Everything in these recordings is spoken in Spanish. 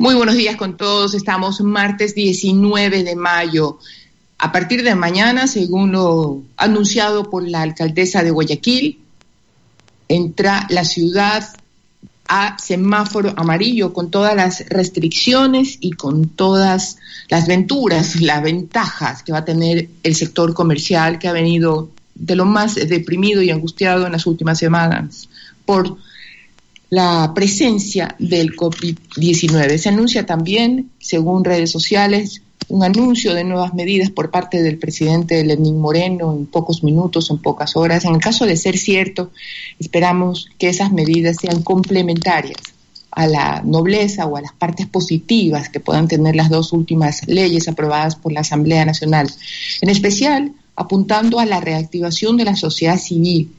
Muy buenos días con todos. Estamos martes 19 de mayo. A partir de mañana, según lo anunciado por la alcaldesa de Guayaquil, entra la ciudad a semáforo amarillo con todas las restricciones y con todas las venturas, las ventajas que va a tener el sector comercial que ha venido de lo más deprimido y angustiado en las últimas semanas por la presencia del COVID-19. Se anuncia también, según redes sociales, un anuncio de nuevas medidas por parte del presidente Lenín Moreno en pocos minutos, en pocas horas. En el caso de ser cierto, esperamos que esas medidas sean complementarias a la nobleza o a las partes positivas que puedan tener las dos últimas leyes aprobadas por la Asamblea Nacional, en especial apuntando a la reactivación de la sociedad civil,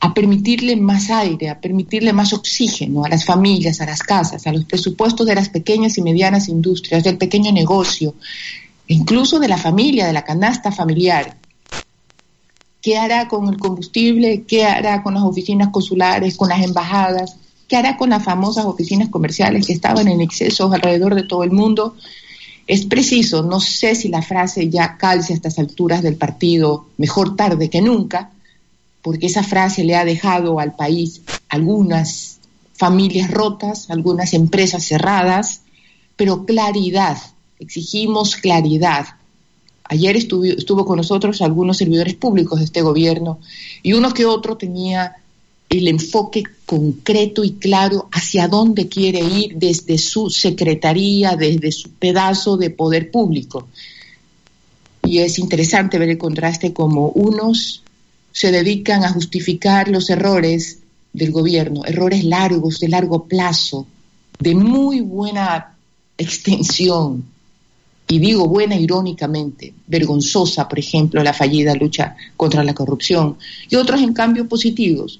a permitirle más aire, a permitirle más oxígeno a las familias, a las casas, a los presupuestos de las pequeñas y medianas industrias, del pequeño negocio, incluso de la familia, de la canasta familiar. ¿Qué hará con el combustible? ¿Qué hará con las oficinas consulares, con las embajadas? ¿Qué hará con las famosas oficinas comerciales que estaban en exceso alrededor de todo el mundo? Es preciso, no sé si la frase ya calce a estas alturas del partido, mejor tarde que nunca, porque esa frase le ha dejado al país algunas familias rotas, algunas empresas cerradas, pero claridad, exigimos claridad. Ayer estuvo, estuvo con nosotros algunos servidores públicos de este gobierno y uno que otro tenía el enfoque concreto y claro hacia dónde quiere ir desde su secretaría, desde su pedazo de poder público. Y es interesante ver el contraste como unos se dedican a justificar los errores del gobierno, errores largos, de largo plazo, de muy buena extensión, y digo buena irónicamente, vergonzosa, por ejemplo, la fallida lucha contra la corrupción, y otros en cambio positivos,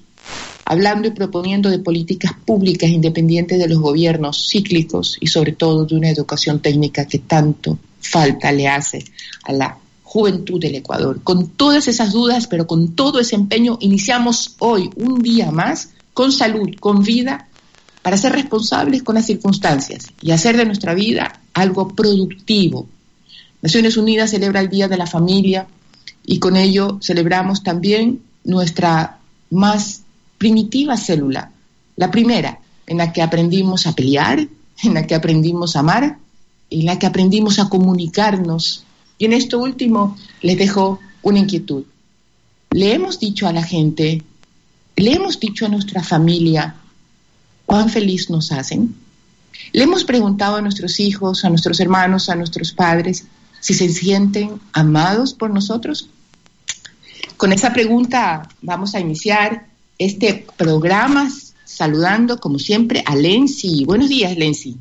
hablando y proponiendo de políticas públicas independientes de los gobiernos cíclicos y sobre todo de una educación técnica que tanto falta le hace a la juventud del Ecuador. Con todas esas dudas, pero con todo ese empeño, iniciamos hoy un día más con salud, con vida, para ser responsables con las circunstancias y hacer de nuestra vida algo productivo. Naciones Unidas celebra el Día de la Familia y con ello celebramos también nuestra más primitiva célula, la primera, en la que aprendimos a pelear, en la que aprendimos a amar, en la que aprendimos a comunicarnos y en esto último les dejo una inquietud. Le hemos dicho a la gente, le hemos dicho a nuestra familia cuán feliz nos hacen. Le hemos preguntado a nuestros hijos, a nuestros hermanos, a nuestros padres, si se sienten amados por nosotros. Con esa pregunta vamos a iniciar este programa saludando como siempre a Lenzi. Buenos días, Lenzi.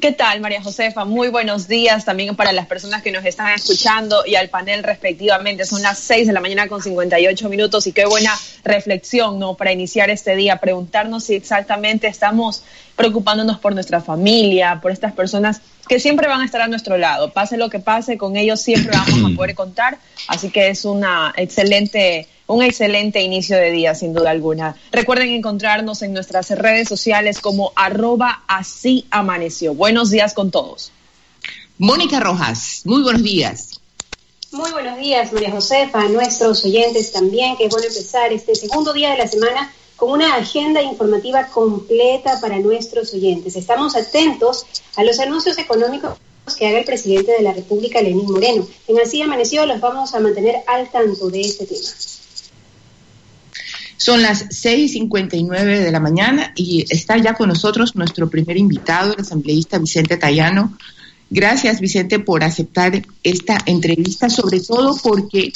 ¿Qué tal, María Josefa? Muy buenos días también para las personas que nos están escuchando y al panel respectivamente. Son las 6 de la mañana con 58 minutos y qué buena reflexión, ¿no? Para iniciar este día, preguntarnos si exactamente estamos preocupándonos por nuestra familia, por estas personas que siempre van a estar a nuestro lado. Pase lo que pase, con ellos siempre vamos a poder contar. Así que es una excelente un excelente inicio de día, sin duda alguna. Recuerden encontrarnos en nuestras redes sociales como arroba así amaneció. Buenos días con todos. Mónica Rojas, muy buenos días. Muy buenos días, María Josefa, a nuestros oyentes también. Qué bueno empezar este segundo día de la semana con una agenda informativa completa para nuestros oyentes. Estamos atentos a los anuncios económicos que haga el presidente de la República, Lenín Moreno. En Así Amaneció los vamos a mantener al tanto de este tema. Son las 6.59 de la mañana y está ya con nosotros nuestro primer invitado, el asambleísta Vicente Tayano. Gracias, Vicente, por aceptar esta entrevista, sobre todo porque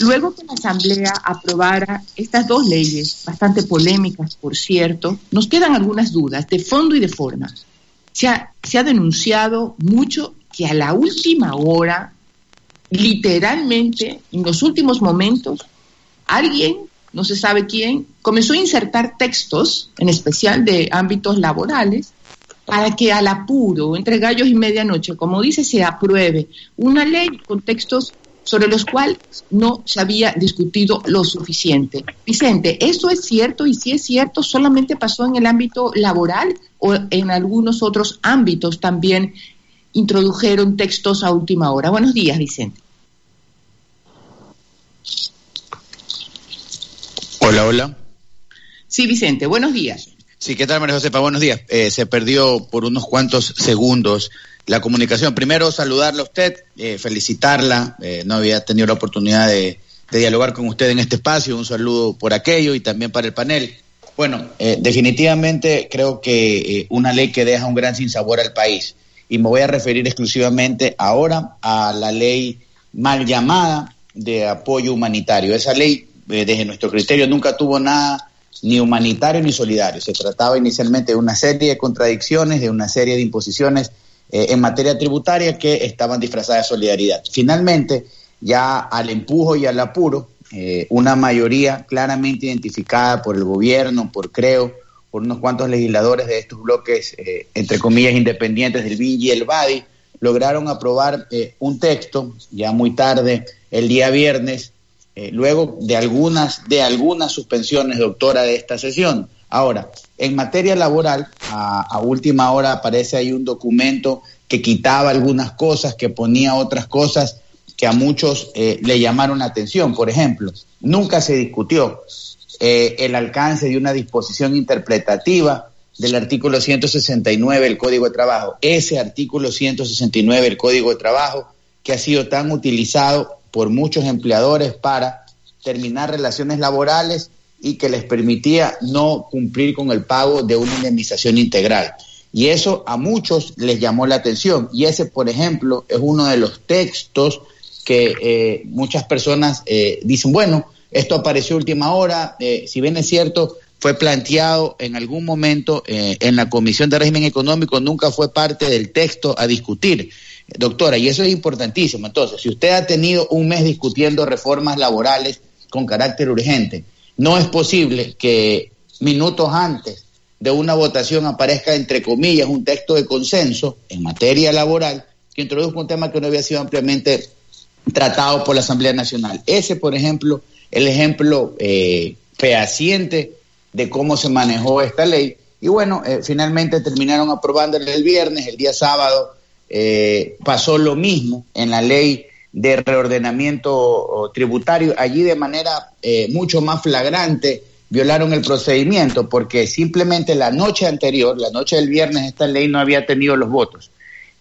luego que la Asamblea aprobara estas dos leyes, bastante polémicas, por cierto, nos quedan algunas dudas de fondo y de forma. Se ha, denunciado mucho que a la última hora, literalmente, en los últimos momentos, alguien no se sabe quién, comenzó a insertar textos, en especial de ámbitos laborales, para que al apuro, entre gallos y medianoche, como dice, se apruebe una ley con textos sobre los cuales no se había discutido lo suficiente. Vicente, ¿esto es cierto? Y si es cierto, ¿solamente pasó en el ámbito laboral o en algunos otros ámbitos también introdujeron textos a última hora? Buenos días, Vicente. Hola, hola. Sí, Vicente, buenos días. Sí, ¿qué tal, María Josepa? Buenos días. Eh, se perdió por unos cuantos segundos la comunicación. Primero, saludarla a usted, eh, felicitarla. Eh, no había tenido la oportunidad de, dialogar con usted en este espacio. Un saludo por aquello y también para el panel. Bueno, definitivamente creo que una ley que deja un gran sinsabor al país. Y me voy a referir exclusivamente ahora a la ley mal llamada de apoyo humanitario. Esa ley, desde nuestro criterio, nunca tuvo nada ni humanitario ni solidario. Se trataba inicialmente de una serie de contradicciones, de una serie de imposiciones eh, en materia tributaria que estaban disfrazadas de solidaridad. Finalmente, ya al empujo y al apuro, eh, una mayoría claramente identificada por el gobierno, por Creo, por unos cuantos legisladores de estos bloques, eh, entre comillas, independientes del BIN y el BADI, lograron aprobar un texto ya muy tarde, el día viernes, eh, luego de algunas, de algunas suspensiones, doctora, de esta sesión. Ahora, en materia laboral, a, última hora aparece ahí un documento que quitaba algunas cosas, que ponía otras cosas que a muchos eh, le llamaron la atención. Por ejemplo, nunca se discutió eh, el alcance de una disposición interpretativa del artículo 169 del Código de Trabajo. Ese artículo 169 del Código de Trabajo que ha sido tan utilizado por muchos empleadores para terminar relaciones laborales y que les permitía no cumplir con el pago de una indemnización integral. Y eso a muchos les llamó la atención. Y ese, por ejemplo, es uno de los textos que eh, muchas personas eh, dicen, bueno, esto apareció última hora, eh, si bien es cierto, fue planteado en algún momento en la Comisión de Régimen Económico, nunca fue parte del texto a discutir. Doctora, y eso es importantísimo. Entonces, si usted ha tenido un mes discutiendo reformas laborales con carácter urgente, no es posible que minutos antes de una votación aparezca, entre comillas, un texto de consenso en materia laboral que introduzca un tema que no había sido ampliamente tratado por la Asamblea Nacional. Ese, por ejemplo, el ejemplo eh, fehaciente de cómo se manejó esta ley. Y bueno, eh, finalmente terminaron aprobándola el viernes, el día sábado eh, pasó lo mismo en la ley de reordenamiento tributario. Allí de manera eh, mucho más flagrante violaron el procedimiento porque simplemente la noche anterior, la noche del viernes, esta ley no había tenido los votos.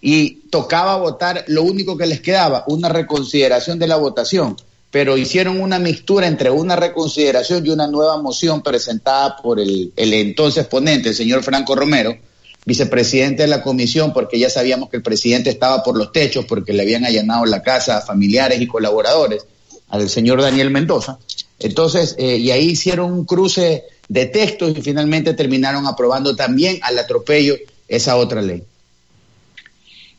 Y tocaba votar lo único que les quedaba, una reconsideración de la votación. Pero hicieron una mixtura entre una reconsideración y una nueva moción presentada por el, el entonces ponente, el señor Franco Romero, vicepresidente de la comisión, porque ya sabíamos que el presidente estaba por los techos, porque le habían allanado la casa a familiares y colaboradores, al señor Daniel Mendoza. Entonces, eh, y ahí hicieron un cruce de textos y finalmente terminaron aprobando también al atropello esa otra ley.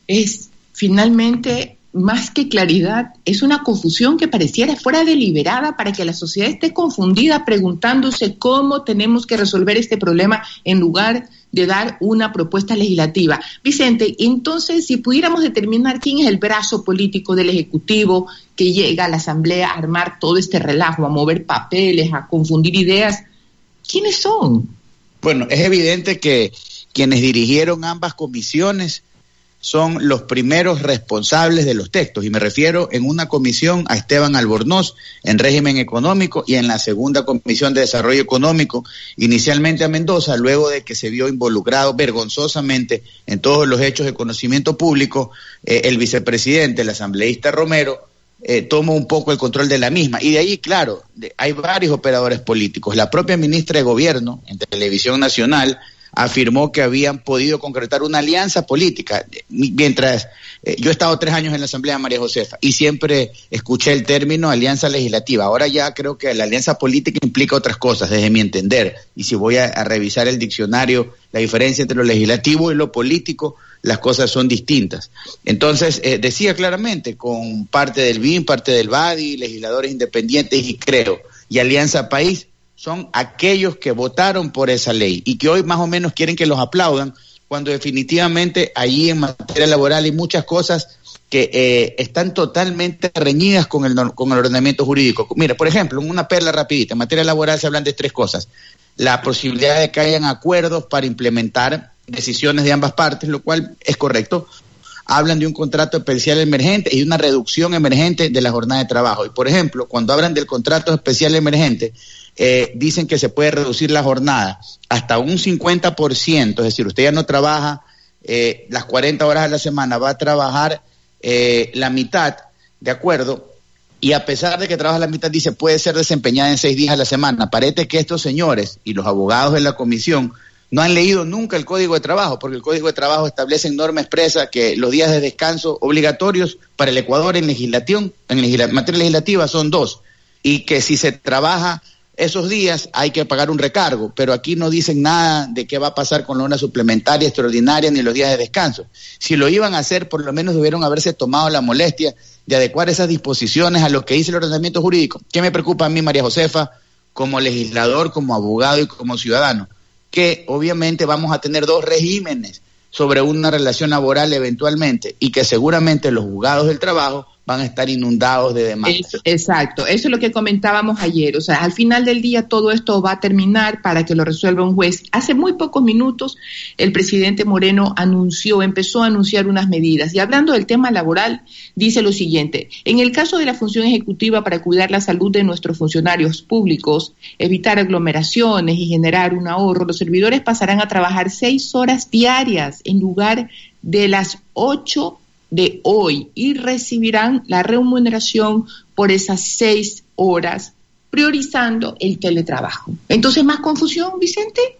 Es finalmente más que claridad, es una confusión que pareciera fuera deliberada para que la sociedad esté confundida preguntándose cómo tenemos que resolver este problema en lugar de dar una propuesta legislativa. Vicente, entonces, si pudiéramos determinar quién es el brazo político del Ejecutivo que llega a la Asamblea a armar todo este relajo, a mover papeles, a confundir ideas, ¿quiénes son? Bueno, es evidente que quienes dirigieron ambas comisiones son los primeros responsables de los textos. Y me refiero en una comisión a Esteban Albornoz en régimen económico y en la segunda comisión de desarrollo económico, inicialmente a Mendoza, luego de que se vio involucrado vergonzosamente en todos los hechos de conocimiento público, eh, el vicepresidente, el asambleísta Romero, eh, tomó un poco el control de la misma. Y de ahí, claro, hay varios operadores políticos. La propia ministra de Gobierno en Televisión Nacional, afirmó que habían podido concretar una alianza política. Mientras eh, yo he estado tres años en la Asamblea María Josefa y siempre escuché el término alianza legislativa. Ahora ya creo que la alianza política implica otras cosas, desde mi entender. Y si voy a, revisar el diccionario, la diferencia entre lo legislativo y lo político, las cosas son distintas. Entonces, eh, decía claramente, con parte del BIN, parte del BADI, legisladores independientes y creo, y Alianza País, son aquellos que votaron por esa ley y que hoy más o menos quieren que los aplaudan, cuando definitivamente allí en materia laboral hay muchas cosas que eh, están totalmente reñidas con el, con el ordenamiento jurídico. Mira, por ejemplo, una perla rapidita, en materia laboral se hablan de tres cosas. La posibilidad de que hayan acuerdos para implementar decisiones de ambas partes, lo cual es correcto. Hablan de un contrato especial emergente y una reducción emergente de la jornada de trabajo. Y por ejemplo, cuando hablan del contrato especial emergente, eh, dicen que se puede reducir la jornada hasta un 50%, es decir, usted ya no trabaja eh, las 40 horas a la semana, va a trabajar eh, la mitad, ¿de acuerdo? Y a pesar de que trabaja la mitad, dice, puede ser desempeñada en seis días a la semana. Parece que estos señores y los abogados de la comisión no han leído nunca el Código de Trabajo, porque el Código de Trabajo establece en norma expresa que los días de descanso obligatorios para el Ecuador en legislación, en materia legislativa son dos, y que si se trabaja esos días hay que pagar un recargo, pero aquí no dicen nada de qué va a pasar con la hora suplementaria, extraordinaria, ni los días de descanso. Si lo iban a hacer, por lo menos debieron haberse tomado la molestia de adecuar esas disposiciones a lo que dice el ordenamiento jurídico. ¿Qué me preocupa a mí, María Josefa, como legislador, como abogado y como ciudadano? Que obviamente vamos a tener dos regímenes sobre una relación laboral eventualmente y que seguramente los juzgados del trabajo van a estar inundados de demandas. exacto, eso es lo que comentábamos ayer. O sea, al final del día todo esto va a terminar para que lo resuelva un juez. Hace muy pocos minutos el presidente Moreno anunció, empezó a anunciar unas medidas. Y hablando del tema laboral, dice lo siguiente, en el caso de la función ejecutiva para cuidar la salud de nuestros funcionarios públicos, evitar aglomeraciones y generar un ahorro, los servidores pasarán a trabajar seis horas diarias en lugar de las ocho de hoy y recibirán la remuneración por esas seis horas, priorizando el teletrabajo. Entonces, ¿más confusión, Vicente?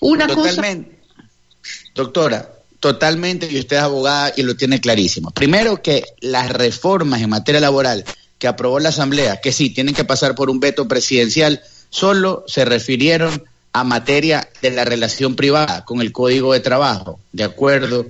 Una totalmente. Doctora, totalmente, y usted es abogada y lo tiene clarísimo. Primero que las reformas en materia laboral que aprobó la Asamblea, que sí, tienen que pasar por un veto presidencial, solo se refirieron a materia de la relación privada con el Código de Trabajo, de acuerdo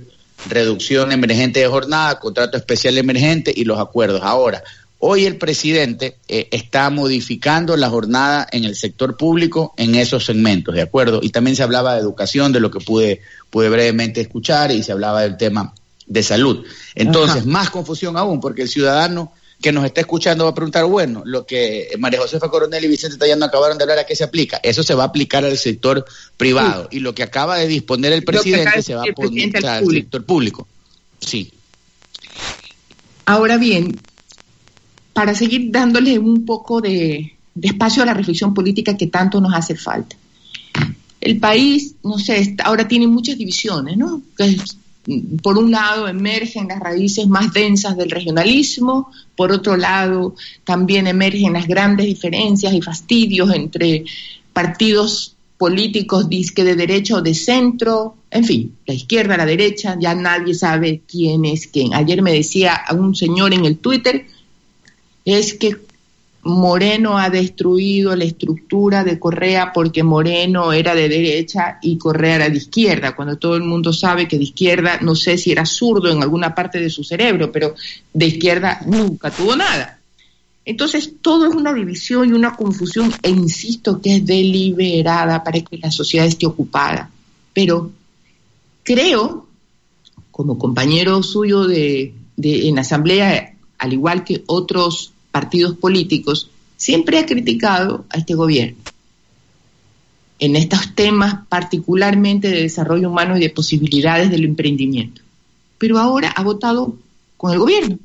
reducción emergente de jornada, contrato especial emergente y los acuerdos. Ahora, hoy el presidente eh, está modificando la jornada en el sector público en esos segmentos, ¿de acuerdo? Y también se hablaba de educación, de lo que pude, pude brevemente escuchar, y se hablaba del tema de salud. Entonces, más confusión aún, porque el ciudadano que nos está escuchando va a preguntar, bueno, lo que María Josefa Coronel y Vicente Tallano acabaron de hablar, ¿a qué se aplica? Eso se va a aplicar al sector privado y lo que acaba de disponer el presidente se va a poner al sector público. Sí. Ahora bien, para seguir dándole un poco de, de espacio a la reflexión política que tanto nos hace falta. El país, no sé, ahora tiene muchas divisiones, ¿no? Por un lado emergen las raíces más densas del regionalismo, por otro lado también emergen las grandes diferencias y fastidios entre partidos políticos disque de derecha o de centro, en fin, la izquierda, la derecha, ya nadie sabe quién es quién. Ayer me decía a un señor en el Twitter, es que Moreno ha destruido la estructura de Correa porque Moreno era de derecha y Correa era de izquierda, cuando todo el mundo sabe que de izquierda, no sé si era zurdo en alguna parte de su cerebro, pero de izquierda nunca tuvo nada. Entonces, todo es una división y una confusión, e insisto que es deliberada para que la sociedad esté ocupada. Pero creo, como compañero suyo de, de en Asamblea, al igual que otros partidos políticos, siempre ha criticado a este gobierno en estos temas particularmente de desarrollo humano y de posibilidades del emprendimiento. Pero ahora ha votado con el gobierno.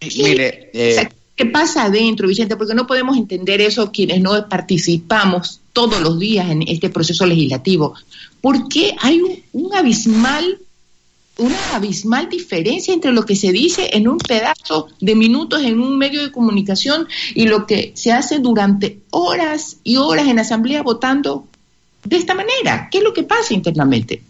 Mire, eh, ¿qué pasa adentro, Vicente? Porque no podemos entender eso quienes no participamos todos los días en este proceso legislativo. Porque hay un abismal una abismal diferencia entre lo que se dice en un pedazo de minutos en un medio de comunicación y lo que se hace durante horas y horas en asamblea votando de esta manera. ¿Qué es lo que pasa internamente?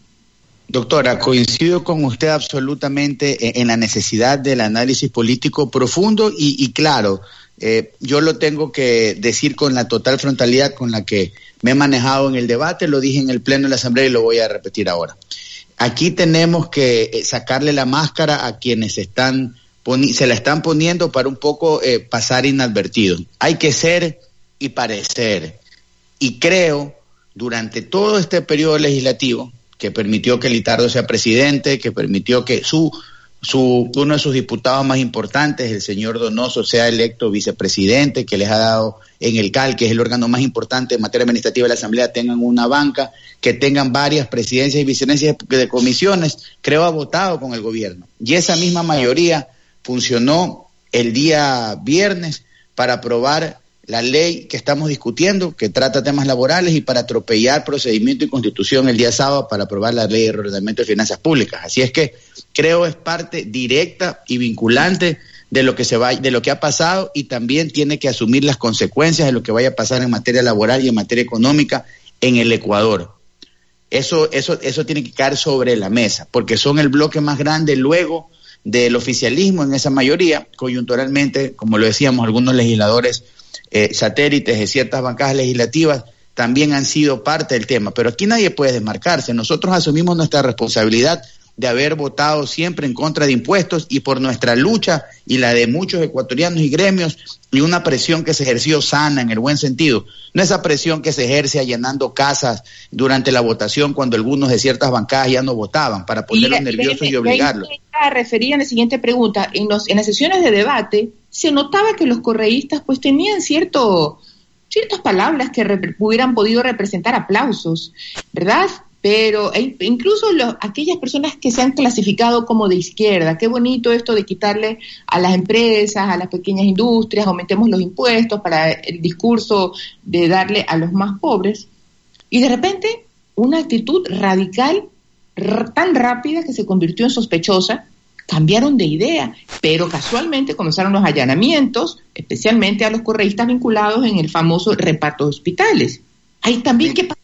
Doctora, coincido con usted absolutamente en la necesidad del análisis político profundo y, claro. Eh, yo lo tengo que decir con la total frontalidad con la que me he manejado en el debate, lo dije en el Pleno de la Asamblea y lo voy a repetir ahora aquí tenemos que eh, sacarle la máscara a quienes están se la están poniendo para un poco eh, pasar inadvertido. Hay que ser y parecer. Y creo, durante todo este periodo legislativo, que permitió que Litardo sea presidente, que permitió que su su, uno de sus diputados más importantes, el señor Donoso, sea electo vicepresidente, que les ha dado en el CAL, que es el órgano más importante en materia administrativa de la Asamblea, tengan una banca, que tengan varias presidencias y vicepresidencias de comisiones, creo ha votado con el gobierno. Y esa misma mayoría funcionó el día viernes para aprobar la ley que estamos discutiendo, que trata temas laborales, y para atropellar procedimiento y constitución el día sábado para aprobar la ley de ordenamiento de finanzas públicas. Así es que creo es parte directa y vinculante de lo que se va, de lo que ha pasado y también tiene que asumir las consecuencias de lo que vaya a pasar en materia laboral y en materia económica en el Ecuador. Eso, eso, eso tiene que caer sobre la mesa, porque son el bloque más grande luego del oficialismo en esa mayoría, coyunturalmente, como lo decíamos, algunos legisladores eh, satélites de ciertas bancadas legislativas también han sido parte del tema, pero aquí nadie puede desmarcarse. Nosotros asumimos nuestra responsabilidad de haber votado siempre en contra de impuestos y por nuestra lucha y la de muchos ecuatorianos y gremios y una presión que se ejerció sana en el buen sentido, no esa presión que se ejerce allanando casas durante la votación cuando algunos de ciertas bancadas ya no votaban para ponerlos nerviosos y, obligarlos. refería en la siguiente pregunta, en, los, en las sesiones de debate se notaba que los correístas pues tenían cierto ciertas palabras que hubieran podido representar aplausos, ¿verdad? Pero e incluso aquellas personas que se han clasificado como de izquierda, qué bonito esto de quitarle a las empresas, a las pequeñas industrias, aumentemos los impuestos para el discurso de darle a los más pobres, y de repente una actitud radical tan rápida que se convirtió en sospechosa, cambiaron de idea, pero casualmente comenzaron los allanamientos, especialmente a los correístas vinculados en el famoso reparto de hospitales. Ahí también, ¿qué pasó?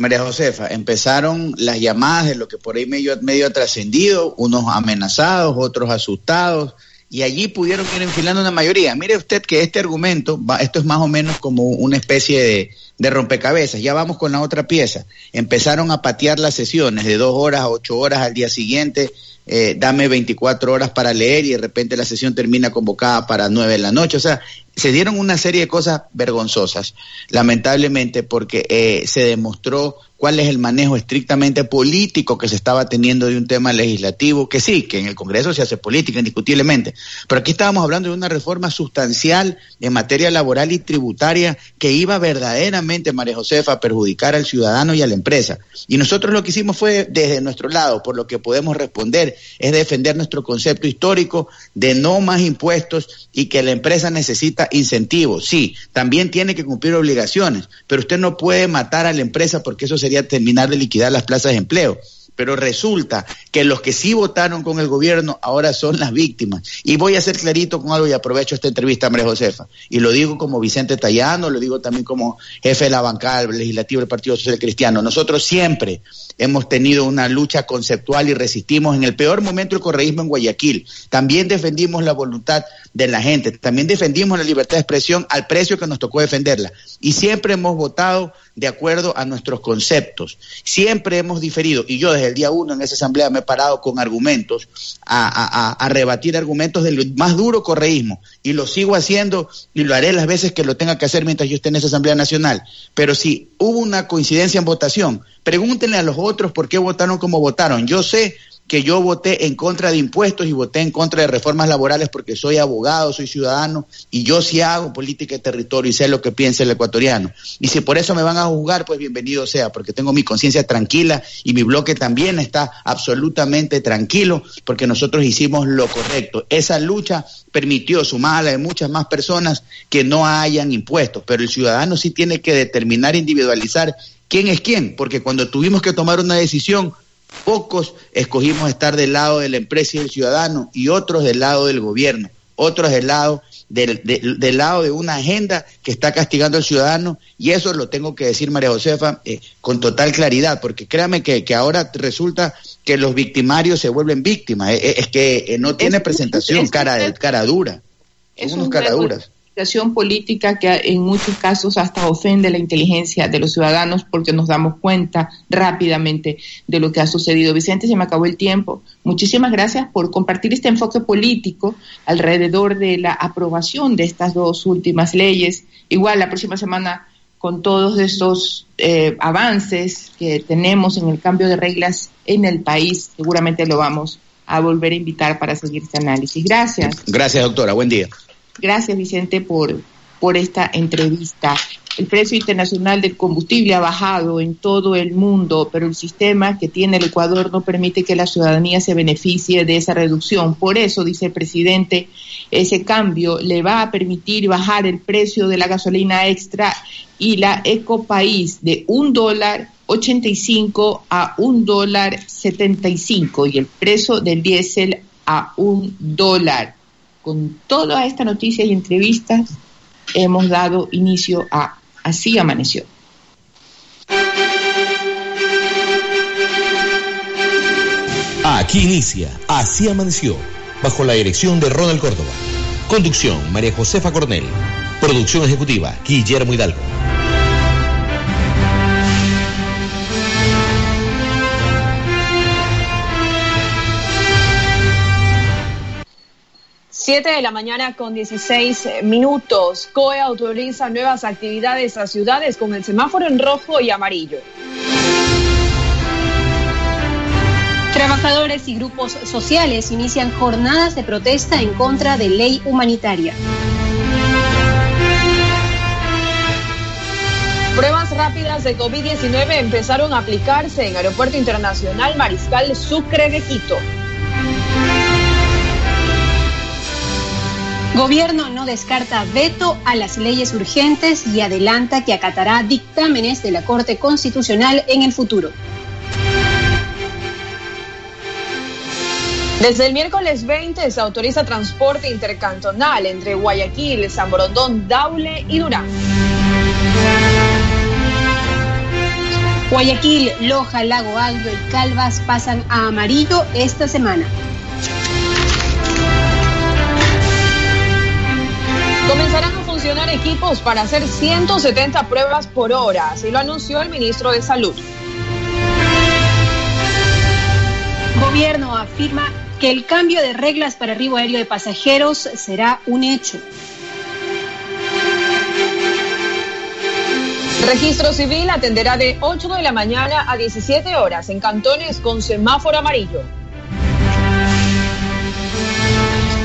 María Josefa, empezaron las llamadas de lo que por ahí medio, medio ha trascendido, unos amenazados, otros asustados, y allí pudieron ir enfilando una mayoría. Mire usted que este argumento, esto es más o menos como una especie de, de, rompecabezas. Ya vamos con la otra pieza. Empezaron a patear las sesiones de dos horas a ocho horas al día siguiente. Eh, dame 24 horas para leer y de repente la sesión termina convocada para nueve de la noche. O sea, se dieron una serie de cosas vergonzosas, lamentablemente, porque eh, se demostró cuál es el manejo estrictamente político que se estaba teniendo de un tema legislativo, que sí, que en el Congreso se hace política indiscutiblemente, pero aquí estábamos hablando de una reforma sustancial en materia laboral y tributaria que iba verdaderamente, María Josefa, perjudicar al ciudadano y a la empresa. Y nosotros lo que hicimos fue, desde nuestro lado, por lo que podemos responder, es defender nuestro concepto histórico de no más impuestos y que la empresa necesita incentivos. Sí, también tiene que cumplir obligaciones, pero usted no puede matar a la empresa porque eso sería terminar de liquidar las plazas de empleo pero resulta que los que sí votaron con el gobierno ahora son las víctimas. Y voy a ser clarito con algo y aprovecho esta entrevista, María Josefa. Y lo digo como Vicente Tallano, lo digo también como jefe de la bancada legislativa del Partido Social Cristiano. Nosotros siempre hemos tenido una lucha conceptual y resistimos en el peor momento el correísmo en Guayaquil. También defendimos la voluntad de la gente, también defendimos la libertad de expresión al precio que nos tocó defenderla. Y siempre hemos votado de acuerdo a nuestros conceptos. Siempre hemos diferido, y yo desde el día uno en esa asamblea me he parado con argumentos, a, a, rebatir argumentos del más duro correísmo, y lo sigo haciendo y lo haré las veces que lo tenga que hacer mientras yo esté en esa asamblea nacional. Pero si hubo una coincidencia en votación, pregúntenle a los otros por qué votaron como votaron. Yo sé que yo voté en contra de impuestos y voté en contra de reformas laborales porque soy abogado, soy ciudadano y yo sí hago política de territorio y sé lo que piensa el ecuatoriano. Y si por eso me van a juzgar, pues bienvenido sea, porque tengo mi conciencia tranquila y mi bloque también está absolutamente tranquilo porque nosotros hicimos lo correcto. Esa lucha permitió, sumada a la de muchas más personas, que no hayan impuestos, pero el ciudadano sí tiene que determinar, individualizar quién es quién, porque cuando tuvimos que tomar una decisión, Pocos escogimos estar del lado de la empresa y del ciudadano y otros del lado del gobierno, otros del lado del, lado de una agenda que está castigando al ciudadano y eso lo tengo que decir María Josefa eh, con total claridad porque créame que, ahora resulta que los victimarios se vuelven víctimas. Eh, eh, es, que no tiene presentación cara, cara dura. Son unos política que en muchos casos hasta ofende la inteligencia de los ciudadanos porque nos damos cuenta rápidamente de lo que ha sucedido. Vicente, se me acabó el tiempo. Muchísimas gracias por compartir este enfoque político alrededor de la aprobación de estas dos últimas leyes. Igual la próxima semana con todos estos eh, avances que tenemos en el cambio de reglas en el país, seguramente lo vamos a volver a invitar para seguir este análisis. Gracias. Gracias, doctora. Buen día. Gracias, Vicente, por, por esta entrevista. El precio internacional del combustible ha bajado en todo el mundo, pero el sistema que tiene el Ecuador no permite que la ciudadanía se beneficie de esa reducción. Por eso, dice el presidente, ese cambio le va a permitir bajar el precio de la gasolina extra y la Ecopaís de un dólar 85 a un dólar 75 y el precio del diésel a un dólar. Con todas estas noticias y entrevistas hemos dado inicio a Así amaneció. Aquí inicia Así amaneció, bajo la dirección de Ronald Córdoba. Conducción, María Josefa Cornell. Producción ejecutiva, Guillermo Hidalgo. Siete de la mañana con 16 minutos. COE autoriza nuevas actividades a ciudades con el semáforo en rojo y amarillo. Trabajadores y grupos sociales inician jornadas de protesta en contra de ley humanitaria. Pruebas rápidas de COVID-19 empezaron a aplicarse en Aeropuerto Internacional Mariscal Sucre de Quito. Gobierno no descarta veto a las leyes urgentes y adelanta que acatará dictámenes de la Corte Constitucional en el futuro. Desde el miércoles 20 se autoriza transporte intercantonal entre Guayaquil, San Borondón, Daule y Durán. Guayaquil, Loja, Lago Alto y Calvas pasan a amarillo esta semana. Comenzarán a funcionar equipos para hacer 170 pruebas por hora, así lo anunció el ministro de Salud. Gobierno afirma que el cambio de reglas para arribo aéreo de pasajeros será un hecho. Registro civil atenderá de 8 de la mañana a 17 horas en cantones con semáforo amarillo.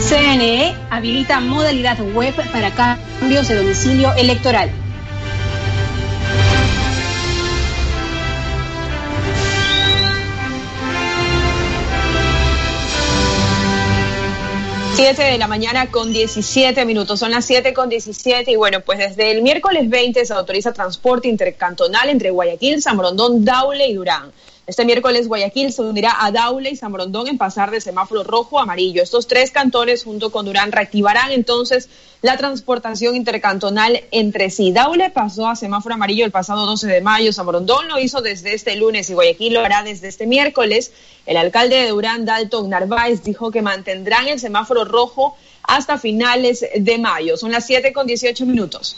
CNE habilita modalidad web para cambios de domicilio electoral. Siete de la mañana con 17 minutos, son las 7 con 17 y bueno, pues desde el miércoles 20 se autoriza transporte intercantonal entre Guayaquil, San Brondón, Daule y Durán. Este miércoles Guayaquil se unirá a Daule y San Brondón en pasar de semáforo rojo a amarillo. Estos tres cantones junto con Durán reactivarán entonces la transportación intercantonal entre sí. Daule pasó a semáforo amarillo el pasado 12 de mayo, San Brondón lo hizo desde este lunes y Guayaquil lo hará desde este miércoles. El alcalde de Durán, Dalton Narváez, dijo que mantendrán el semáforo rojo hasta finales de mayo. Son las 7 con 18 minutos.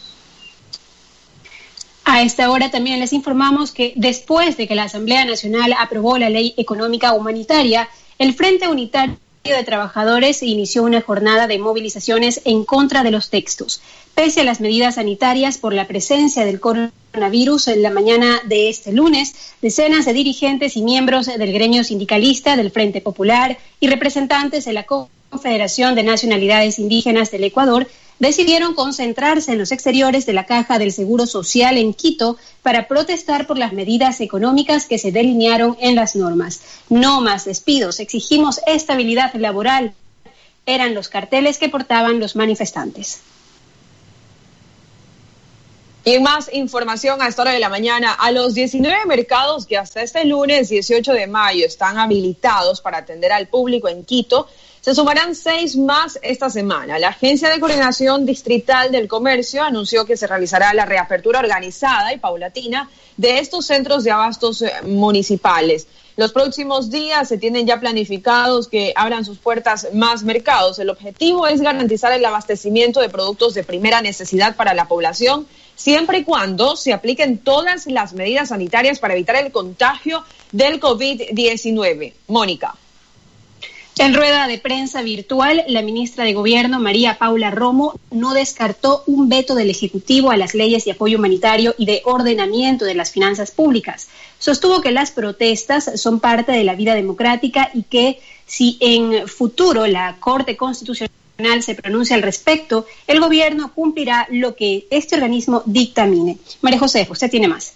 A esta hora también les informamos que después de que la Asamblea Nacional aprobó la Ley Económica Humanitaria, el Frente Unitario de Trabajadores inició una jornada de movilizaciones en contra de los textos. Pese a las medidas sanitarias por la presencia del coronavirus en la mañana de este lunes, decenas de dirigentes y miembros del gremio sindicalista del Frente Popular y representantes de la Confederación de Nacionalidades Indígenas del Ecuador decidieron concentrarse en los exteriores de la Caja del Seguro Social en Quito para protestar por las medidas económicas que se delinearon en las normas. No más despidos, exigimos estabilidad laboral. Eran los carteles que portaban los manifestantes. Y más información a esta hora de la mañana. A los 19 mercados que hasta este lunes 18 de mayo están habilitados para atender al público en Quito, se sumarán seis más esta semana. La Agencia de Coordinación Distrital del Comercio anunció que se realizará la reapertura organizada y paulatina de estos centros de abastos eh, municipales. Los próximos días se tienen ya planificados que abran sus puertas más mercados. El objetivo es garantizar el abastecimiento de productos de primera necesidad para la población, siempre y cuando se apliquen todas las medidas sanitarias para evitar el contagio del COVID-19. Mónica. En rueda de prensa virtual, la ministra de Gobierno, María Paula Romo, no descartó un veto del Ejecutivo a las leyes de apoyo humanitario y de ordenamiento de las finanzas públicas. Sostuvo que las protestas son parte de la vida democrática y que si en futuro la Corte Constitucional se pronuncia al respecto, el Gobierno cumplirá lo que este organismo dictamine. María José, usted tiene más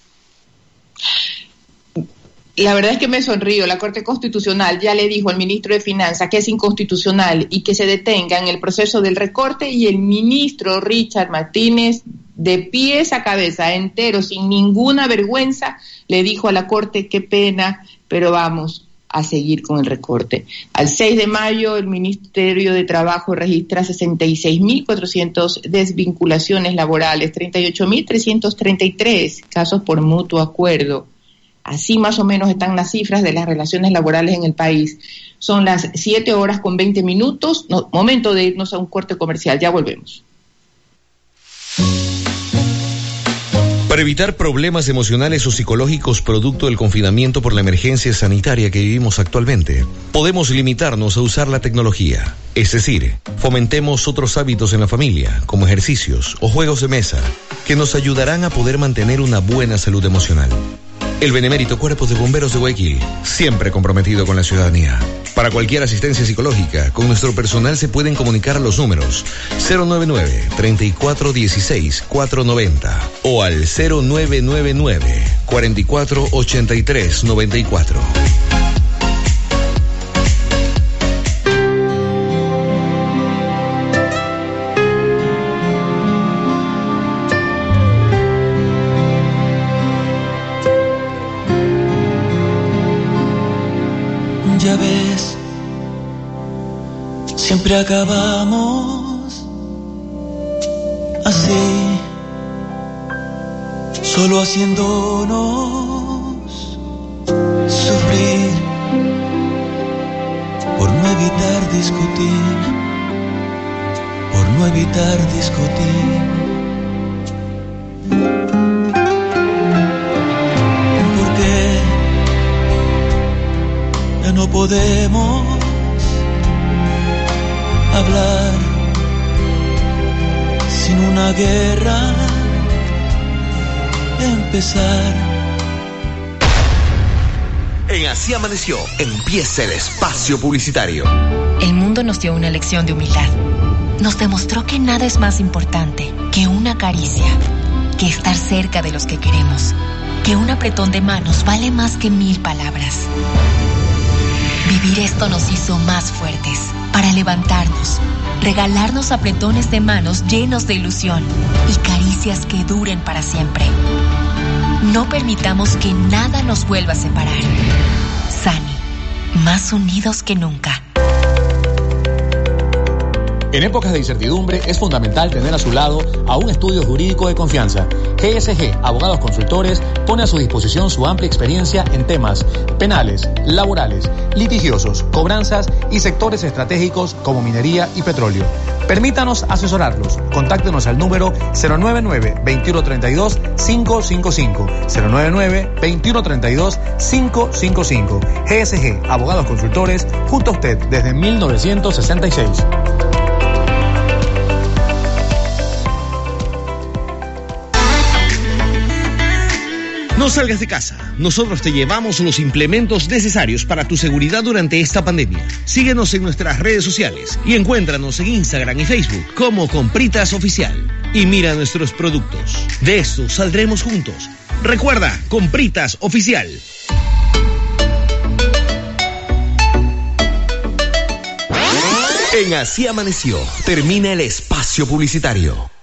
la verdad es que me sonrío. La Corte Constitucional ya le dijo al ministro de Finanzas que es inconstitucional y que se detenga en el proceso del recorte y el ministro Richard Martínez, de pies a cabeza, entero, sin ninguna vergüenza, le dijo a la Corte qué pena, pero vamos a seguir con el recorte. Al 6 de mayo, el Ministerio de Trabajo registra 66.400 desvinculaciones laborales, 38.333 casos por mutuo acuerdo Así más o menos están las cifras de las relaciones laborales en el país. Son las 7 horas con 20 minutos. momento de irnos a un corte comercial. Ya volvemos. Para evitar problemas emocionales o psicológicos producto del confinamiento por la emergencia sanitaria que vivimos actualmente, podemos limitarnos a usar la tecnología. Es decir, fomentemos otros hábitos en la familia, como ejercicios o juegos de mesa, que nos ayudarán a poder mantener una buena salud emocional. El Benemérito Cuerpo de Bomberos de Guayaquil, siempre comprometido con la ciudadanía. Para cualquier asistencia psicológica, con nuestro personal se pueden comunicar los números 099-3416-490 o al 0999-448394. Siempre acabamos así, solo haciéndonos sufrir por no evitar discutir, por no evitar discutir. Ya no podemos hablar sin una guerra empezar. En Así Amaneció empieza el espacio publicitario. El mundo nos dio una lección de humildad. Nos demostró que nada es más importante que una caricia, que estar cerca de los que queremos, que un apretón de manos vale más que mil palabras. Vivir esto nos hizo más fuertes para levantarnos, regalarnos apretones de manos llenos de ilusión y caricias que duren para siempre. No permitamos que nada nos vuelva a separar. Sani, más unidos que nunca. En épocas de incertidumbre es fundamental tener a su lado a un estudio jurídico de confianza. GSG, Abogados Consultores, pone a su disposición su amplia experiencia en temas penales, laborales, litigiosos, cobranzas y sectores estratégicos como minería y petróleo. Permítanos asesorarlos. Contáctenos al número 099-2132-555. 099-2132-555. GSG, Abogados Consultores, junto a usted desde 1966. No salgas de casa. Nosotros te llevamos los implementos necesarios para tu seguridad durante esta pandemia. Síguenos en nuestras redes sociales y encuéntranos en Instagram y Facebook como Compritas Oficial. Y mira nuestros productos. De esto saldremos juntos. Recuerda, Compritas Oficial. En Así Amaneció, termina el espacio publicitario.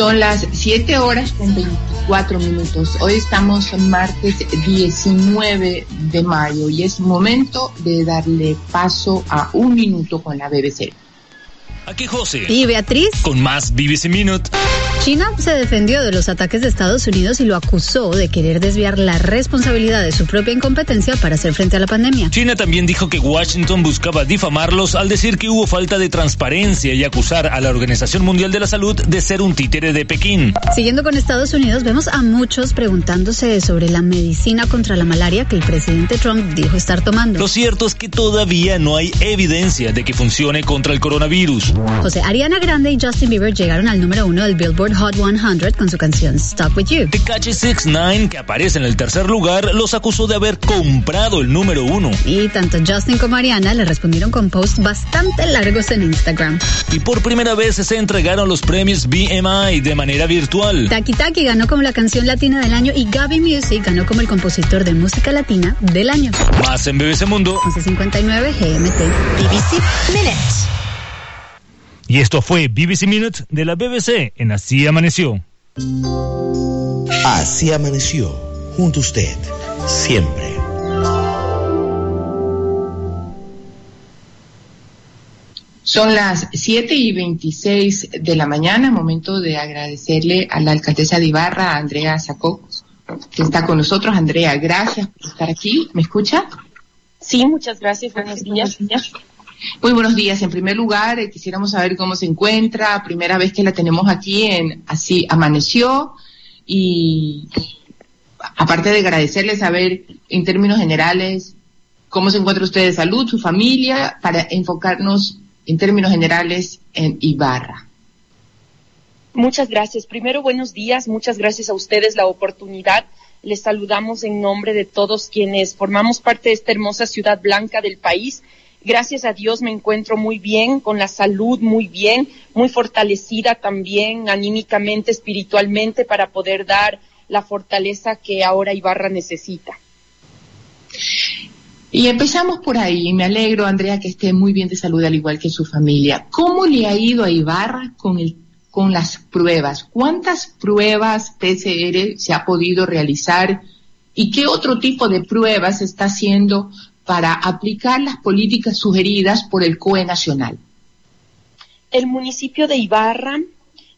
Son las 7 horas con 24 minutos. Hoy estamos martes 19 de mayo y es momento de darle paso a un minuto con la BBC. Aquí José. Y Beatriz. Con más BBC Minute. China se defendió de los ataques de Estados Unidos y lo acusó de querer desviar la responsabilidad de su propia incompetencia para hacer frente a la pandemia. China también dijo que Washington buscaba difamarlos al decir que hubo falta de transparencia y acusar a la Organización Mundial de la Salud de ser un títere de Pekín. Siguiendo con Estados Unidos, vemos a muchos preguntándose sobre la medicina contra la malaria que el presidente Trump dijo estar tomando. Lo cierto es que todavía no hay evidencia de que funcione contra el coronavirus. José Ariana Grande y Justin Bieber llegaron al número uno del Billboard Hot 100 con su canción Stuck With You. Tekashi 69, que aparece en el tercer lugar, los acusó de haber comprado el número uno. Y tanto Justin como Ariana le respondieron con posts bastante largos en Instagram. Y por primera vez se entregaron los premios BMI de manera virtual. Taki Taki ganó como la canción latina del año y Gaby Music ganó como el compositor de música latina del año. Más en BBC Mundo. 1159 GMT. BBC Minute. Y esto fue BBC Minute de la BBC en Así Amaneció. Así amaneció, junto a usted, siempre. Son las 7 y 26 de la mañana, momento de agradecerle a la alcaldesa de Ibarra, Andrea Sacó, que está con nosotros. Andrea, gracias por estar aquí. ¿Me escucha? Sí, muchas gracias. Buenos días. Muy buenos días. En primer lugar, eh, quisiéramos saber cómo se encuentra. Primera vez que la tenemos aquí en Así Amaneció. Y aparte de agradecerle, saber en términos generales cómo se encuentra usted de salud, su familia, para enfocarnos en términos generales en Ibarra. Muchas gracias. Primero, buenos días. Muchas gracias a ustedes la oportunidad. Les saludamos en nombre de todos quienes formamos parte de esta hermosa ciudad blanca del país. Gracias a Dios me encuentro muy bien, con la salud muy bien, muy fortalecida también anímicamente, espiritualmente, para poder dar la fortaleza que ahora Ibarra necesita. Y empezamos por ahí. Me alegro, Andrea, que esté muy bien de salud, al igual que su familia. ¿Cómo le ha ido a Ibarra con, el, con las pruebas? ¿Cuántas pruebas PCR se ha podido realizar? ¿Y qué otro tipo de pruebas está haciendo para aplicar las políticas sugeridas por el COE nacional? El municipio de Ibarra,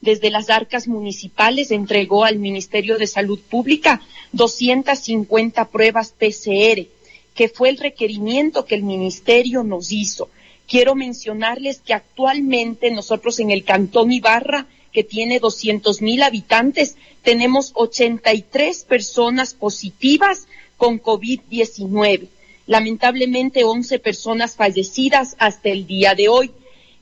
desde las arcas municipales, entregó al Ministerio de Salud Pública 250 pruebas PCR, que fue el requerimiento que el ministerio nos hizo. Quiero mencionarles que actualmente nosotros en el Cantón Ibarra, que tiene 200 mil habitantes, tenemos 83 personas positivas con COVID-19 lamentablemente 11 personas fallecidas hasta el día de hoy.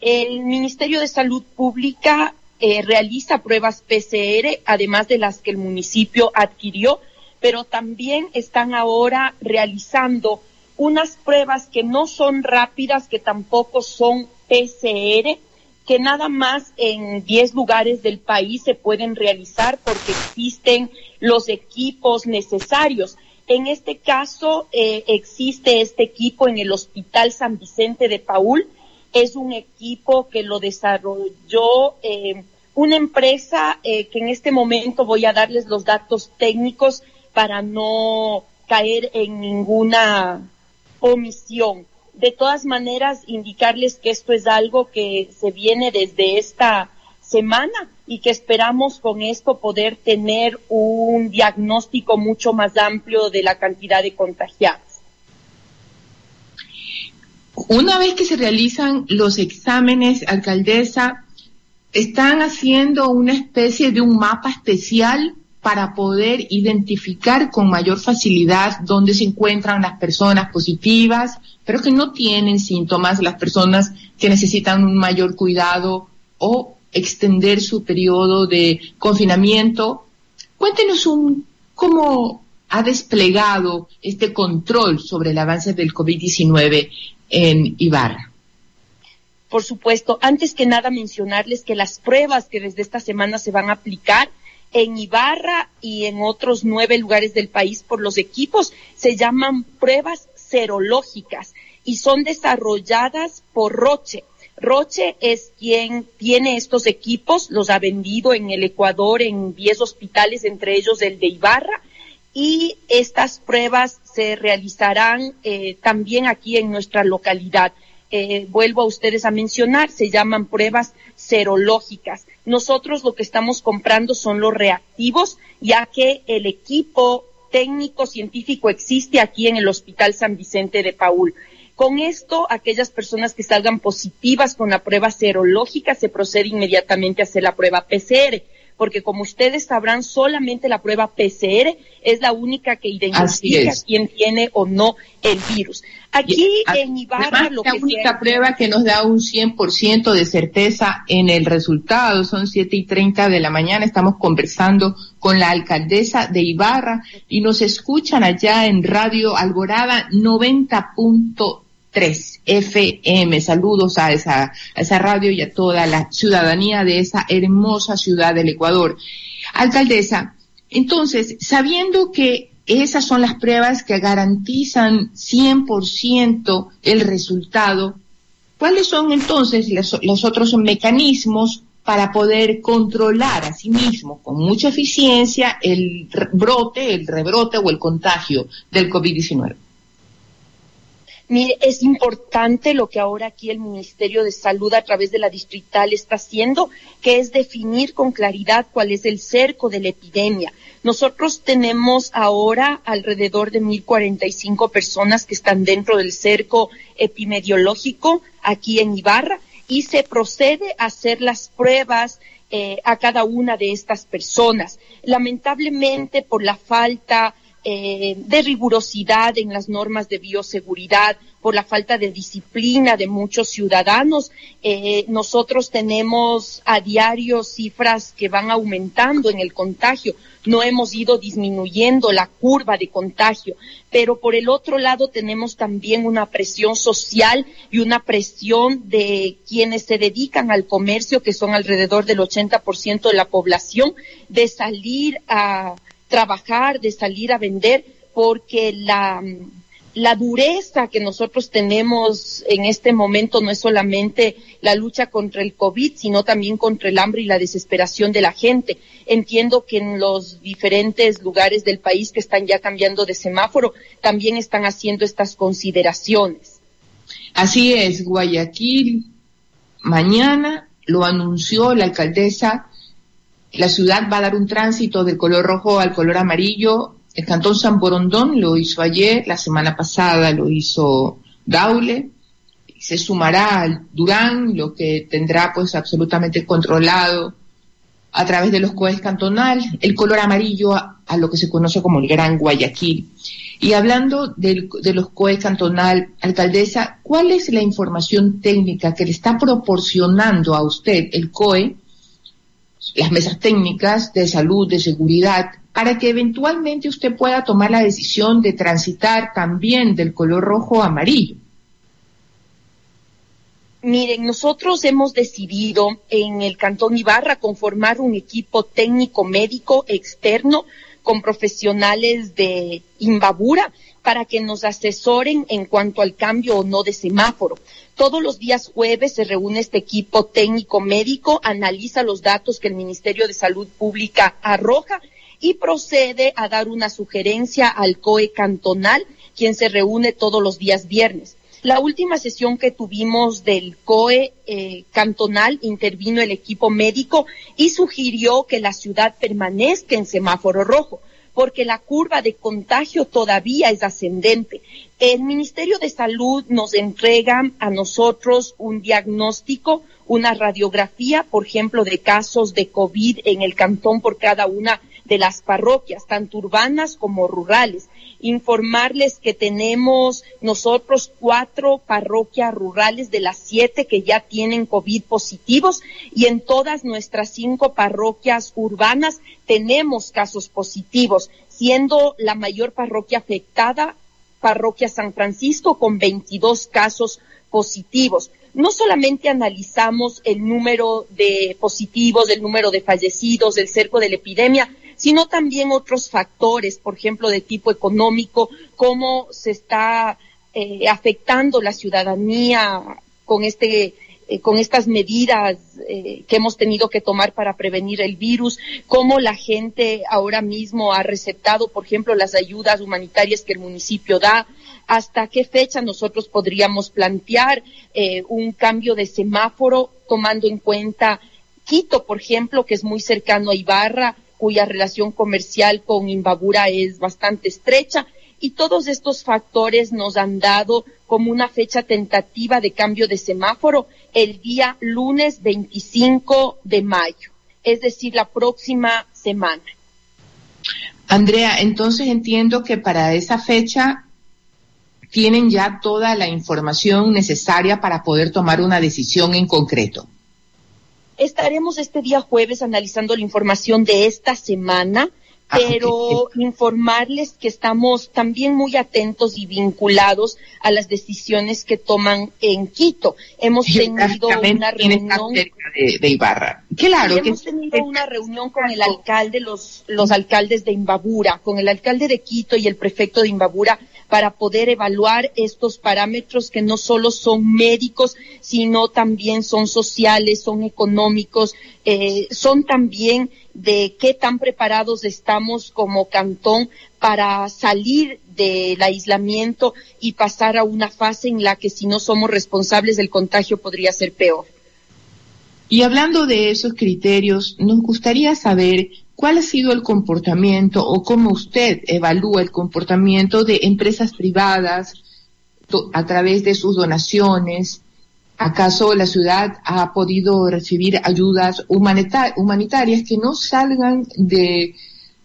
El Ministerio de Salud Pública eh, realiza pruebas PCR, además de las que el municipio adquirió, pero también están ahora realizando unas pruebas que no son rápidas, que tampoco son PCR, que nada más en 10 lugares del país se pueden realizar porque existen los equipos necesarios. En este caso eh, existe este equipo en el Hospital San Vicente de Paul. Es un equipo que lo desarrolló eh, una empresa eh, que en este momento voy a darles los datos técnicos para no caer en ninguna omisión. De todas maneras, indicarles que esto es algo que se viene desde esta semana y que esperamos con esto poder tener un diagnóstico mucho más amplio de la cantidad de contagiados. Una vez que se realizan los exámenes, alcaldesa, están haciendo una especie de un mapa especial para poder identificar con mayor facilidad dónde se encuentran las personas positivas, pero que no tienen síntomas, las personas que necesitan un mayor cuidado o extender su periodo de confinamiento. Cuéntenos un, cómo ha desplegado este control sobre el avance del COVID-19 en Ibarra. Por supuesto, antes que nada mencionarles que las pruebas que desde esta semana se van a aplicar en Ibarra y en otros nueve lugares del país por los equipos se llaman pruebas serológicas y son desarrolladas por Roche. Roche es quien tiene estos equipos, los ha vendido en el Ecuador en 10 hospitales, entre ellos el de Ibarra, y estas pruebas se realizarán eh, también aquí en nuestra localidad. Eh, vuelvo a ustedes a mencionar, se llaman pruebas serológicas. Nosotros lo que estamos comprando son los reactivos, ya que el equipo técnico científico existe aquí en el Hospital San Vicente de Paul. Con esto, aquellas personas que salgan positivas con la prueba serológica se procede inmediatamente a hacer la prueba PCR, porque como ustedes sabrán, solamente la prueba PCR es la única que identifica quién tiene o no el virus. Aquí en Ibarra lo la única prueba que nos da un 100% de certeza en el resultado, son siete y treinta de la mañana, estamos conversando con la alcaldesa de Ibarra y nos escuchan allá en Radio Alborada 90. 3 FM. Saludos a esa, esa radio y a toda la ciudadanía de esa hermosa ciudad del Ecuador. Alcaldesa, entonces, sabiendo que esas son las pruebas que garantizan 100% el resultado, ¿cuáles son entonces los, los otros mecanismos para poder controlar a sí mismo con mucha eficiencia el brote, el rebrote o el contagio del COVID-19? Mire, es importante lo que ahora aquí el Ministerio de Salud a través de la distrital está haciendo, que es definir con claridad cuál es el cerco de la epidemia. Nosotros tenemos ahora alrededor de 1.045 personas que están dentro del cerco epidemiológico aquí en Ibarra y se procede a hacer las pruebas eh, a cada una de estas personas. Lamentablemente, por la falta eh, de rigurosidad en las normas de bioseguridad, por la falta de disciplina de muchos ciudadanos. Eh, nosotros tenemos a diario cifras que van aumentando en el contagio. No hemos ido disminuyendo la curva de contagio, pero por el otro lado tenemos también una presión social y una presión de quienes se dedican al comercio, que son alrededor del 80% de la población, de salir a trabajar, de salir a vender, porque la, la dureza que nosotros tenemos en este momento no es solamente la lucha contra el COVID, sino también contra el hambre y la desesperación de la gente. Entiendo que en los diferentes lugares del país que están ya cambiando de semáforo, también están haciendo estas consideraciones. Así es, Guayaquil mañana lo anunció la alcaldesa la ciudad va a dar un tránsito del color rojo al color amarillo. El cantón San Borondón lo hizo ayer, la semana pasada lo hizo Daule. Se sumará al Durán, lo que tendrá pues absolutamente controlado a través de los COEs cantonal, el color amarillo a, lo que se conoce como el Gran Guayaquil. Y hablando de los COEs cantonal, alcaldesa, ¿cuál es la información técnica que le está proporcionando a usted el COE las mesas técnicas de salud, de seguridad, para que eventualmente usted pueda tomar la decisión de transitar también del color rojo a amarillo. Miren, nosotros hemos decidido en el Cantón Ibarra conformar un equipo técnico médico externo con profesionales de Imbabura para que nos asesoren en cuanto al cambio o no de semáforo. Todos los días jueves se reúne este equipo técnico médico, analiza los datos que el Ministerio de Salud Pública arroja y procede a dar una sugerencia al COE cantonal, quien se reúne todos los días viernes. La última sesión que tuvimos del COE eh, cantonal intervino el equipo médico y sugirió que la ciudad permanezca en semáforo rojo porque la curva de contagio todavía es ascendente. El Ministerio de Salud nos entrega a nosotros un diagnóstico, una radiografía, por ejemplo, de casos de COVID en el cantón por cada una de las parroquias, tanto urbanas como rurales. Informarles que tenemos nosotros cuatro parroquias rurales de las siete que ya tienen COVID positivos y en todas nuestras cinco parroquias urbanas tenemos casos positivos, siendo la mayor parroquia afectada parroquia San Francisco con 22 casos positivos. No solamente analizamos el número de positivos, el número de fallecidos, el cerco de la epidemia, sino también otros factores, por ejemplo, de tipo económico, cómo se está eh, afectando la ciudadanía con este eh, con estas medidas eh, que hemos tenido que tomar para prevenir el virus, cómo la gente ahora mismo ha receptado, por ejemplo, las ayudas humanitarias que el municipio da, hasta qué fecha nosotros podríamos plantear un cambio de semáforo tomando en cuenta Quito, por ejemplo, que es muy cercano a Ibarra, cuya relación comercial con Imbabura es bastante estrecha, y todos estos factores nos han dado como una fecha tentativa de cambio de semáforo el día lunes 25 de mayo, es decir, la próxima semana. Andrea, entonces entiendo que para esa fecha tienen ya toda la información necesaria para poder tomar una decisión en concreto. Estaremos este día jueves analizando la información de esta semana Ah, pero informarles que estamos también muy atentos y vinculados a las decisiones que toman en Quito. Hemos tenido una reunión de, Ibarra. Claro, hemos tenido una reunión con el alcalde, los los alcaldes de Imbabura, con el alcalde de Quito y el prefecto de Imbabura para poder evaluar estos parámetros que no solo son médicos, sino también son sociales, son económicos, eh, son también de qué tan preparados estamos como cantón para salir del aislamiento y pasar a una fase en la que si no somos responsables del contagio podría ser peor. Y hablando de esos criterios, nos gustaría saber cuál ha sido el comportamiento o cómo usted evalúa el comportamiento de empresas privadas a través de sus donaciones, ¿Acaso la ciudad ha podido recibir ayudas humanitarias que no salgan de,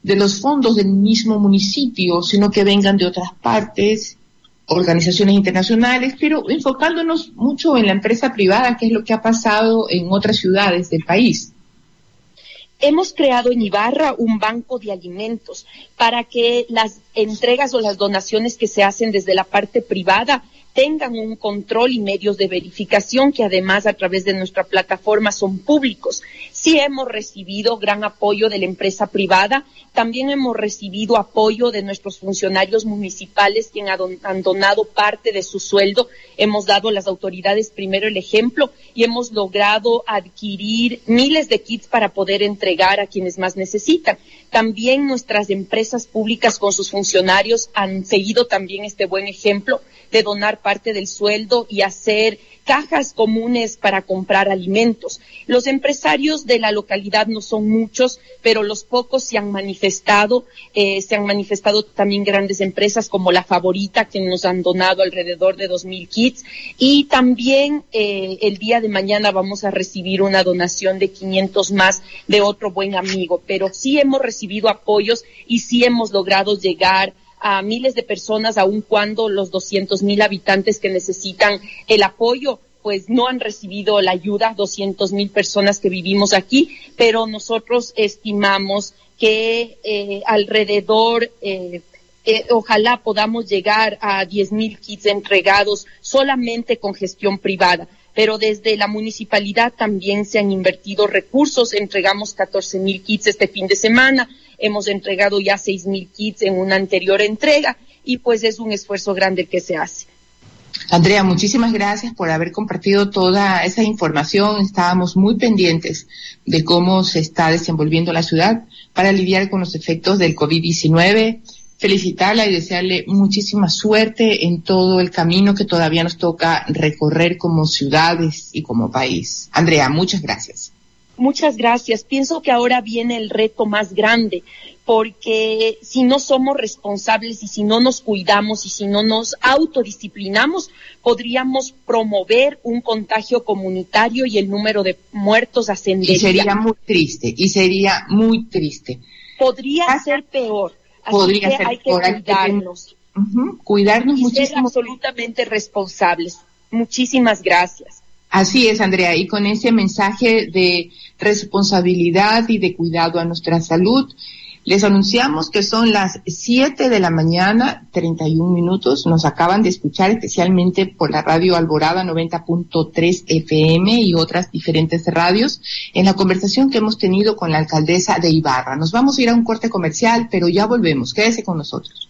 los fondos del mismo municipio, sino que vengan de otras partes, organizaciones internacionales, pero enfocándonos mucho en la empresa privada, que es lo que ha pasado en otras ciudades del país? Hemos creado en Ibarra un banco de alimentos para que las entregas o las donaciones que se hacen desde la parte privada tengan un control y medios de verificación que además a través de nuestra plataforma son públicos. Sí hemos recibido gran apoyo de la empresa privada, también hemos recibido apoyo de nuestros funcionarios municipales quien han donado parte de su sueldo. Hemos dado a las autoridades primero el ejemplo y hemos logrado adquirir miles de kits para poder entregar a quienes más necesitan. También nuestras empresas públicas con sus funcionarios han seguido también este buen ejemplo de donar parte del sueldo y hacer cajas comunes para comprar alimentos. Los empresarios de la localidad no son muchos, pero los pocos se han manifestado. Eh, se han manifestado también grandes empresas como La Favorita, que nos han donado alrededor de dos mil kits. Y también eh, el día de mañana vamos a recibir una donación de 500 más de otro buen amigo. Pero sí hemos recibido apoyos y sí hemos logrado llegar a miles de personas, aun cuando los 200 mil habitantes que necesitan el apoyo pues no han recibido la ayuda, 200 mil personas que vivimos aquí, pero nosotros estimamos que eh, alrededor, eh, eh, ojalá podamos llegar a 10 mil kits entregados solamente con gestión privada pero desde la municipalidad también se han invertido recursos. Entregamos 14 mil kits este fin de semana, hemos entregado ya 6 mil kits en una anterior entrega y pues es un esfuerzo grande que se hace. Andrea, muchísimas gracias por haber compartido toda esa información. Estábamos muy pendientes de cómo se está desenvolviendo la ciudad para lidiar con los efectos del COVID-19 felicitarla y desearle muchísima suerte en todo el camino que todavía nos toca recorrer como ciudades y como país. Andrea, muchas gracias. Muchas gracias. Pienso que ahora viene el reto más grande, porque si no somos responsables y si no nos cuidamos y si no nos autodisciplinamos, podríamos promover un contagio comunitario y el número de muertos ascendería. Y sería muy triste, y sería muy triste. Podría ser peor podría ser hay que cuidarnos. Cuidarnos y muchísimo. Ser absolutamente responsables. Muchísimas gracias. Así es, Andrea, y con ese mensaje de responsabilidad y de cuidado a nuestra salud, les anunciamos que son las 7 de la mañana, 31 minutos. Nos acaban de escuchar especialmente por la radio Alborada 90.3 FM y otras diferentes radios en la conversación que hemos tenido con la alcaldesa de Ibarra. Nos vamos a ir a un corte comercial, pero ya volvemos. Quédese con nosotros.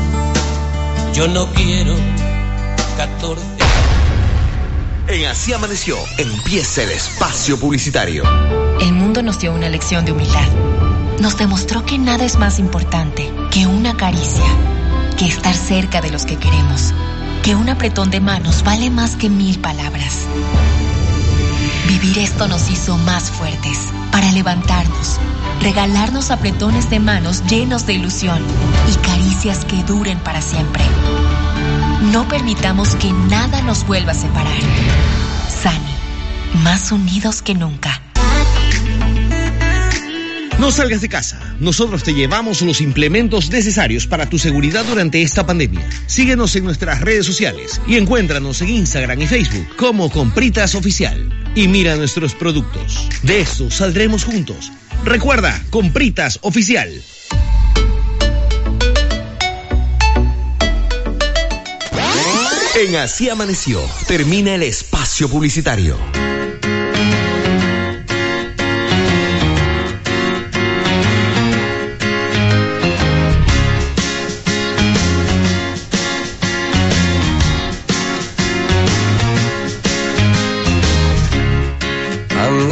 Yo no quiero 14. En Así Amaneció empieza el espacio publicitario. El mundo nos dio una lección de humildad. Nos demostró que nada es más importante que una caricia, que estar cerca de los que queremos, que un apretón de manos vale más que mil palabras. Vivir esto nos hizo más fuertes para levantarnos, regalarnos apretones de manos llenos de ilusión y caricias que duren para siempre. No permitamos que nada nos vuelva a separar. Sani, más unidos que nunca. No salgas de casa. Nosotros te llevamos los implementos necesarios para tu seguridad durante esta pandemia. Síguenos en nuestras redes sociales y encuéntranos en Instagram y Facebook como Compritas Oficial. Y mira nuestros productos. De esto saldremos juntos. Recuerda, Compritas Oficial. En Así Amaneció, termina el espacio publicitario.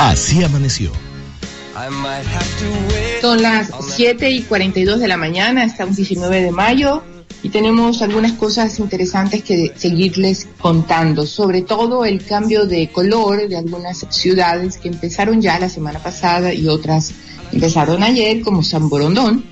Así Amaneció. Might have to wait. Son las 7 y 42 de la mañana, estamos 19 de mayo y tenemos algunas cosas interesantes que seguirles contando, sobre todo el cambio de color de algunas ciudades que empezaron ya la semana pasada y otras empezaron ayer, como San Borondón,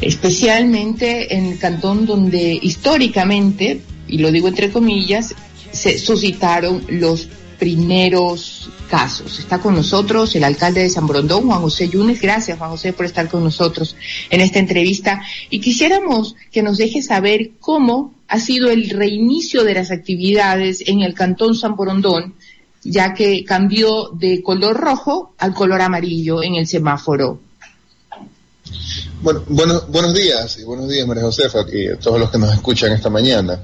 especialmente en el cantón donde históricamente, y lo digo entre comillas, se suscitaron los primeros casos. Está con nosotros el alcalde de San Borondón, Juan José Yunes. Gracias, Juan José, por estar con nosotros en esta entrevista. Y quisiéramos que nos deje saber cómo ha sido el reinicio de las actividades en el cantón San Borondón, ya que cambió de color rojo al color amarillo en el semáforo. Bueno, bueno, buenos días y buenos días María Josefa y a todos los que nos escuchan esta mañana.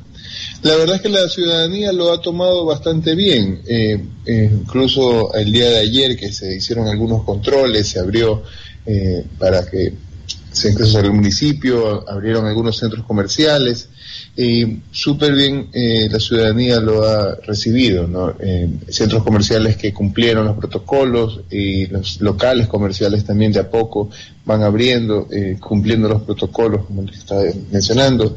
La verdad es que la ciudadanía lo ha tomado bastante bien. Eh, eh, incluso el día de ayer que se hicieron algunos controles, se abrió eh, para que se ingresó al municipio, abrieron algunos centros comerciales y súper bien eh, la ciudadanía lo ha recibido, ¿no? Eh, centros comerciales que cumplieron los protocolos y los locales comerciales también de a poco van abriendo, eh, cumpliendo los protocolos, como les estaba mencionando.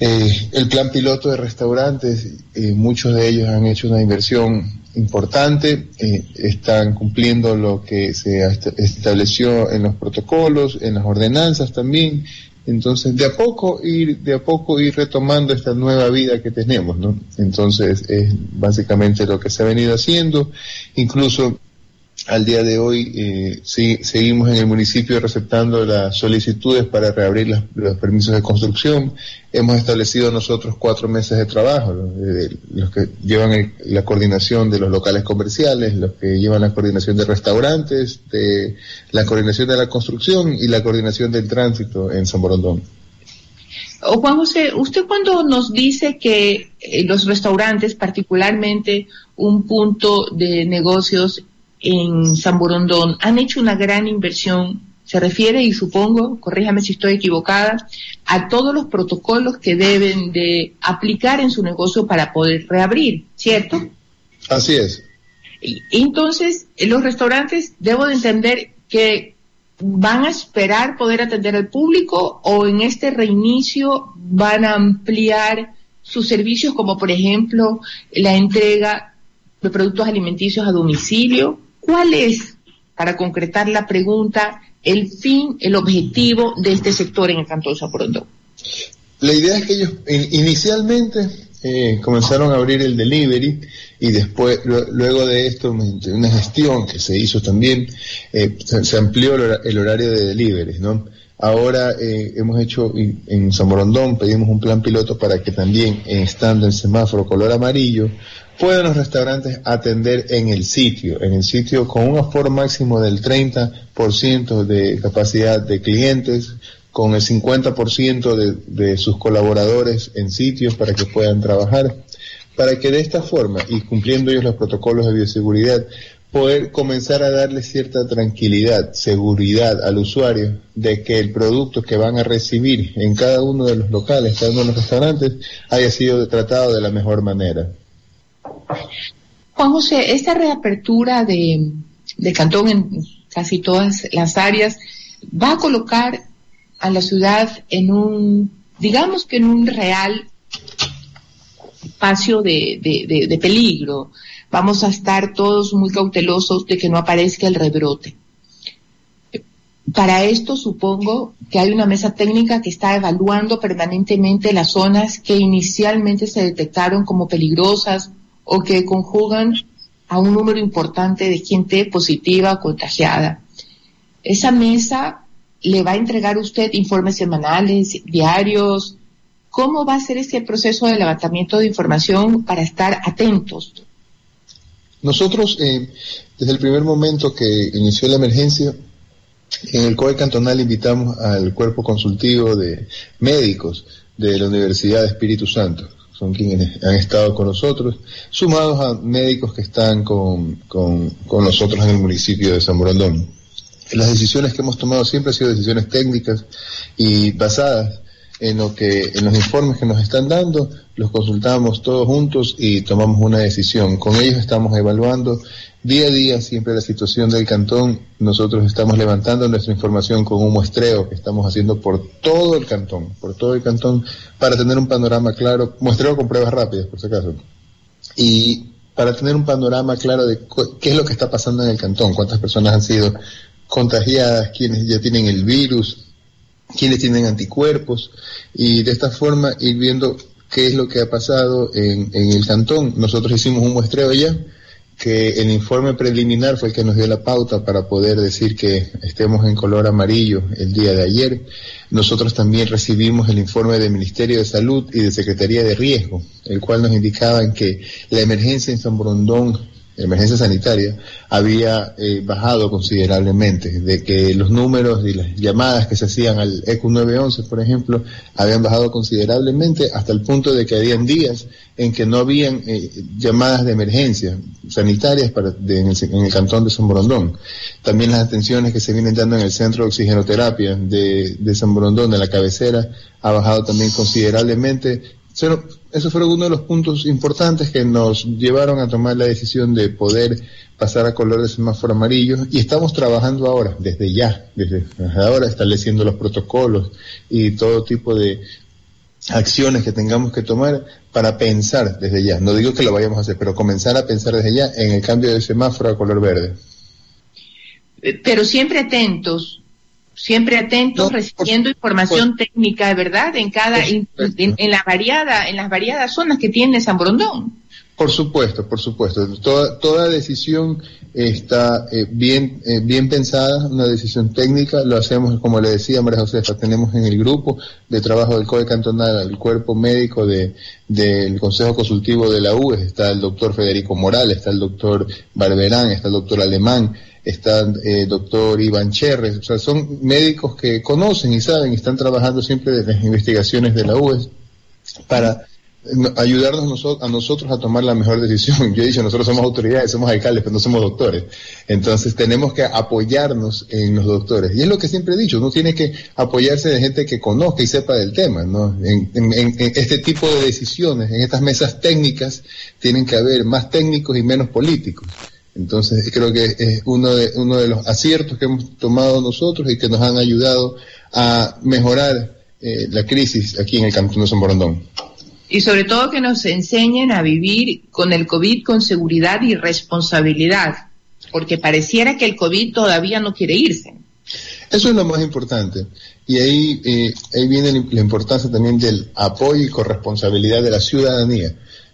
Eh, el plan piloto de restaurantes, eh, muchos de ellos han hecho una inversión importante, eh, están cumpliendo lo que se est- estableció en los protocolos, en las ordenanzas también. Entonces, de a poco ir, de a poco ir retomando esta nueva vida que tenemos, ¿no? Entonces, es básicamente lo que se ha venido haciendo. Incluso al día de hoy eh, sí, seguimos en el municipio receptando las solicitudes para reabrir los permisos de construcción. Hemos establecido nosotros cuatro meses de trabajo, los que llevan el- la coordinación de los locales comerciales, los que llevan la coordinación de restaurantes, de la coordinación de la construcción y la coordinación del tránsito en San Borondón. O Juan José, usted cuando nos dice que eh, los restaurantes, particularmente un punto de negocios en San Borondón han hecho una gran inversión. Se refiere, y supongo, corríjame si estoy equivocada, a todos los protocolos que deben de aplicar en su negocio para poder reabrir, ¿cierto? Así es. Entonces, los restaurantes, debo de entender que van a esperar poder atender al público o en este reinicio van a ampliar sus servicios como por ejemplo la entrega de productos alimenticios a domicilio. ¿Cuál es, para concretar la pregunta, el fin, el objetivo de este sector en el Cantón San Borondón? La idea es que ellos in- inicialmente eh, comenzaron a abrir el delivery y después, lue- luego de esto, una gestión que se hizo también, eh, se, amplió el, hora- el horario de delivery, ¿no? Ahora eh, hemos hecho en San Borondón, pedimos un plan piloto para que también, eh, estando en semáforo color amarillo, puedan los restaurantes atender en el sitio, en el sitio con un aforo máximo del 30% de capacidad de clientes, con el 50% de, de sus colaboradores en sitios para que puedan trabajar, para que de esta forma, y cumpliendo ellos los protocolos de bioseguridad, poder comenzar a darle cierta tranquilidad, seguridad al usuario de que el producto que van a recibir en cada uno de los locales, cada uno de los restaurantes, haya sido tratado de la mejor manera. Juan José, esta reapertura de, Cantón en casi todas las áreas va a colocar a la ciudad en un, digamos que en un real espacio de, de peligro. Vamos a estar todos muy cautelosos de que no aparezca el rebrote. Para esto supongo que hay una mesa técnica que está evaluando permanentemente las zonas que inicialmente se detectaron como peligrosas o que conjugan a un número importante de gente positiva o contagiada. Esa mesa le va a entregar usted informes semanales, diarios. ¿Cómo va a ser ese proceso de levantamiento de información para estar atentos? Nosotros, eh, desde el primer momento que inició la emergencia, en el COE cantonal invitamos al cuerpo consultivo de médicos de la Universidad de Espíritu Santo, son quienes han estado con nosotros, sumados a médicos que están con, con, con nosotros en el municipio de San Borondón. Las decisiones que hemos tomado siempre han sido decisiones técnicas y basadas en lo que en los informes que nos están dando, los consultamos todos juntos y tomamos una decisión. Con ellos estamos evaluando día a día siempre la situación del cantón. Nosotros estamos levantando nuestra información con un muestreo que estamos haciendo por todo el cantón, por todo el cantón, para tener un panorama claro, muestreo con pruebas rápidas, por si acaso. Y para tener un panorama claro de qué es lo que está pasando en el cantón, cuántas personas han sido contagiadas, quienes ya tienen el virus, quienes tienen anticuerpos y de esta forma ir viendo qué es lo que ha pasado en, en el cantón. Nosotros hicimos un muestreo ya que el informe preliminar fue el que nos dio la pauta para poder decir que estemos en color amarillo el día de ayer. Nosotros también recibimos el informe del Ministerio de Salud y de Secretaría de Riesgo, el cual nos indicaban que la emergencia en San Borondón la emergencia sanitaria había eh, bajado considerablemente, de que los números y las llamadas que se hacían al ECU 911, por ejemplo, habían bajado considerablemente hasta el punto de que habían días en que no habían eh, llamadas de emergencia sanitarias para, de- en, el, en el cantón de San Borondón. También las atenciones que se vienen dando en el centro de oxigenoterapia de, San Borondón, de la cabecera, ha bajado también considerablemente pero esos fueron uno de los puntos importantes que nos llevaron a tomar la decisión de poder pasar a color de semáforo amarillo y estamos trabajando ahora, desde ya, desde ahora, estableciendo los protocolos y todo tipo de acciones que tengamos que tomar para pensar desde ya. No digo que lo vayamos a hacer, pero comenzar a pensar desde ya en el cambio de semáforo a color verde. Eh, Pero siempre atentos, siempre atentos, recibiendo información técnica de verdad en cada, en la variada, en las variadas zonas que tiene San Borondón. Por supuesto, por supuesto. Toda, toda decisión está eh, bien, eh, bien pensada, una decisión técnica. Lo hacemos, como le decía María Josefa, tenemos en el grupo de trabajo del COE cantonal, el cuerpo médico de, del Consejo Consultivo de la UES. Está el doctor Federico Morales, está el doctor Barberán, está el doctor Alemán, está el eh, doctor Iván Cherres. O sea, son médicos que conocen y saben y están trabajando siempre de las investigaciones de la UES para ayudarnos a nosotros a tomar la mejor decisión. Yo he dicho, nosotros somos autoridades, somos alcaldes, pero no somos doctores. Entonces tenemos que apoyarnos en los doctores. Y es lo que siempre he dicho, uno tiene que apoyarse de gente que conozca y sepa del tema. ¿no? En, este tipo de decisiones, en estas mesas técnicas, tienen que haber más técnicos y menos políticos. Entonces creo que es uno de, uno de los aciertos que hemos tomado nosotros y que nos han ayudado a mejorar eh, la crisis aquí en el Cantón de San Borondón y sobre todo que nos enseñen a vivir con el COVID con seguridad y responsabilidad, porque pareciera que el COVID todavía no quiere irse. Eso es lo más importante. Y ahí, eh, ahí viene la importancia también del apoyo y corresponsabilidad de la ciudadanía.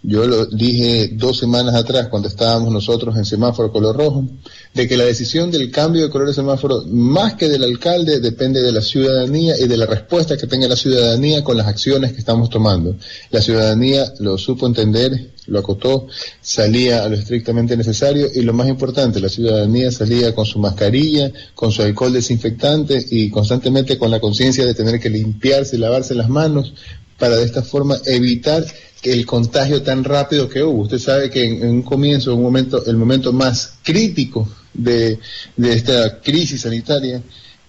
Yo lo dije dos semanas atrás cuando estábamos nosotros en semáforo color rojo, de que la decisión del cambio de color de semáforo, más que del alcalde, depende de la ciudadanía y de la respuesta que tenga la ciudadanía con las acciones que estamos tomando. La ciudadanía lo supo entender, lo acotó, salía a lo estrictamente necesario y lo más importante, la ciudadanía salía con su mascarilla, con su alcohol desinfectante y constantemente con la conciencia de tener que limpiarse y lavarse las manos para de esta forma evitar el contagio tan rápido que hubo. Usted sabe que en, un comienzo, un momento, el momento más crítico de, esta crisis sanitaria,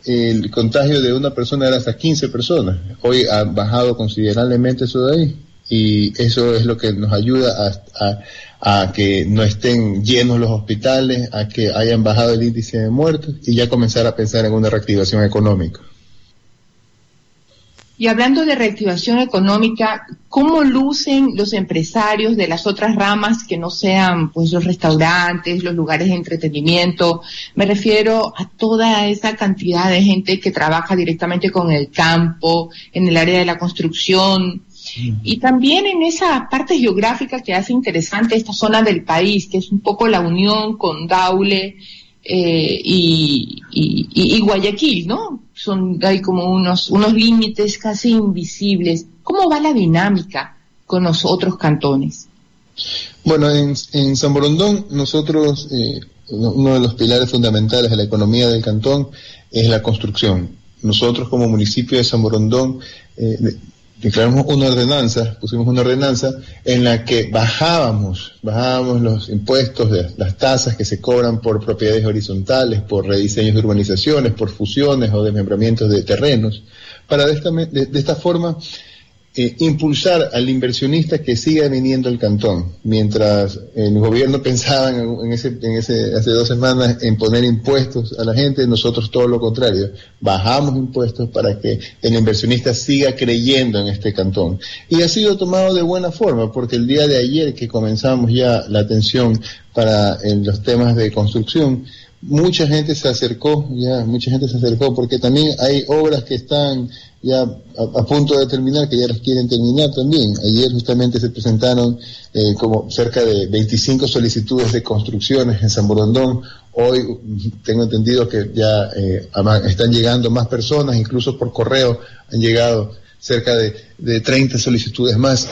el contagio de una persona era hasta 15 personas. Hoy ha bajado considerablemente eso de ahí y eso es lo que nos ayuda a, a, que no estén llenos los hospitales, a que hayan bajado el índice de muertos y ya comenzar a pensar en una reactivación económica. Y hablando de reactivación económica, ¿cómo lucen los empresarios de las otras ramas que no sean pues los restaurantes, los lugares de entretenimiento? Me refiero a toda esa cantidad de gente que trabaja directamente con el campo, en el área de la construcción, y también en esa parte geográfica que hace interesante esta zona del país, que es un poco la unión con Daule eh, y, y, Guayaquil, ¿no? Son, hay como unos, unos límites casi invisibles. ¿Cómo va la dinámica con los otros cantones? Bueno, en, en San Borondón nosotros, eh, uno de los pilares fundamentales de la economía del cantón es la construcción. Nosotros como municipio de San Borondón eh, declaramos una ordenanza, pusimos una ordenanza en la que bajábamos, bajábamos los impuestos, de, las tasas que se cobran por propiedades horizontales, por rediseños de urbanizaciones, por fusiones o desmembramientos de terrenos, para de esta, de esta forma eh, impulsar al inversionista que siga viniendo al cantón, mientras el gobierno pensaba en, ese, en ese, hace dos semanas en poner impuestos a la gente, nosotros todo lo contrario, bajamos impuestos para que el inversionista siga creyendo en este cantón. Y ha sido tomado de buena forma, porque el día de ayer que comenzamos ya la atención para los temas de construcción, mucha gente se acercó, ya, mucha gente se acercó, porque también hay obras que están ya a, punto de terminar, que ya las quieren terminar también. Ayer justamente se presentaron eh, como cerca de 25 solicitudes de construcciones en San Borondón. Hoy tengo entendido que ya eh, están llegando más personas, incluso por correo han llegado cerca de, de 30 solicitudes más.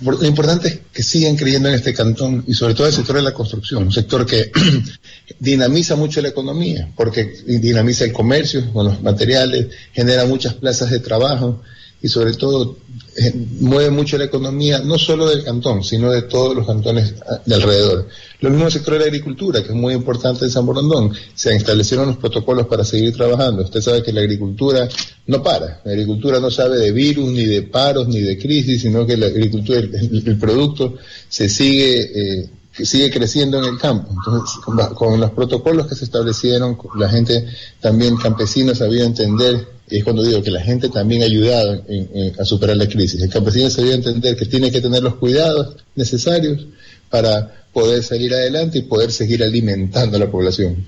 Lo importante es que sigan creyendo en este cantón y sobre todo el sector de la construcción, un sector que dinamiza mucho la economía, porque dinamiza el comercio con los materiales, genera muchas plazas de trabajo y sobre todo eh, mueve mucho la economía, no solo del cantón, sino de todos los cantones ah, de alrededor. Lo mismo el sector de la agricultura, que es muy importante en San Borondón. Se establecieron los protocolos para seguir trabajando. Usted sabe que la agricultura no para. La agricultura no sabe de virus, ni de paros, ni de crisis, sino que la agricultura, el, producto se sigue, eh, sigue creciendo en el campo. Entonces, con, los protocolos que se establecieron, la gente también campesina sabía entender y es cuando digo que la gente también ha ayudado a superar la crisis. El campesino sabía entender que tiene que tener los cuidados necesarios para poder salir adelante y poder seguir alimentando a la población.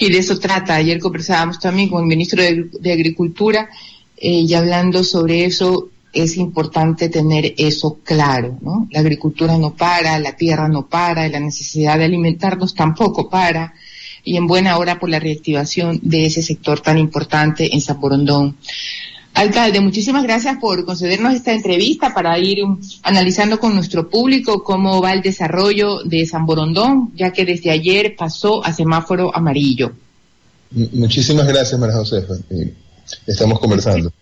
Y de eso trata. Ayer conversábamos también con el ministro de, Agricultura eh, y hablando sobre eso es importante tener eso claro, ¿no? La agricultura no para, la tierra no para, la necesidad de alimentarnos tampoco para y en buena hora por la reactivación de ese sector tan importante en Zaporondón. Alcalde, muchísimas gracias por concedernos esta entrevista para ir analizando con nuestro público cómo va el desarrollo de San Borondón, ya que desde ayer pasó a semáforo amarillo. Muchísimas gracias, María Josefa. Estamos conversando.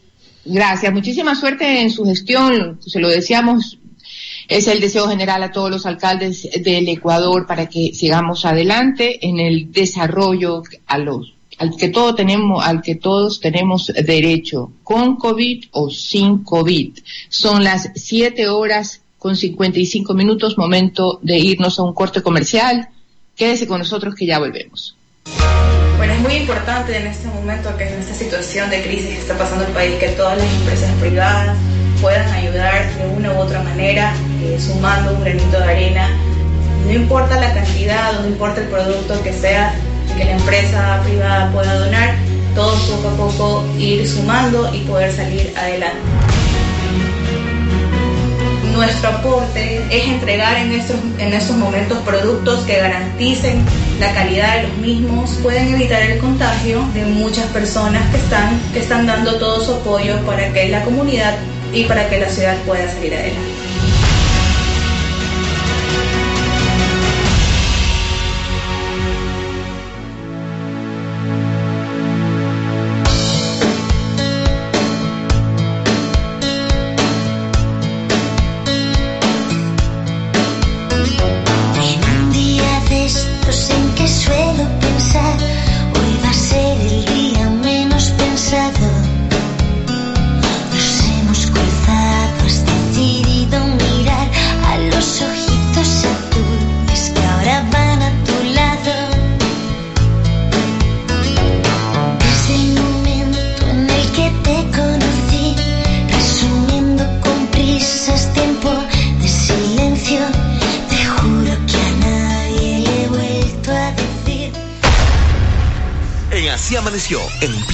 Gracias, muchísima suerte en su gestión, se lo decíamos, es el deseo general a todos los alcaldes del Ecuador para que sigamos adelante en el desarrollo a los al que todos tenemos, al que todos tenemos derecho, con COVID o sin COVID. Son las siete horas con 55 minutos, momento de irnos a un corte comercial. Quédese con nosotros que ya volvemos. Bueno, es muy importante en este momento, que en esta situación de crisis que está pasando el país, que todas las empresas privadas puedan ayudar de una u otra manera, eh, sumando un granito de arena. No importa la cantidad, no importa el producto que sea, que la empresa privada pueda donar, todos poco a poco ir sumando y poder salir adelante. Nuestro aporte es entregar en en estos momentos productos que garanticen la calidad de los mismos, pueden evitar el contagio de muchas personas que están, que están dando todo su apoyo para que la comunidad y para que la ciudad pueda salir adelante.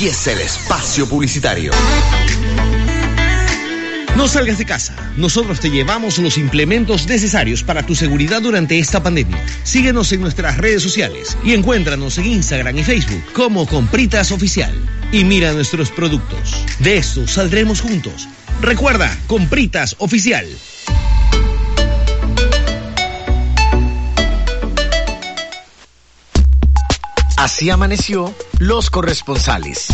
Empieza el espacio publicitario. No salgas de casa. Nosotros te llevamos los implementos necesarios para tu seguridad durante esta pandemia. Síguenos en nuestras redes sociales y encuéntranos en Instagram y Facebook como Compritas Oficial. Y mira nuestros productos. De esto saldremos juntos. Recuerda, Compritas Oficial. Así amaneció los corresponsales.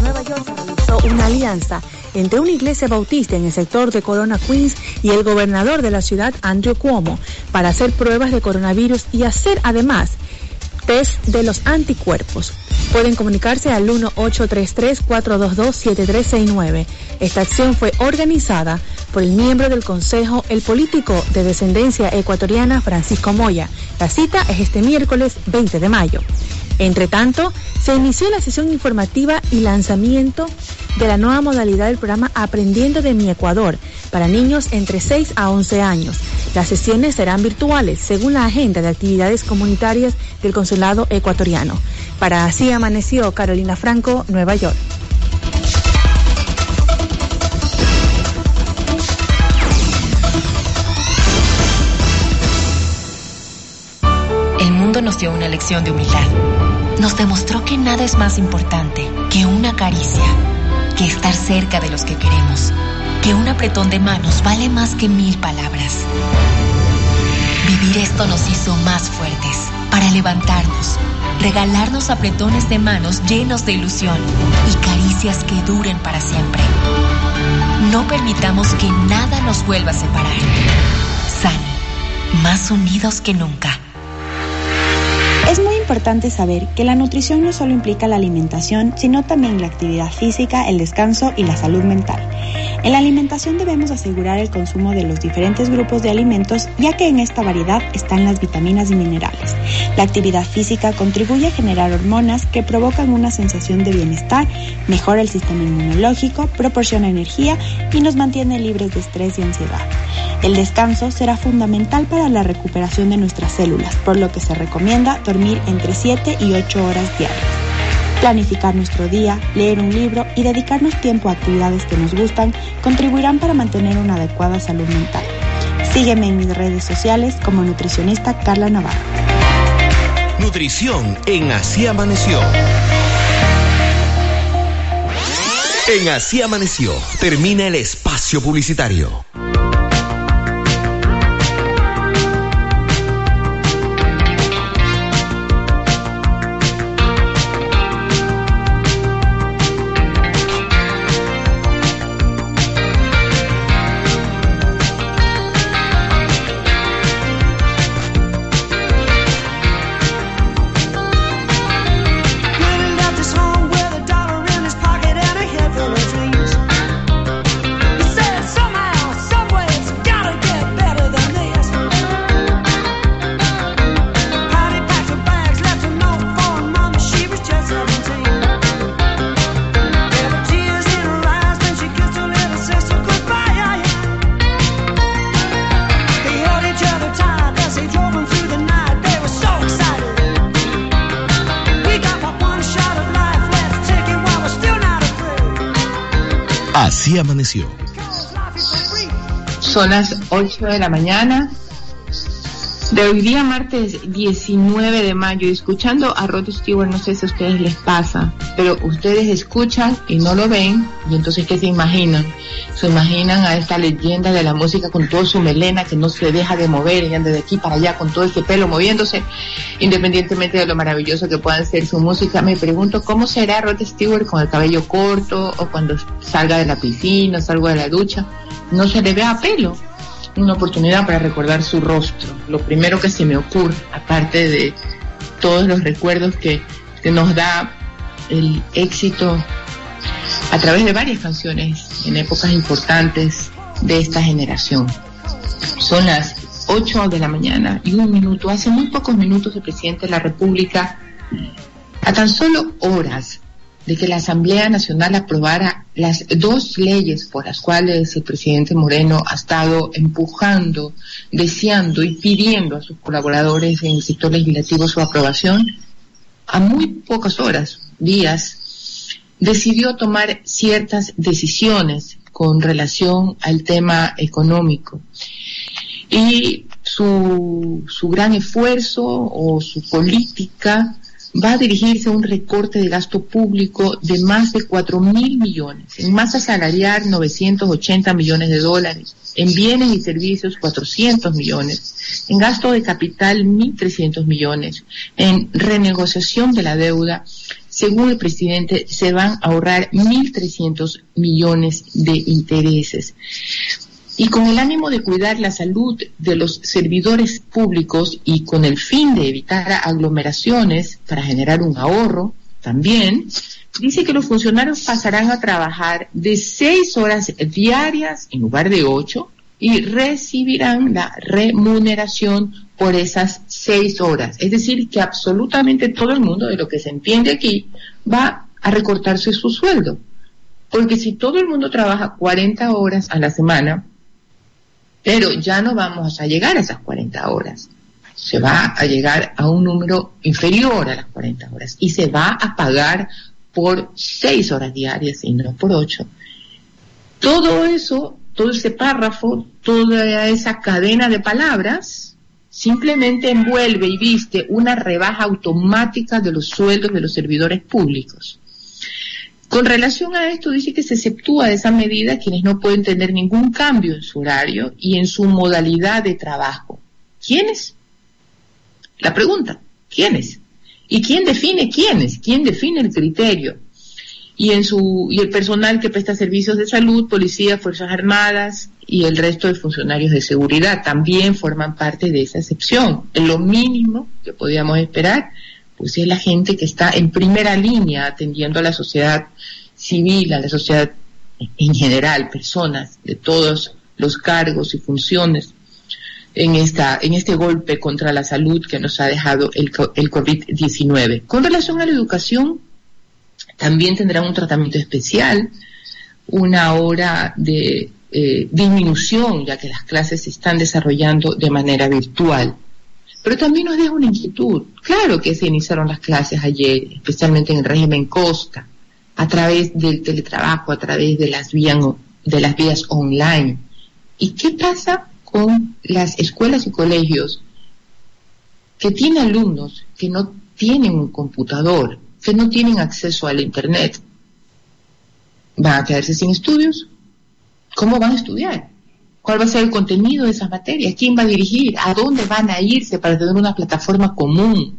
Nueva York realizó una alianza entre una iglesia bautista en el sector de Corona Queens y el gobernador de la ciudad, Andrew Cuomo, para hacer pruebas de coronavirus y hacer además test de los anticuerpos. Pueden comunicarse al 1-833-422-7369. Esta acción fue organizada por el miembro del Consejo, el político de descendencia ecuatoriana Francisco Moya. La cita es este miércoles 20 de mayo. Entre tanto, se inició la sesión informativa y lanzamiento de la nueva modalidad del programa Aprendiendo de mi Ecuador para niños entre 6 a 11 años. Las sesiones serán virtuales según la agenda de actividades comunitarias del Consulado ecuatoriano. Para así amaneció Carolina Franco, Nueva York. Nos dio una lección de humildad. Nos demostró que nada es más importante que una caricia, que estar cerca de los que queremos que un apretón de manos vale más que mil palabras. Vivir esto nos hizo más fuertes para levantarnos, regalarnos apretones de manos llenos de ilusión y caricias que duren para siempre. No permitamos que nada nos vuelva a separar. San, más unidos que nunca. Importante saber que la nutrición no solo implica la alimentación, sino también la actividad física, el descanso y la salud mental. En la alimentación debemos asegurar el consumo de los diferentes grupos de alimentos, ya que en esta variedad están las vitaminas y minerales. La actividad física contribuye a generar hormonas que provocan una sensación de bienestar, mejora el sistema inmunológico, proporciona energía y nos mantiene libres de estrés y ansiedad. El descanso será fundamental para la recuperación de nuestras células, por lo que se recomienda dormir entre 7 y 8 horas diarias. Planificar nuestro día, leer un libro y dedicarnos tiempo a actividades que nos gustan contribuirán para mantener una adecuada salud mental. Sígueme en mis redes sociales como nutricionista Carla Navarro. Nutrición en Así Amaneció. En Así Amaneció termina el espacio publicitario. Amaneció. Son las 8 de la mañana de hoy día, martes 19 de mayo, escuchando a Rod Stewart, no sé si a ustedes les pasa, pero ustedes escuchan y no lo ven, y entonces ¿qué se imaginan? Se imaginan a esta leyenda de la música con toda su melena que no se deja de mover y anda de aquí para allá con todo ese pelo moviéndose, independientemente de lo maravilloso que puedan ser su música. Me pregunto cómo será Rod Stewart con el cabello corto o cuando salga de la piscina, salga de la ducha, no se le vea pelo una oportunidad para recordar su rostro. Lo primero que se me ocurre, aparte de todos los recuerdos que, que nos da el éxito a través de varias canciones en épocas importantes de esta generación. Son las 8 de la mañana y un minuto. Hace muy pocos minutos el presidente de la República, a tan solo horas de que la Asamblea Nacional aprobara las dos leyes por las cuales el presidente Moreno ha estado empujando, deseando y pidiendo a sus colaboradores en el sector legislativo su aprobación, a muy pocas horas, días, decidió tomar ciertas decisiones con relación al tema económico. Y su, su gran esfuerzo o su política va a dirigirse a un recorte de gasto público de más de 4 mil millones, en masa salarial 980 millones de dólares, en bienes y servicios 400 millones, en gasto de capital 1.300 millones, en renegociación de la deuda, según el presidente, se van a ahorrar 1.300 millones de intereses. Y con el ánimo de cuidar la salud de los servidores públicos y con el fin de evitar aglomeraciones para generar un ahorro, también dice que los funcionarios pasarán a trabajar de seis horas diarias en lugar de ocho y recibirán la remuneración por esas seis horas. Es decir, que absolutamente todo el mundo, de lo que se entiende aquí, va a recortarse su sueldo. Porque si todo el mundo trabaja 40 horas a la semana, pero ya no vamos a llegar a esas 40 horas. Se va a llegar a un número inferior a las 40 horas y se va a pagar por 6 horas diarias y no por 8. Todo eso, todo ese párrafo, toda esa cadena de palabras, simplemente envuelve y viste una rebaja automática de los sueldos de los servidores públicos. Con relación a esto, dice que se exceptúa de esa medida quienes no pueden tener ningún cambio en su horario y en su modalidad de trabajo. ¿Quiénes? La pregunta, ¿quiénes? ¿Y quién define quiénes? ¿Quién define el criterio? Y, en su, y el personal que presta servicios de salud, policía, Fuerzas Armadas y el resto de funcionarios de seguridad también forman parte de esa excepción. Lo mínimo que podíamos esperar pues es la gente que está en primera línea atendiendo a la sociedad civil, a la sociedad en general, personas de todos los cargos y funciones en esta en este golpe contra la salud que nos ha dejado el, el COVID-19. Con relación a la educación, también tendrá un tratamiento especial, una hora de eh, disminución, ya que las clases se están desarrollando de manera virtual. Pero también nos deja una inquietud. Claro que se iniciaron las clases ayer, especialmente en el régimen Costa, a través del teletrabajo, a través de las vías, de las vías online. ¿Y qué pasa con las escuelas y colegios que tienen alumnos que no tienen un computador, que no tienen acceso al Internet? ¿Van a quedarse sin estudios? ¿Cómo van a estudiar? cuál va a ser el contenido de esas materias, quién va a dirigir, a dónde van a irse para tener una plataforma común.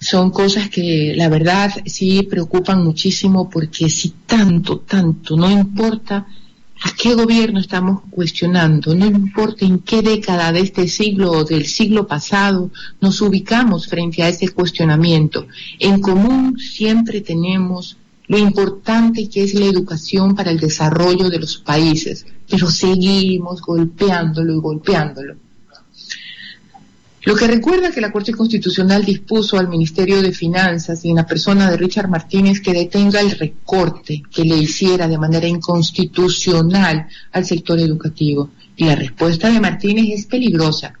Son cosas que la verdad sí preocupan muchísimo porque si tanto, tanto, no importa a qué gobierno estamos cuestionando, no importa en qué década de este siglo o del siglo pasado nos ubicamos frente a ese cuestionamiento, en común siempre tenemos lo importante que es la educación para el desarrollo de los países, pero seguimos golpeándolo y golpeándolo. Lo que recuerda que la Corte Constitucional dispuso al Ministerio de Finanzas y en la persona de Richard Martínez que detenga el recorte que le hiciera de manera inconstitucional al sector educativo. Y la respuesta de Martínez es peligrosa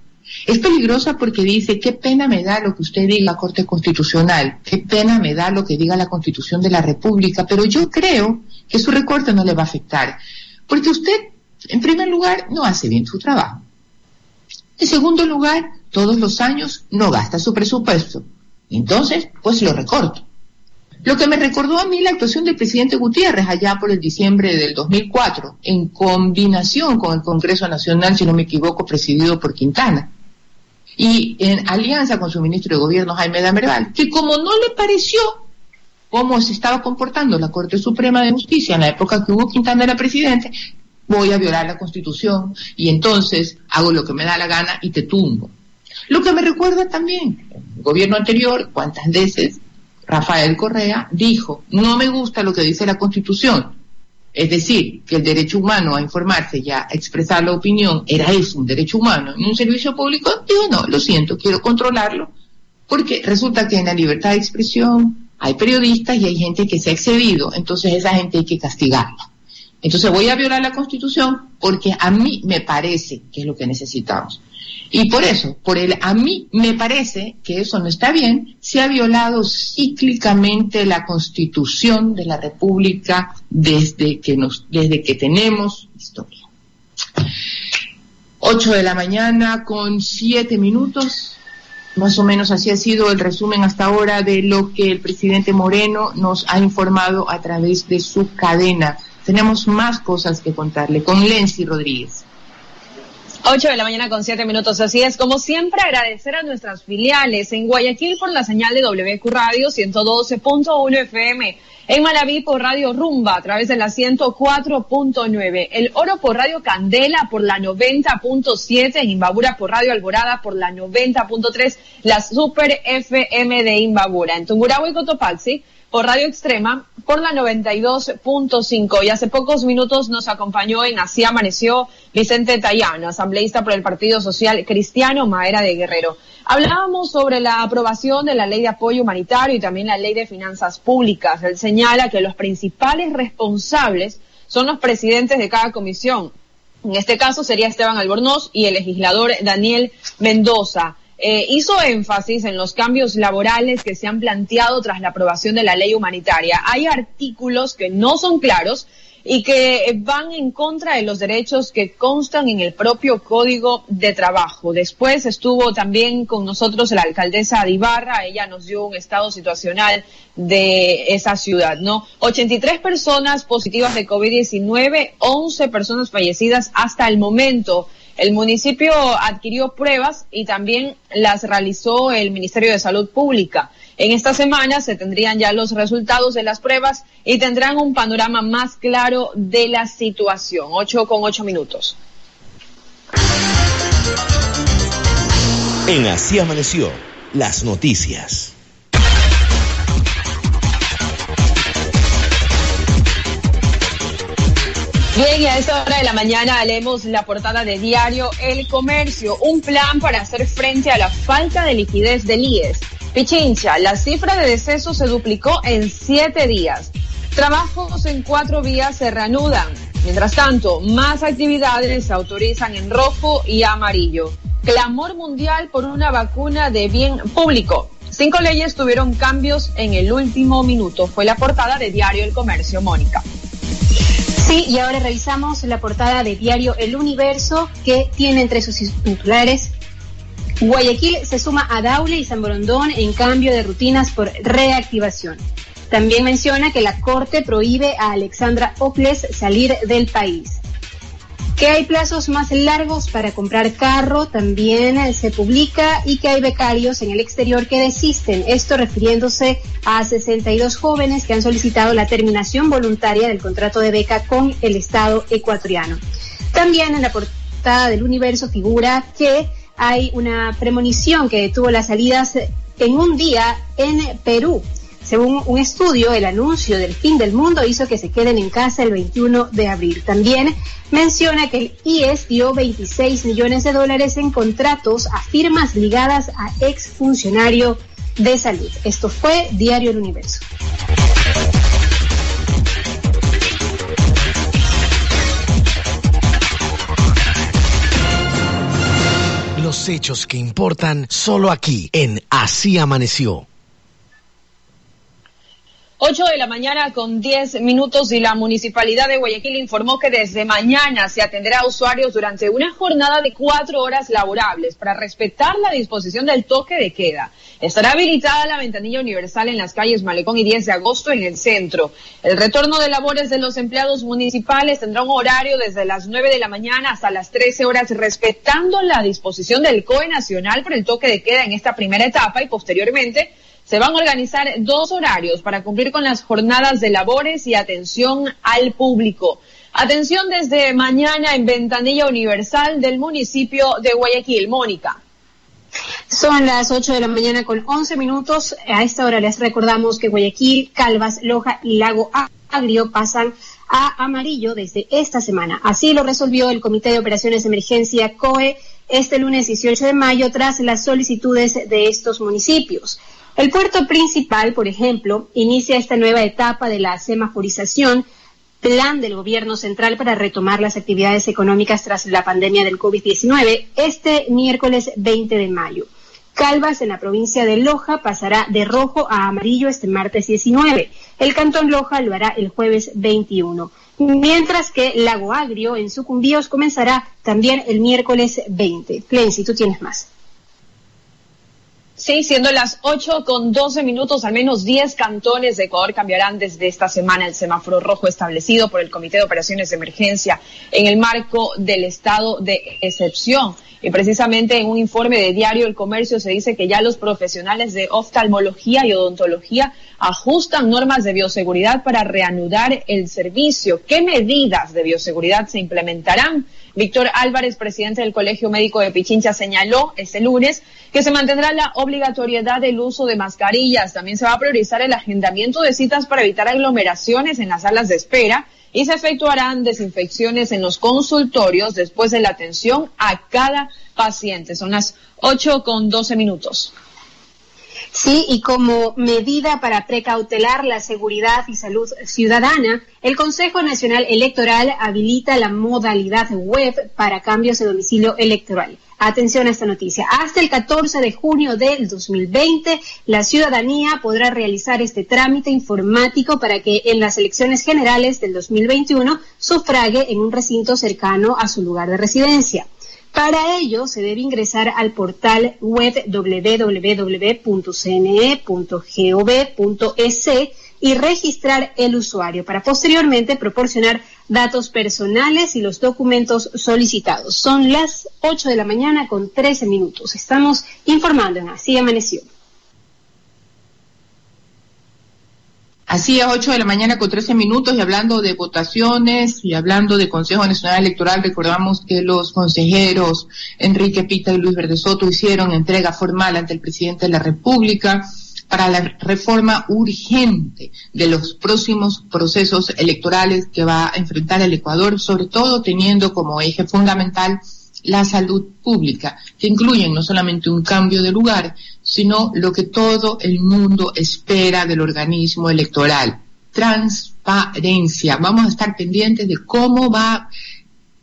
es peligrosa porque dice, qué pena me da lo que usted diga Corte Constitucional, qué pena me da lo que diga la Constitución de la República, pero yo creo que su recorte no le va a afectar. Porque usted, en primer lugar, no hace bien su trabajo. En segundo lugar, todos los años no gasta su presupuesto. Entonces, pues lo recorto. Lo que me recordó a mí la actuación del presidente Gutiérrez allá por el diciembre del 2004, en combinación con el Congreso Nacional, si no me equivoco, presidido por Quintana, y en alianza con su ministro de Gobierno, Jaime Damerval, que como no le pareció cómo se estaba comportando la Corte Suprema de Justicia en la época que Hugo Quintana era presidente, voy a violar la Constitución y entonces hago lo que me da la gana y te tumbo. Lo que me recuerda también, el gobierno anterior, cuántas veces Rafael Correa dijo, no me gusta lo que dice la Constitución, es decir, que el derecho humano a informarse y a expresar la opinión era eso, un derecho humano en un servicio público, digo, no, lo siento, quiero controlarlo, porque resulta que en la libertad de expresión hay periodistas y hay gente que se ha excedido, entonces esa gente hay que castigarla. Entonces voy a violar la Constitución porque a mí me parece que es lo que necesitamos. Y por eso, por el a mí me parece que eso no está bien, se ha violado cíclicamente la Constitución de la República desde que nos desde que tenemos historia. Ocho de la mañana con siete minutos. Más o menos así ha sido el resumen hasta ahora de lo que el presidente Moreno nos ha informado a través de su cadena. Tenemos más cosas que contarle con Lenzi Rodríguez. 8 de la mañana con 7 minutos. Así es, como siempre, agradecer a nuestras filiales en Guayaquil por la señal de WQ Radio 112.1 FM. En Malaví por Radio Rumba a través de la 104.9. El Oro por Radio Candela por la 90.7. En Imbabura por Radio Alborada por la 90.3. La Super FM de Imbabura. En Tungurahua y Cotopaxi por Radio Extrema por la 92.5 y hace pocos minutos nos acompañó en Así Amaneció Vicente Tayano, asambleísta por el Partido Social Cristiano Maera de Guerrero. Hablábamos sobre la aprobación de la ley de apoyo humanitario y también la ley de finanzas públicas. Él señala que los principales responsables son los presidentes de cada comisión. En este caso sería Esteban Albornoz y el legislador Daniel Mendoza. Eh, hizo énfasis en los cambios laborales que se han planteado tras la aprobación de la ley humanitaria. Hay artículos que no son claros y que van en contra de los derechos que constan en el propio Código de Trabajo. Después estuvo también con nosotros la alcaldesa de Ibarra, ella nos dio un estado situacional de esa ciudad, ¿no? 83 personas positivas de COVID-19, 11 personas fallecidas hasta el momento. El municipio adquirió pruebas y también las realizó el Ministerio de Salud Pública. En esta semana se tendrían ya los resultados de las pruebas y tendrán un panorama más claro de la situación. Ocho con ocho minutos. En Así Amaneció, las noticias. Bien, y a esta hora de la mañana leemos la portada de diario El Comercio, un plan para hacer frente a la falta de liquidez del IES. Pichincha, la cifra de decesos se duplicó en siete días. Trabajos en cuatro vías se reanudan. Mientras tanto, más actividades se autorizan en rojo y amarillo. Clamor mundial por una vacuna de bien público. Cinco leyes tuvieron cambios en el último minuto. Fue la portada de Diario El Comercio, Mónica. Sí, y ahora revisamos la portada de diario El Universo, que tiene entre sus titulares Guayaquil se suma a Daule y San Borondón en cambio de rutinas por reactivación. También menciona que la Corte prohíbe a Alexandra Ocles salir del país que hay plazos más largos para comprar carro, también eh, se publica, y que hay becarios en el exterior que desisten, esto refiriéndose a 62 jóvenes que han solicitado la terminación voluntaria del contrato de beca con el Estado ecuatoriano. También en la portada del universo figura que hay una premonición que detuvo las salidas en un día en Perú. Según un estudio, el anuncio del fin del mundo hizo que se queden en casa el 21 de abril. También menciona que el IES dio 26 millones de dólares en contratos a firmas ligadas a exfuncionario de salud. Esto fue Diario El Universo. Los hechos que importan solo aquí en Así Amaneció. 8 de la mañana con 10 minutos y la Municipalidad de Guayaquil informó que desde mañana se atenderá a usuarios durante una jornada de cuatro horas laborables para respetar la disposición del toque de queda. Estará habilitada la ventanilla universal en las calles Malecón y 10 de agosto en el centro. El retorno de labores de los empleados municipales tendrá un horario desde las 9 de la mañana hasta las 13 horas, respetando la disposición del COE Nacional por el toque de queda en esta primera etapa y posteriormente se van a organizar dos horarios para cumplir con las jornadas de labores y atención al público. Atención desde mañana en Ventanilla Universal del municipio de Guayaquil. Mónica. Son las 8 de la mañana con 11 minutos. A esta hora les recordamos que Guayaquil, Calvas, Loja y Lago Agrio pasan a amarillo desde esta semana. Así lo resolvió el Comité de Operaciones de Emergencia COE este lunes 18 de mayo tras las solicitudes de estos municipios. El puerto principal, por ejemplo, inicia esta nueva etapa de la semaforización, plan del gobierno central para retomar las actividades económicas tras la pandemia del COVID-19, este miércoles 20 de mayo. Calvas, en la provincia de Loja, pasará de rojo a amarillo este martes 19. El cantón Loja lo hará el jueves 21. Mientras que Lago Agrio, en Sucumbíos, comenzará también el miércoles 20. Flensi, tú tienes más. Sí, siendo las 8 con 12 minutos, al menos 10 cantones de Ecuador cambiarán desde esta semana el semáforo rojo establecido por el Comité de Operaciones de Emergencia en el marco del estado de excepción. Y precisamente en un informe de Diario El Comercio se dice que ya los profesionales de oftalmología y odontología ajustan normas de bioseguridad para reanudar el servicio. ¿Qué medidas de bioseguridad se implementarán? Víctor Álvarez, presidente del Colegio Médico de Pichincha, señaló este lunes que se mantendrá la obligatoriedad del uso de mascarillas. También se va a priorizar el agendamiento de citas para evitar aglomeraciones en las salas de espera y se efectuarán desinfecciones en los consultorios después de la atención a cada paciente. Son las 8 con 12 minutos. Sí, y como medida para precautelar la seguridad y salud ciudadana, el Consejo Nacional Electoral habilita la modalidad web para cambios de domicilio electoral. Atención a esta noticia. Hasta el 14 de junio del 2020, la ciudadanía podrá realizar este trámite informático para que en las elecciones generales del 2021 sufrague en un recinto cercano a su lugar de residencia. Para ello, se debe ingresar al portal web www.cne.gov.es y registrar el usuario para posteriormente proporcionar datos personales y los documentos solicitados. Son las 8 de la mañana con 13 minutos. Estamos informando en Así Amaneció. Así a 8 de la mañana con 13 minutos y hablando de votaciones y hablando de Consejo Nacional Electoral, recordamos que los consejeros Enrique Pita y Luis Verde Soto hicieron entrega formal ante el presidente de la República para la reforma urgente de los próximos procesos electorales que va a enfrentar el Ecuador, sobre todo teniendo como eje fundamental la salud pública, que incluyen no solamente un cambio de lugar, sino lo que todo el mundo espera del organismo electoral, transparencia. Vamos a estar pendientes de cómo va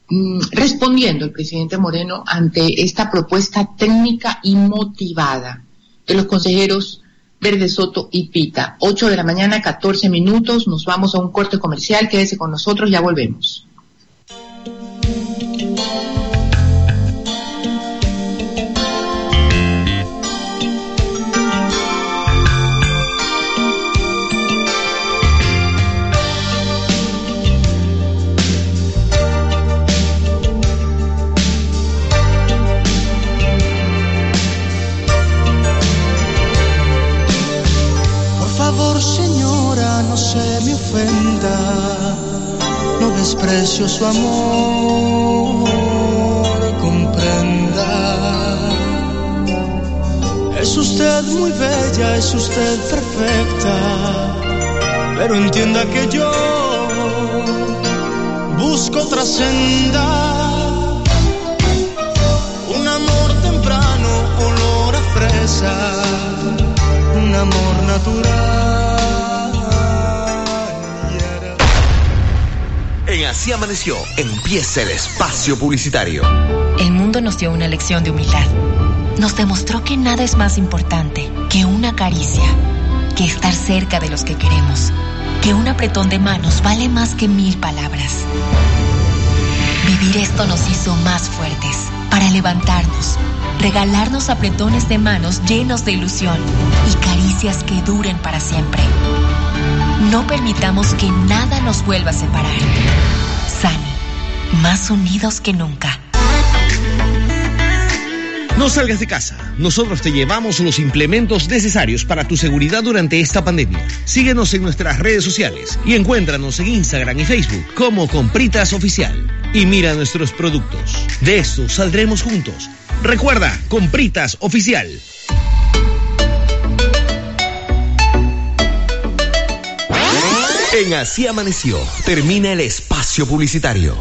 mm, respondiendo el presidente Moreno ante esta propuesta técnica y motivada de los consejeros Verde Soto y Pita. 8 de la mañana, 14 minutos, nos vamos a un corte comercial, quédese con nosotros, ya volvemos. Su amor, comprenda. Es usted muy bella, es usted perfecta, pero entienda que yo busco otra senda. Un amor temprano, olor a fresa, un amor natural En Así Amaneció, empieza el espacio publicitario. El mundo nos dio una lección de humildad. Nos demostró que nada es más importante que una caricia, que estar cerca de los que queremos, que un apretón de manos vale más que mil palabras. Vivir esto nos hizo más fuertes para levantarnos, regalarnos apretones de manos llenos de ilusión y caricias que duren para siempre. No permitamos que nada nos vuelva a separar. Sani, más unidos que nunca. No salgas de casa. Nosotros te llevamos los implementos necesarios para tu seguridad durante esta pandemia. Síguenos en nuestras redes sociales y encuéntranos en Instagram y Facebook como Compritas Oficial. Y mira nuestros productos. De esto saldremos juntos. Recuerda, Compritas Oficial. En Así Amaneció, termina el espacio publicitario.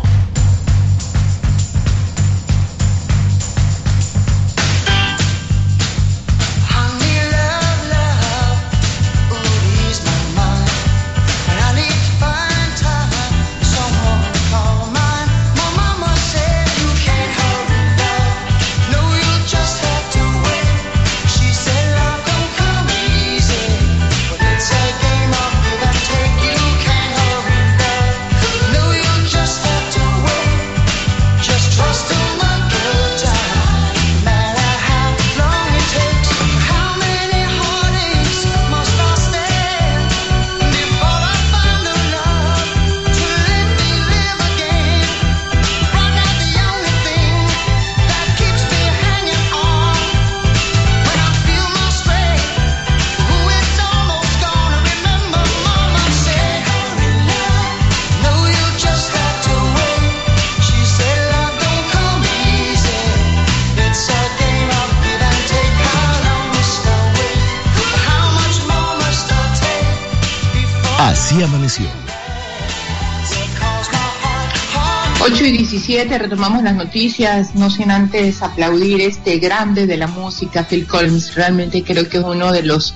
7 retomamos las noticias, no sin antes aplaudir este grande de la música, Phil Collins. Realmente creo que es uno de los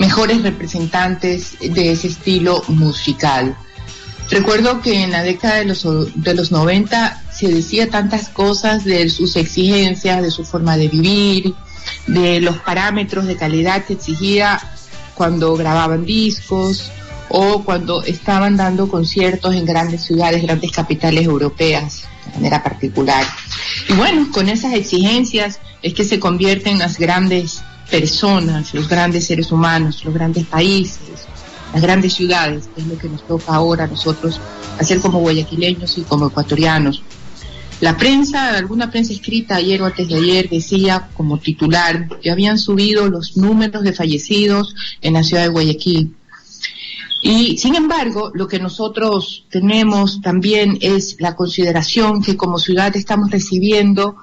mejores representantes de ese estilo musical. Recuerdo que en la década de los, de los 90 se decía tantas cosas de sus exigencias, de su forma de vivir, de los parámetros de calidad que exigía cuando grababan discos o cuando estaban dando conciertos en grandes ciudades, grandes capitales europeas de manera particular. Y bueno, con esas exigencias es que se convierten las grandes personas, los grandes seres humanos, los grandes países, las grandes ciudades, que es lo que nos toca ahora a nosotros hacer como guayaquileños y como ecuatorianos. La prensa, alguna prensa escrita ayer o antes de ayer decía como titular que habían subido los números de fallecidos en la ciudad de Guayaquil. Y sin embargo, lo que nosotros tenemos también es la consideración que como ciudad estamos recibiendo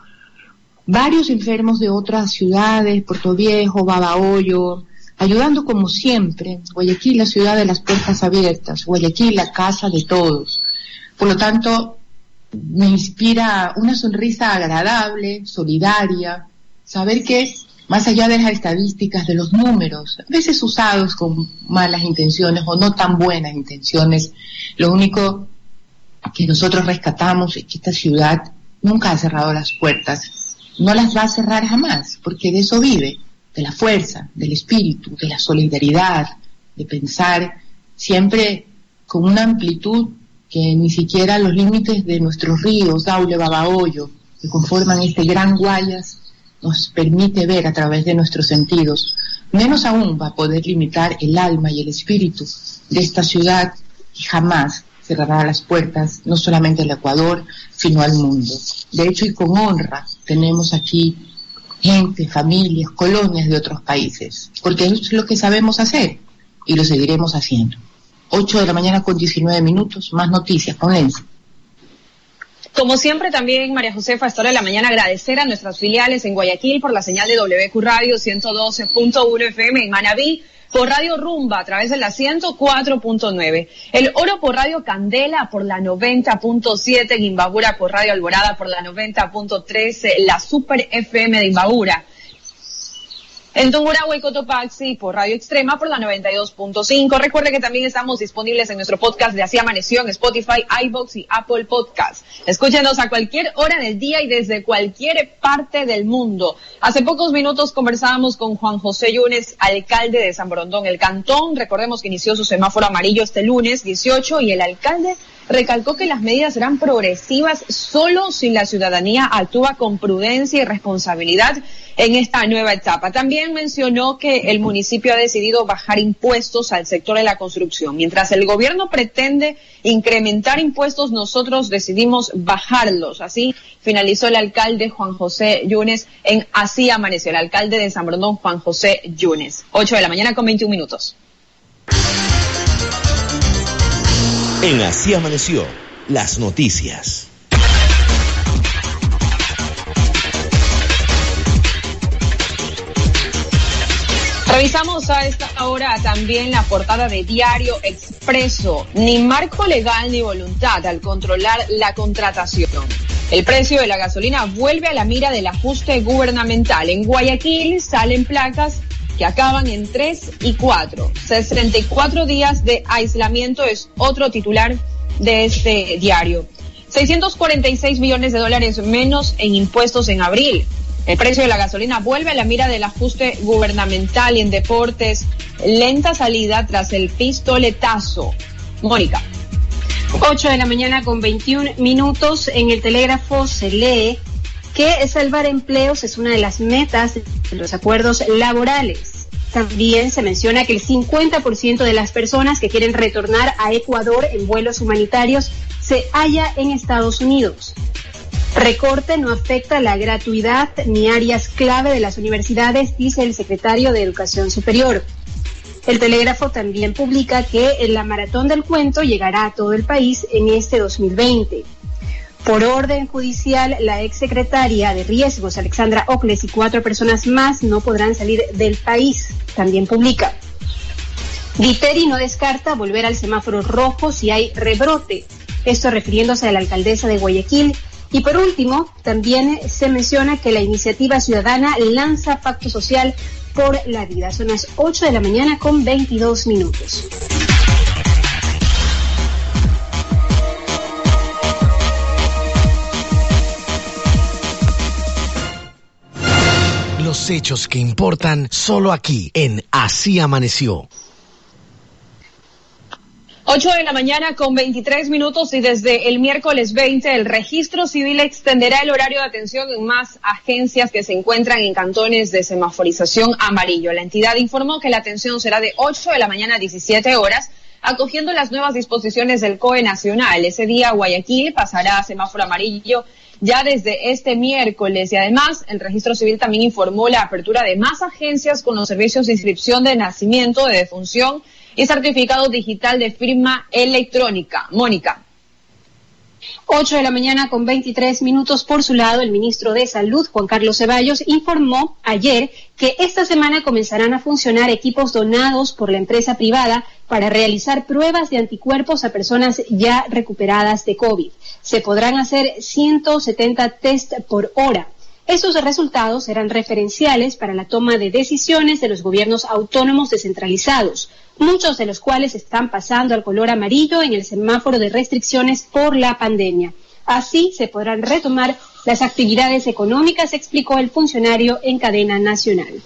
varios enfermos de otras ciudades, Puerto Viejo, Babahoyo, ayudando como siempre. Guayaquil, la ciudad de las puertas abiertas, Guayaquil, la casa de todos. Por lo tanto, me inspira una sonrisa agradable, solidaria, saber que más allá de las estadísticas, de los números, a veces usados con malas intenciones o no tan buenas intenciones, lo único que nosotros rescatamos es que esta ciudad nunca ha cerrado las puertas, no las va a cerrar jamás, porque de eso vive, de la fuerza, del espíritu, de la solidaridad, de pensar siempre con una amplitud que ni siquiera los límites de nuestros ríos, Daule, Babahoyo, que conforman este gran Guayas, nos permite ver a través de nuestros sentidos, menos aún va a poder limitar el alma y el espíritu de esta ciudad y jamás cerrará las puertas, no solamente al Ecuador, sino al mundo. De hecho, y con honra, tenemos aquí gente, familias, colonias de otros países, porque eso es lo que sabemos hacer y lo seguiremos haciendo. 8 de la mañana con 19 minutos, más noticias con Lenzi. Como siempre, también, María Josefa, a esta hora de la mañana, agradecer a nuestras filiales en Guayaquil por la señal de WQ Radio 112.1 FM en Manabí, por Radio Rumba a través de la 104.9, el Oro por Radio Candela por la 90.7, en Imbabura por Radio Alborada por la 90.13, la Super FM de Imbabura. En Tungurahua y Cotopaxi por Radio Extrema por la 92.5. Recuerde que también estamos disponibles en nuestro podcast de Así Amaneció Spotify, iBox y Apple Podcast. Escúchenos a cualquier hora del día y desde cualquier parte del mundo. Hace pocos minutos conversábamos con Juan José Yunes, alcalde de San Borondón, el cantón. Recordemos que inició su semáforo amarillo este lunes 18 y el alcalde recalcó que las medidas serán progresivas solo si la ciudadanía actúa con prudencia y responsabilidad en esta nueva etapa. También mencionó que el municipio ha decidido bajar impuestos al sector de la construcción. Mientras el gobierno pretende incrementar impuestos, nosotros decidimos bajarlos. Así finalizó el alcalde Juan José Yunes en Así Amaneció, el alcalde de San Brondón, Juan José Yunes. 8 de la mañana con 21 minutos. En Así Amaneció, las noticias. Revisamos a esta hora también la portada de Diario Expreso. Ni marco legal ni voluntad al controlar la contratación. El precio de la gasolina vuelve a la mira del ajuste gubernamental. En Guayaquil salen placas que acaban en 3 y 4. 64 días de aislamiento es otro titular de este diario. 646 millones de dólares menos en impuestos en abril. El precio de la gasolina vuelve a la mira del ajuste gubernamental y en deportes. Lenta salida tras el pistoletazo. Mónica. 8 de la mañana con 21 minutos. En el telégrafo se lee que salvar empleos es una de las metas de los acuerdos laborales. También se menciona que el 50% de las personas que quieren retornar a Ecuador en vuelos humanitarios se halla en Estados Unidos. Recorte no afecta la gratuidad ni áreas clave de las universidades, dice el secretario de Educación Superior. El telégrafo también publica que la maratón del cuento llegará a todo el país en este 2020. Por orden judicial, la exsecretaria de Riesgos, Alexandra Ocles, y cuatro personas más no podrán salir del país, también publica. Viteri no descarta volver al semáforo rojo si hay rebrote. Esto refiriéndose a la alcaldesa de Guayaquil, y por último, también se menciona que la iniciativa ciudadana lanza pacto social por la vida. Son las 8 de la mañana con 22 minutos. Los hechos que importan solo aquí en Así Amaneció. 8 de la mañana con 23 minutos y desde el miércoles 20 el registro civil extenderá el horario de atención en más agencias que se encuentran en cantones de semaforización amarillo. La entidad informó que la atención será de 8 de la mañana a 17 horas acogiendo las nuevas disposiciones del COE nacional. Ese día Guayaquil pasará a semáforo amarillo ya desde este miércoles y además el registro civil también informó la apertura de más agencias con los servicios de inscripción de nacimiento, de defunción y certificado digital de firma electrónica. Mónica. 8 de la mañana con 23 minutos. Por su lado, el ministro de Salud, Juan Carlos Ceballos, informó ayer que esta semana comenzarán a funcionar equipos donados por la empresa privada para realizar pruebas de anticuerpos a personas ya recuperadas de COVID. Se podrán hacer 170 test por hora. Estos resultados serán referenciales para la toma de decisiones de los gobiernos autónomos descentralizados, muchos de los cuales están pasando al color amarillo en el semáforo de restricciones por la pandemia. Así se podrán retomar las actividades económicas, explicó el funcionario en cadena nacional.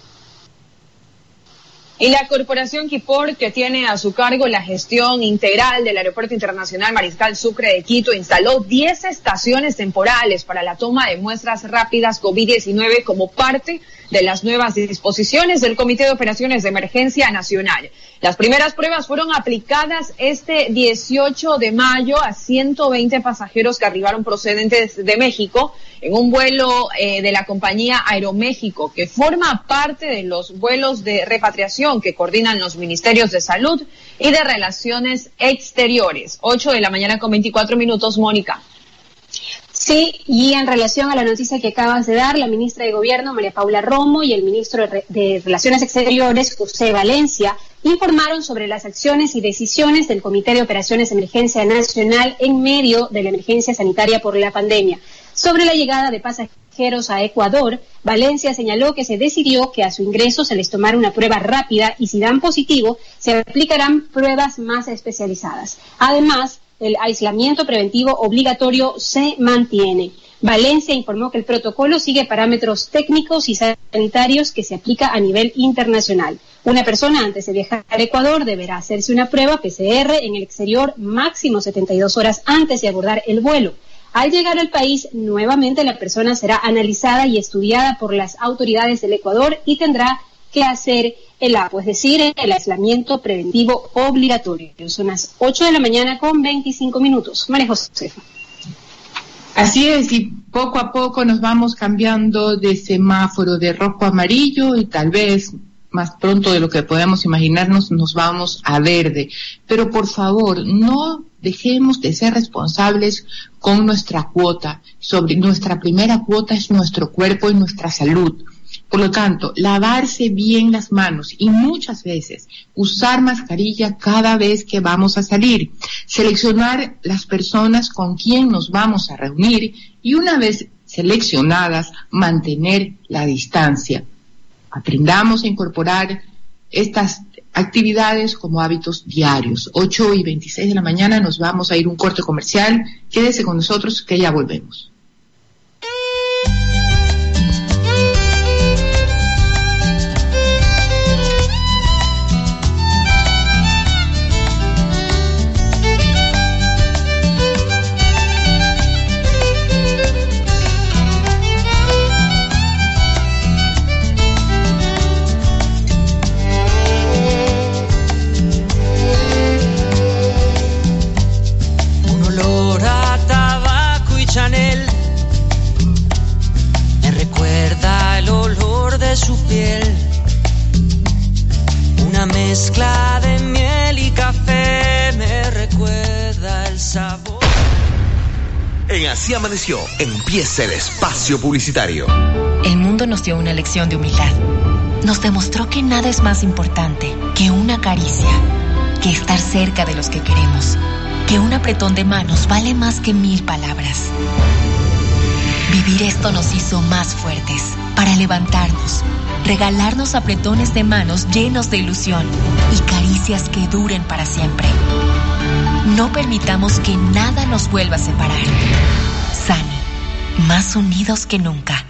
Y la corporación Kipor, que tiene a su cargo la gestión integral del Aeropuerto Internacional Mariscal Sucre de Quito, instaló 10 estaciones temporales para la toma de muestras rápidas COVID-19 como parte las nuevas disposiciones del Comité de Operaciones de Emergencia Nacional. Las primeras pruebas fueron aplicadas este 18 de mayo a 120 pasajeros que arribaron procedentes de México en un vuelo eh, de la compañía Aeroméxico, que forma parte de los vuelos de repatriación que coordinan los ministerios de Salud y de Relaciones Exteriores. 8 de la mañana con 24 minutos, Mónica. Sí, y en relación a la noticia que acabas de dar, la ministra de Gobierno, María Paula Romo, y el ministro de Relaciones Exteriores, José Valencia, informaron sobre las acciones y decisiones del Comité de Operaciones de Emergencia Nacional en medio de la emergencia sanitaria por la pandemia. Sobre la llegada de pasajeros a Ecuador, Valencia señaló que se decidió que a su ingreso se les tomara una prueba rápida y si dan positivo, se aplicarán pruebas más especializadas. Además, el aislamiento preventivo obligatorio se mantiene. Valencia informó que el protocolo sigue parámetros técnicos y sanitarios que se aplica a nivel internacional. Una persona antes de viajar a Ecuador deberá hacerse una prueba PCR en el exterior máximo 72 horas antes de abordar el vuelo. Al llegar al país, nuevamente la persona será analizada y estudiada por las autoridades del Ecuador y tendrá que hacer el APO, es decir, el aislamiento preventivo obligatorio. Son las 8 de la mañana con 25 minutos. María Josefa. Así es, y poco a poco nos vamos cambiando de semáforo de rojo a amarillo y tal vez más pronto de lo que podemos imaginarnos nos vamos a verde. Pero por favor, no dejemos de ser responsables con nuestra cuota. Sobre nuestra primera cuota es nuestro cuerpo y nuestra salud. Por lo tanto, lavarse bien las manos y muchas veces usar mascarilla cada vez que vamos a salir, seleccionar las personas con quien nos vamos a reunir y una vez seleccionadas, mantener la distancia. Aprendamos a incorporar estas actividades como hábitos diarios. 8 y 26 de la mañana nos vamos a ir un corte comercial. Quédese con nosotros que ya volvemos. Su piel. Una mezcla de miel y café me recuerda el sabor. En Así Amaneció empieza el espacio publicitario. El mundo nos dio una lección de humildad. Nos demostró que nada es más importante que una caricia, que estar cerca de los que queremos, que un apretón de manos vale más que mil palabras. Vivir esto nos hizo más fuertes para levantarnos, regalarnos apretones de manos llenos de ilusión y caricias que duren para siempre. No permitamos que nada nos vuelva a separar. Sani, más unidos que nunca.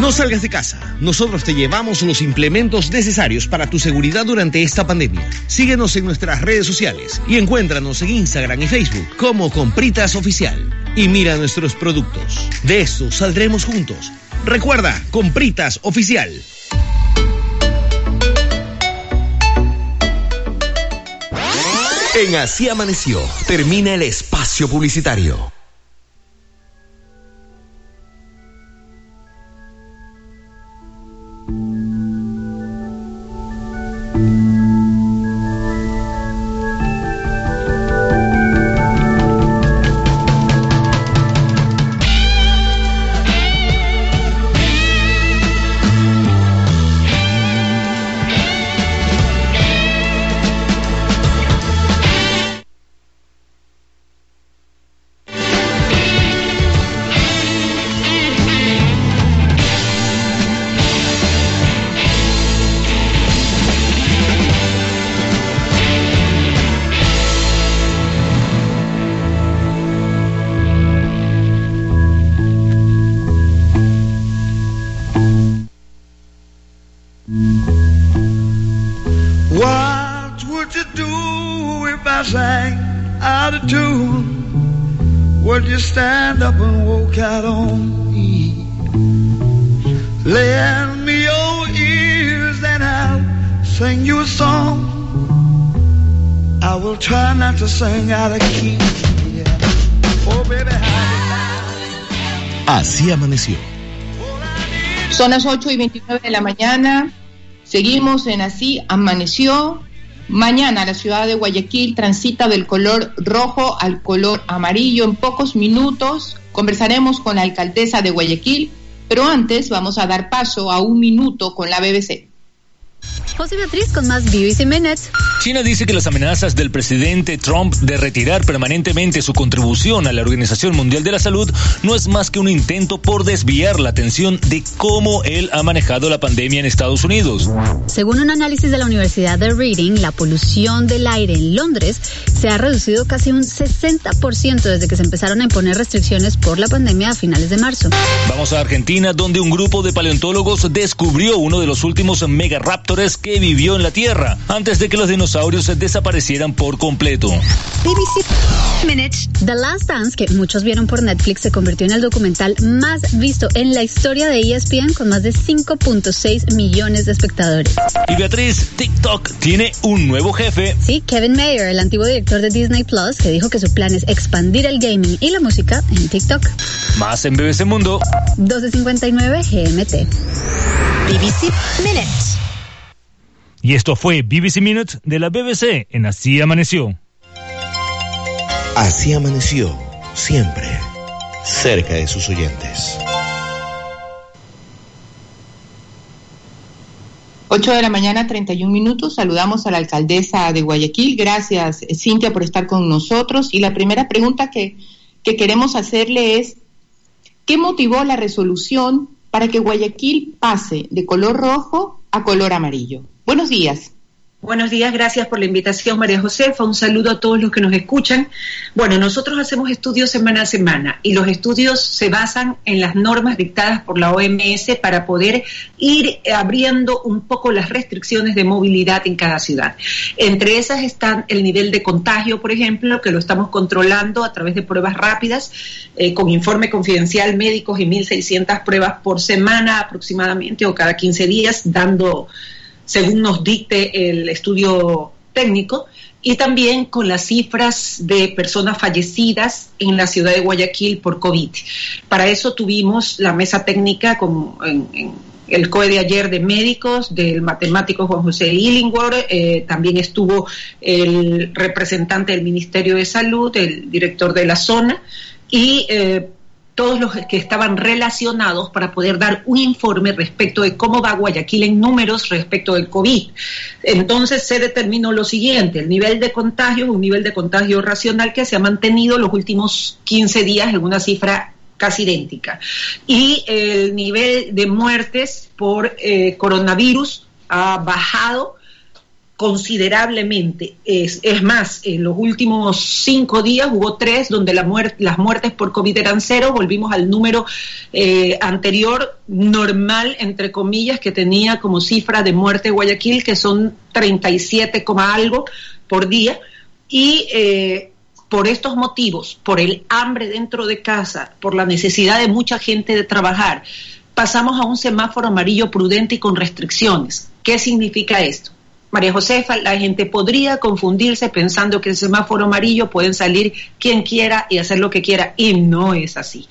No salgas de casa. Nosotros te llevamos los implementos necesarios para tu seguridad durante esta pandemia. Síguenos en nuestras redes sociales y encuéntranos en Instagram y Facebook como Compritas Oficial. Y mira nuestros productos. De esto saldremos juntos. Recuerda, Compritas Oficial. En Así Amaneció, termina el espacio publicitario. Son las 8 y 29 de la mañana. Seguimos en Así Amaneció. Mañana la ciudad de Guayaquil transita del color rojo al color amarillo. En pocos minutos conversaremos con la alcaldesa de Guayaquil, pero antes vamos a dar paso a un minuto con la BBC. José Beatriz con más BBC Minutes. China dice que las amenazas del presidente Trump de retirar permanentemente su contribución a la Organización Mundial de la Salud no es más que un intento por desviar la atención de cómo él ha manejado la pandemia en Estados Unidos. Según un análisis de la Universidad de Reading, la polución del aire en Londres se ha reducido casi un 60% desde que se empezaron a imponer restricciones por la pandemia a finales de marzo. Vamos a Argentina, donde un grupo de paleontólogos descubrió uno de los últimos megaraptores que vivió en la Tierra antes de que los dinosaurios desaparecieran por completo. BBC Minutes. The Last Dance, que muchos vieron por Netflix, se convirtió en el documental más visto en la historia de ESPN con más de 5.6 millones de espectadores. Y Beatriz, TikTok tiene un nuevo jefe. Sí, Kevin Mayer, el antiguo director de Disney Plus, que dijo que su plan es expandir el gaming y la música en TikTok. Más en BBC Mundo. 1259 GMT. BBC Minutes. Y esto fue BBC Minutes de la BBC en Así Amaneció. Así amaneció, siempre, cerca de sus oyentes. 8 de la mañana, 31 minutos. Saludamos a la alcaldesa de Guayaquil. Gracias, Cintia, por estar con nosotros. Y la primera pregunta que, que queremos hacerle es, ¿qué motivó la resolución para que Guayaquil pase de color rojo a color amarillo? Buenos días. Buenos días, gracias por la invitación, María Josefa. Un saludo a todos los que nos escuchan. Bueno, nosotros hacemos estudios semana a semana y los estudios se basan en las normas dictadas por la OMS para poder ir abriendo un poco las restricciones de movilidad en cada ciudad. Entre esas están el nivel de contagio, por ejemplo, que lo estamos controlando a través de pruebas rápidas, eh, con informe confidencial médicos y 1.600 pruebas por semana aproximadamente o cada 15 días, dando según nos dicte el estudio técnico, y también con las cifras de personas fallecidas en la ciudad de Guayaquil por COVID. Para eso tuvimos la mesa técnica con, el COE de ayer de médicos, del matemático Juan José Illingworth, eh, también estuvo el representante del Ministerio de Salud, el director de la zona, y eh, todos los que estaban relacionados para poder dar un informe respecto de cómo va Guayaquil en números respecto del COVID. Entonces se determinó lo siguiente, el nivel de contagio, un nivel de contagio racional que se ha mantenido los últimos 15 días en una cifra casi idéntica. Y el nivel de muertes por eh, coronavirus ha bajado considerablemente. Es, es, más, en los últimos cinco días hubo tres donde la muerte, las muertes por COVID eran cero, volvimos al número eh, anterior, normal, entre comillas, que tenía como cifra de muerte Guayaquil, que son 37, algo por día. Y eh, por estos motivos, por el hambre dentro de casa, por la necesidad de mucha gente de trabajar, pasamos a un semáforo amarillo prudente y con restricciones. ¿Qué significa esto? María Josefa, la gente podría confundirse pensando que el semáforo amarillo pueden salir quien quiera y hacer lo que quiera y no es así.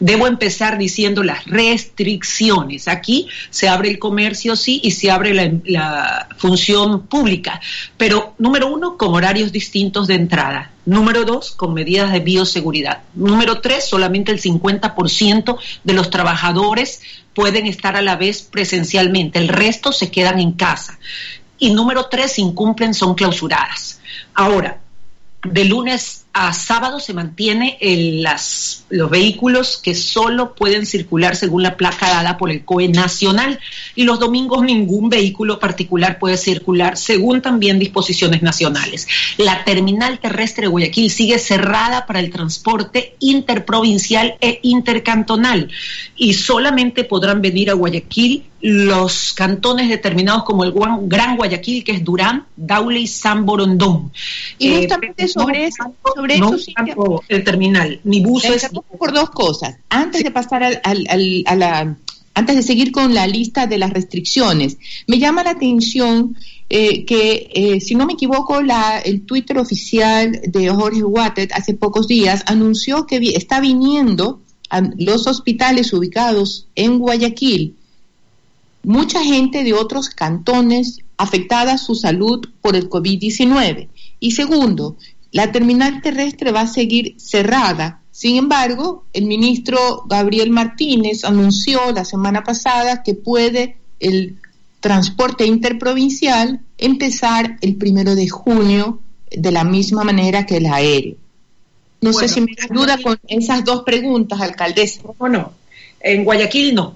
Debo empezar diciendo las restricciones. Aquí se abre el comercio, sí, y se abre la, la función pública, pero número uno, con horarios distintos de entrada. Número dos, con medidas de bioseguridad. Número tres, solamente el 50% de los trabajadores pueden estar a la vez presencialmente. El resto se quedan en casa y número tres, incumplen, son clausuradas. Ahora, de lunes a sábado se mantiene el, las, los vehículos que solo pueden circular según la placa dada por el COE nacional y los domingos ningún vehículo particular puede circular según también disposiciones nacionales. La terminal terrestre de Guayaquil sigue cerrada para el transporte interprovincial e intercantonal y solamente podrán venir a Guayaquil los cantones determinados como el Gran Guayaquil, que es Durán, Daule y San Borondón. Y justamente eh, sobre eso, sobre no eso sí tanto el terminal, ni buses. por dos cosas. Antes sí. de pasar al, al, al, a la, antes de seguir con la lista de las restricciones, me llama la atención eh, que, eh, si no me equivoco, la, el Twitter oficial de Jorge Wattet hace pocos días anunció que vi, está viniendo a los hospitales ubicados en Guayaquil mucha gente de otros cantones afectada su salud por el COVID-19. Y segundo, la terminal terrestre va a seguir cerrada. Sin embargo, el ministro Gabriel Martínez anunció la semana pasada que puede el transporte interprovincial empezar el primero de junio de la misma manera que el aéreo. No sé si me ayuda con esas dos preguntas, alcaldesa. No, no. En Guayaquil no.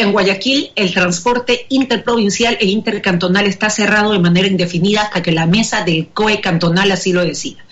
En Guayaquil el transporte interprovincial e intercantonal está cerrado de manera indefinida hasta que la mesa del COE cantonal así lo decida.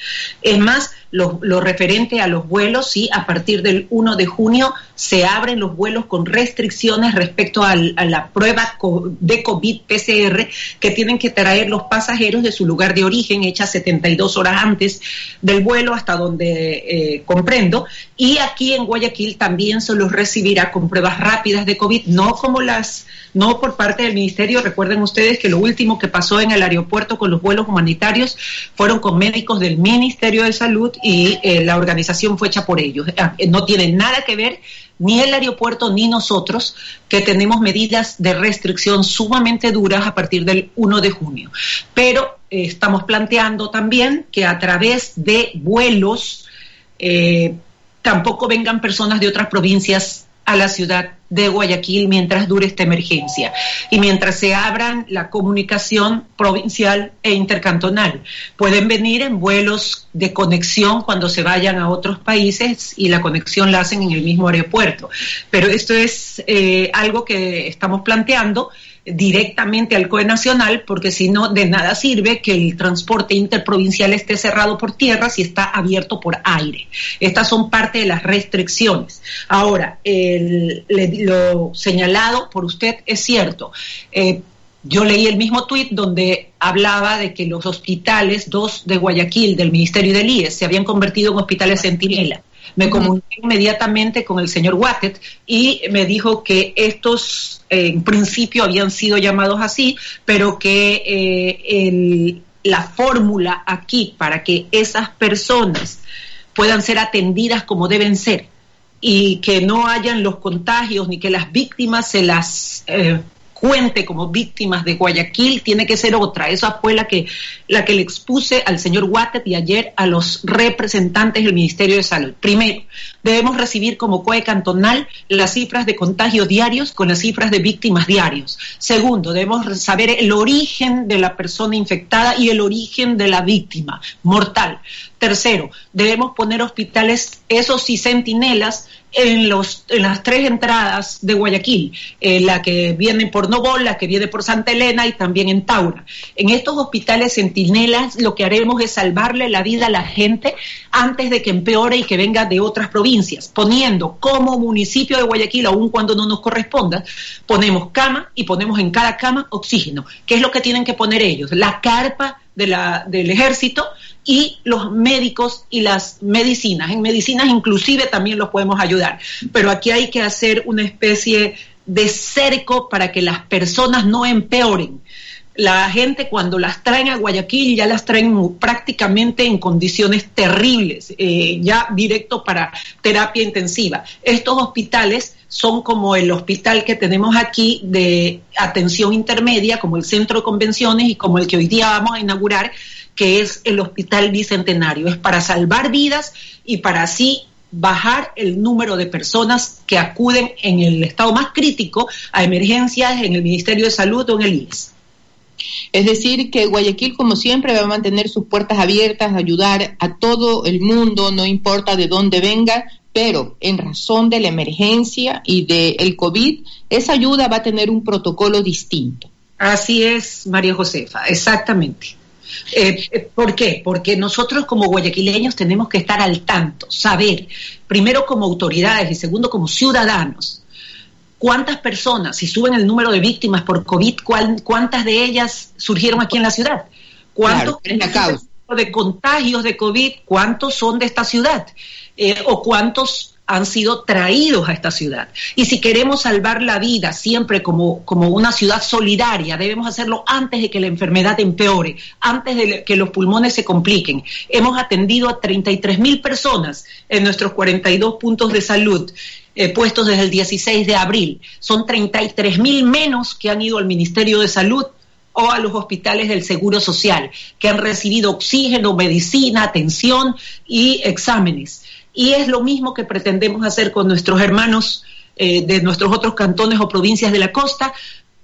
Es más, lo, lo, referente a los vuelos, sí, a partir del 1 de junio se abren los vuelos con restricciones respecto al, a la prueba de COVID-PCR que tienen que traer los pasajeros de su lugar de origen, hecha 72 horas antes del vuelo, hasta donde eh, comprendo. Y aquí en Guayaquil también se los recibirá con pruebas rápidas de COVID, no como las no por parte del ministerio. Recuerden ustedes que lo último que pasó en el aeropuerto con los vuelos humanitarios fueron con médicos del Ministerio de Salud y eh, la organización fue hecha por ellos. Eh, no tiene nada que ver ni el aeropuerto ni nosotros, que tenemos medidas de restricción sumamente duras a partir del 1 de junio. Pero eh, estamos planteando también que a través de vuelos tampoco vengan personas de otras provincias a la ciudad de Guayaquil mientras dure esta emergencia y mientras se abran la comunicación provincial e intercantonal. Pueden venir en vuelos de conexión cuando se vayan a otros países y la conexión la hacen en el mismo aeropuerto. Pero esto es eh, algo que estamos planteando directamente al COE nacional, porque si no, de nada sirve que el transporte interprovincial esté cerrado por tierra si está abierto por aire. Estas son parte de las restricciones. Ahora, lo señalado por usted es cierto. Eh, yo leí el mismo tuit donde hablaba de que los hospitales, dos de Guayaquil, del Ministerio del IES, se habían convertido en hospitales centinela. Me comuniqué inmediatamente con el señor Wattet y me dijo que estos eh, en principio habían sido llamados así, pero que eh, la fórmula aquí para que esas personas puedan ser atendidas como deben ser y que no hayan los contagios ni que las víctimas se las eh, cuente como víctimas de Guayaquil tiene que ser otra. Esa fue la que, la que le expuse al señor Wattet y ayer a los representantes del Ministerio de Salud. Primero, debemos recibir como COE cantonal las cifras de contagios diarios con las cifras de víctimas diarios. Segundo, debemos saber el origen de la persona infectada y el origen de la víctima mortal. Tercero, debemos poner hospitales, esos sí, centinelas, en, los, en las tres entradas de Guayaquil, eh, la que viene por Nobol, la que viene por Santa Elena y también en Taura. En estos hospitales centinelas lo que haremos es salvarle la vida a la gente antes de que empeore y que venga de otras provincias, poniendo como municipio de Guayaquil, aun cuando no nos corresponda, ponemos cama y ponemos en cada cama oxígeno. ¿Qué es lo que tienen que poner ellos? La carpa de la, del ejército y los médicos y las medicinas. En medicinas inclusive también los podemos ayudar, pero aquí hay que hacer una especie de cerco para que las personas no empeoren. La gente cuando las traen a Guayaquil ya las traen prácticamente en condiciones terribles, eh, ya directo para terapia intensiva. Estos hospitales son como el hospital que tenemos aquí de atención intermedia, como el centro de convenciones y como el que hoy día vamos a inaugurar, que es el Hospital Bicentenario. Es para salvar vidas y para así bajar el número de personas que acuden en el estado más crítico a emergencias en el Ministerio de Salud o en el IES. Es decir, que Guayaquil, como siempre, va a mantener sus puertas abiertas, ayudar a todo el mundo, no importa de dónde venga, pero en razón de la emergencia y del COVID, esa ayuda va a tener un protocolo distinto. Así es, María Josefa, exactamente. Eh, eh, ¿Por qué? Porque nosotros como guayaquileños tenemos que estar al tanto, saber, primero como autoridades y segundo como ciudadanos, cuántas personas, si suben el número de víctimas por COVID, cuántas de ellas surgieron aquí en la ciudad, cuántos de contagios de COVID, cuántos son de esta ciudad eh, o cuántos han sido traídos a esta ciudad. Y si queremos salvar la vida siempre como, como una ciudad solidaria, debemos hacerlo antes de que la enfermedad empeore, antes de que los pulmones se compliquen. Hemos atendido a 33 mil personas en nuestros 42 puntos de salud. Eh, puestos desde el 16 de abril. Son 33 mil menos que han ido al Ministerio de Salud o a los hospitales del Seguro Social, que han recibido oxígeno, medicina, atención y exámenes. Y es lo mismo que pretendemos hacer con nuestros hermanos eh, de nuestros otros cantones o provincias de la costa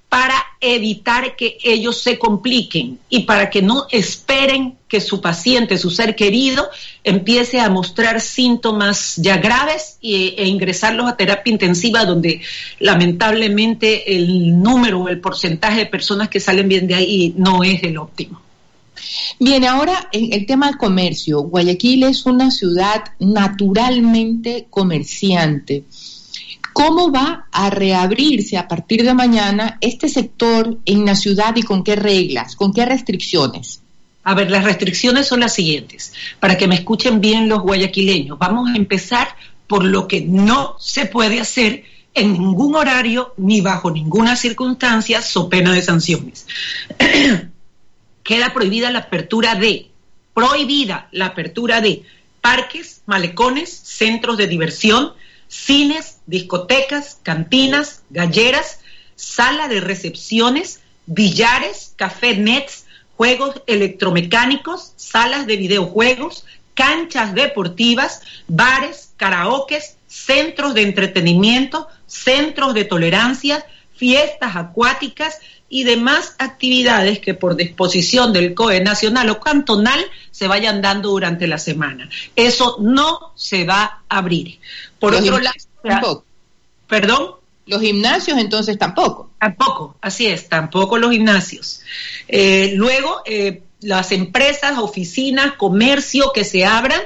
para evitar que ellos se compliquen y para que no esperen que su paciente, su ser querido, empiece a mostrar síntomas ya graves e, e ingresarlos a terapia intensiva, donde lamentablemente el número o el porcentaje de personas que salen bien de ahí no es el óptimo. Bien, ahora en el tema del comercio. Guayaquil es una ciudad naturalmente comerciante. ¿Cómo va a reabrirse a partir de mañana este sector en la ciudad y con qué reglas, con qué restricciones? A ver, las restricciones son las siguientes, para que me escuchen bien los guayaquileños. Vamos a empezar por lo que no se puede hacer en ningún horario ni bajo ninguna circunstancia, so pena de sanciones. Queda prohibida la apertura de, prohibida la apertura de parques, malecones, centros de diversión, cines, discotecas, cantinas, galleras, sala de recepciones, billares, café nets, juegos electromecánicos, salas de videojuegos, canchas deportivas, bares, karaokes, centros de entretenimiento, centros de tolerancia, fiestas acuáticas y demás actividades que por disposición del COE nacional o cantonal se vayan dando durante la semana. Eso no se va a abrir. Por otro lado, tampoco. ¿Perdón? Los gimnasios entonces tampoco. Tampoco, así es, tampoco los gimnasios. Eh, luego, eh, las empresas, oficinas, comercio que se abran,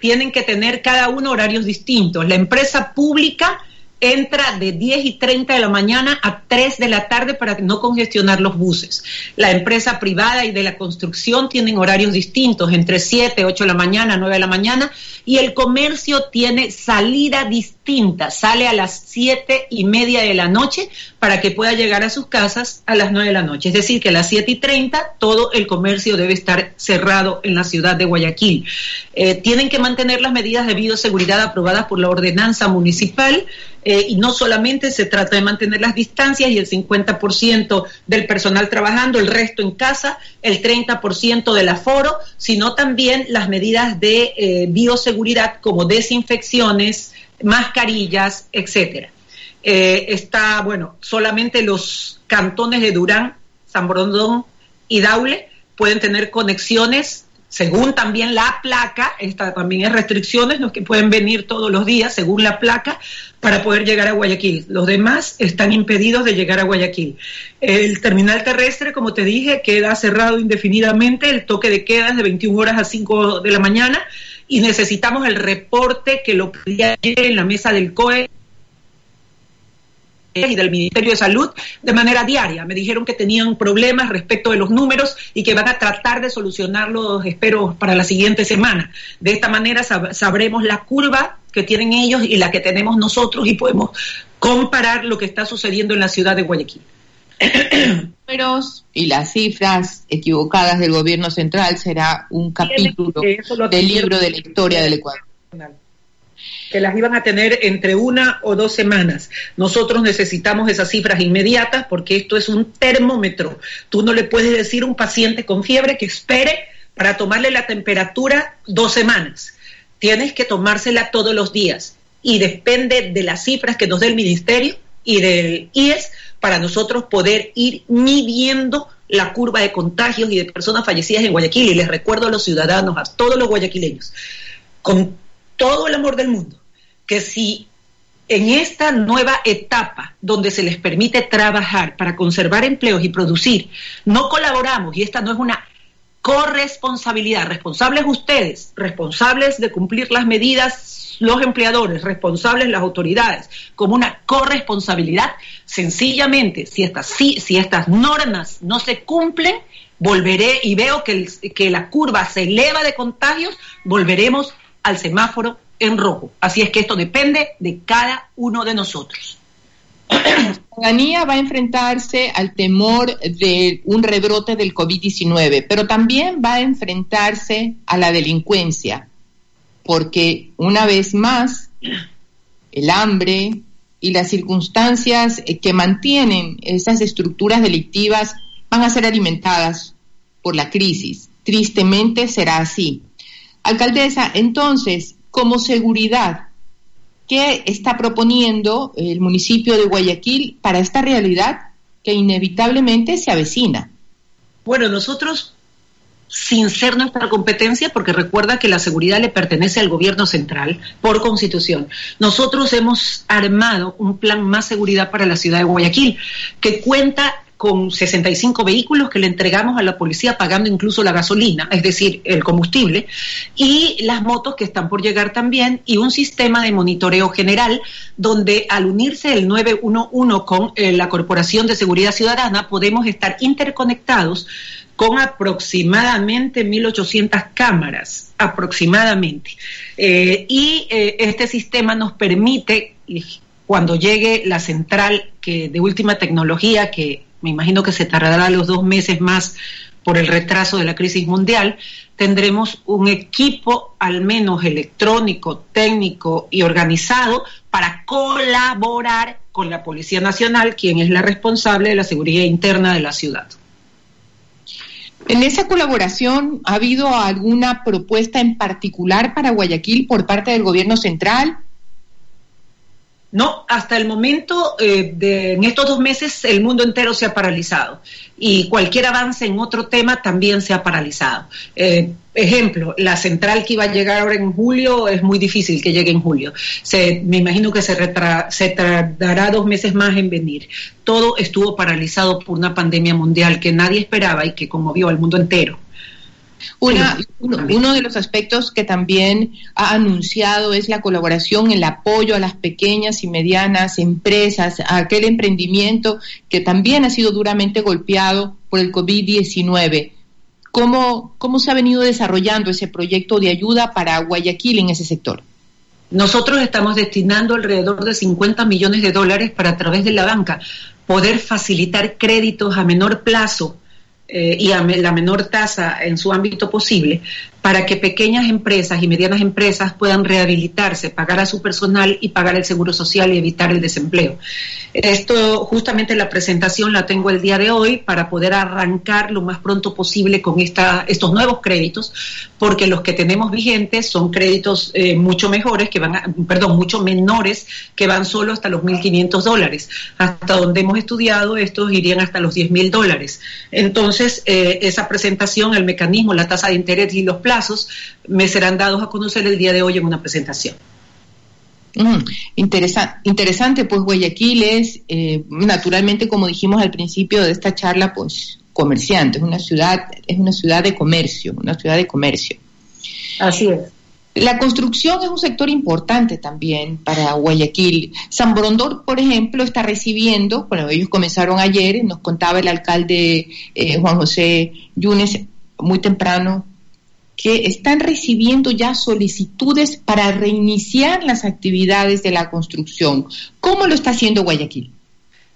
tienen que tener cada uno horarios distintos. La empresa pública entra de 10 y 30 de la mañana a 3 de la tarde para no congestionar los buses. La empresa privada y de la construcción tienen horarios distintos, entre 7, 8 de la mañana, 9 de la mañana, y el comercio tiene salida distinta, sale a las 7 y media de la noche para que pueda llegar a sus casas a las 9 de la noche. Es decir, que a las 7 y 30 todo el comercio debe estar cerrado en la ciudad de Guayaquil. Eh, tienen que mantener las medidas de bioseguridad aprobadas por la ordenanza municipal. Eh, y no solamente se trata de mantener las distancias y el 50% del personal trabajando, el resto en casa, el 30% del aforo, sino también las medidas de eh, bioseguridad como desinfecciones, mascarillas, etcétera. Eh, está, bueno, solamente los cantones de Durán, San Borondón y Daule pueden tener conexiones según también la placa, esta también es restricciones, los que pueden venir todos los días según la placa para poder llegar a Guayaquil. Los demás están impedidos de llegar a Guayaquil. El terminal terrestre, como te dije, queda cerrado indefinidamente, el toque de queda es de 21 horas a 5 de la mañana y necesitamos el reporte que lo pedí ayer en la mesa del COE y del Ministerio de Salud de manera diaria. Me dijeron que tenían problemas respecto de los números y que van a tratar de solucionarlos, espero, para la siguiente semana. De esta manera sabremos la curva que tienen ellos y la que tenemos nosotros y podemos comparar lo que está sucediendo en la ciudad de Guayaquil. números y las cifras equivocadas del gobierno central será un capítulo del libro de la historia del Ecuador que las iban a tener entre una o dos semanas. Nosotros necesitamos esas cifras inmediatas porque esto es un termómetro. Tú no le puedes decir a un paciente con fiebre que espere para tomarle la temperatura dos semanas. Tienes que tomársela todos los días y depende de las cifras que nos dé el Ministerio y del IES para nosotros poder ir midiendo la curva de contagios y de personas fallecidas en Guayaquil. Y les recuerdo a los ciudadanos, a todos los guayaquileños, con todo el amor del mundo, que si en esta nueva etapa donde se les permite trabajar para conservar empleos y producir, no colaboramos y esta no es una corresponsabilidad, responsables ustedes, responsables de cumplir las medidas los empleadores, responsables las autoridades, como una corresponsabilidad, sencillamente, si estas, si, si estas normas no se cumplen, volveré y veo que, que la curva se eleva de contagios, volveremos al semáforo en rojo. Así es que esto depende de cada uno de nosotros. La ciudadanía va a enfrentarse al temor de un rebrote del COVID-19, pero también va a enfrentarse a la delincuencia, porque una vez más el hambre y las circunstancias que mantienen esas estructuras delictivas van a ser alimentadas por la crisis. Tristemente será así. Alcaldesa, entonces, como seguridad, ¿qué está proponiendo el municipio de Guayaquil para esta realidad que inevitablemente se avecina. Bueno, nosotros sin ser nuestra competencia, porque recuerda que la seguridad le pertenece al gobierno central por constitución. Nosotros hemos armado un plan más seguridad para la ciudad de Guayaquil, que cuenta con 65 vehículos que le entregamos a la policía pagando incluso la gasolina, es decir, el combustible, y las motos que están por llegar también, y un sistema de monitoreo general donde al unirse el 911 con eh, la Corporación de Seguridad Ciudadana podemos estar interconectados con aproximadamente 1.800 cámaras, aproximadamente. Eh, y eh, este sistema nos permite, cuando llegue la central que de última tecnología, que me imagino que se tardará los dos meses más por el retraso de la crisis mundial, tendremos un equipo al menos electrónico, técnico y organizado para colaborar con la Policía Nacional, quien es la responsable de la seguridad interna de la ciudad. En esa colaboración, ¿ha habido alguna propuesta en particular para Guayaquil por parte del gobierno central? No, hasta el momento, eh, de, en estos dos meses, el mundo entero se ha paralizado y cualquier avance en otro tema también se ha paralizado. Eh, ejemplo, la central que iba a llegar ahora en julio es muy difícil que llegue en julio. Se, me imagino que se, se tardará dos meses más en venir. Todo estuvo paralizado por una pandemia mundial que nadie esperaba y que conmovió al mundo entero uno, de los aspectos que también ha anunciado es la colaboración, el apoyo a las pequeñas y medianas empresas, a aquel emprendimiento que también ha sido duramente golpeado por el COVID-19. ¿Cómo, ¿Cómo se ha venido desarrollando ese proyecto de ayuda para Guayaquil en ese sector? Nosotros estamos destinando alrededor de 50 millones de dólares para a través de la banca poder facilitar créditos a menor plazo eh, y a la menor tasa en su ámbito posible para que pequeñas empresas y medianas empresas puedan rehabilitarse, pagar a su personal y pagar el seguro social y evitar el desempleo. Esto, justamente la presentación la tengo el día de hoy para poder arrancar lo más pronto posible con esta, estos nuevos créditos, porque los que tenemos vigentes son créditos eh, mucho mejores, que van perdón, mucho menores, que van solo hasta los 1.500 dólares. Hasta donde hemos estudiado, estos irían hasta los 10.000 dólares. Entonces, eh, esa presentación, el mecanismo, la tasa de interés y los plazos me serán dados a conocer el día de hoy en una presentación. Mm, interesante, pues Guayaquil es, eh, naturalmente, como dijimos al principio de esta charla, pues comerciante, es una ciudad, es una ciudad de comercio, una ciudad de comercio. Así es. La construcción es un sector importante también para Guayaquil. San Borondor, por ejemplo, está recibiendo, bueno, ellos comenzaron ayer, nos contaba el alcalde eh, Juan José Yunes muy temprano, que están recibiendo ya solicitudes para reiniciar las actividades de la construcción. ¿Cómo lo está haciendo Guayaquil?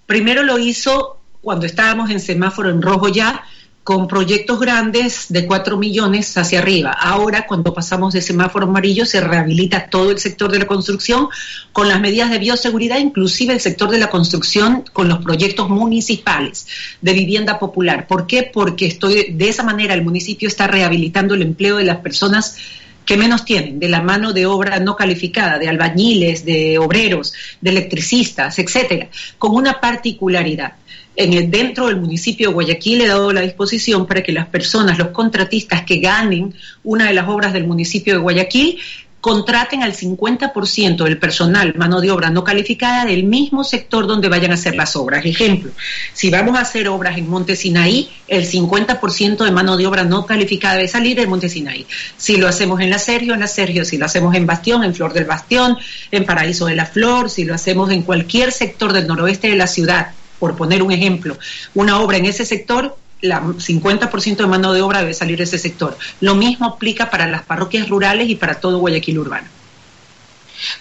Primero lo hizo cuando estábamos en semáforo en rojo ya, con proyectos grandes de 4 millones hacia arriba. Ahora, cuando pasamos de semáforo amarillo, se rehabilita todo el sector de la construcción con las medidas de bioseguridad, inclusive el sector de la construcción con los proyectos municipales de vivienda popular. ¿Por qué? Porque estoy de esa manera el municipio está rehabilitando el empleo de las personas que menos tienen, de la mano de obra no calificada, de albañiles, de obreros, de electricistas, etcétera, con una particularidad en el, dentro del municipio de Guayaquil he dado la disposición para que las personas, los contratistas que ganen una de las obras del municipio de Guayaquil, contraten al 50% del personal, mano de obra no calificada, del mismo sector donde vayan a hacer las obras. Ejemplo, si vamos a hacer obras en Monte Sinaí, el 50% de mano de obra no calificada debe salir del Monte Sinaí. Si lo hacemos en La Sergio, en La Sergio. Si lo hacemos en Bastión, en Flor del Bastión, en Paraíso de la Flor. Si lo hacemos en cualquier sector del noroeste de la ciudad, por poner un ejemplo, una obra en ese sector, la 50% de mano de obra debe salir de ese sector. Lo mismo aplica para las parroquias rurales y para todo Guayaquil urbano.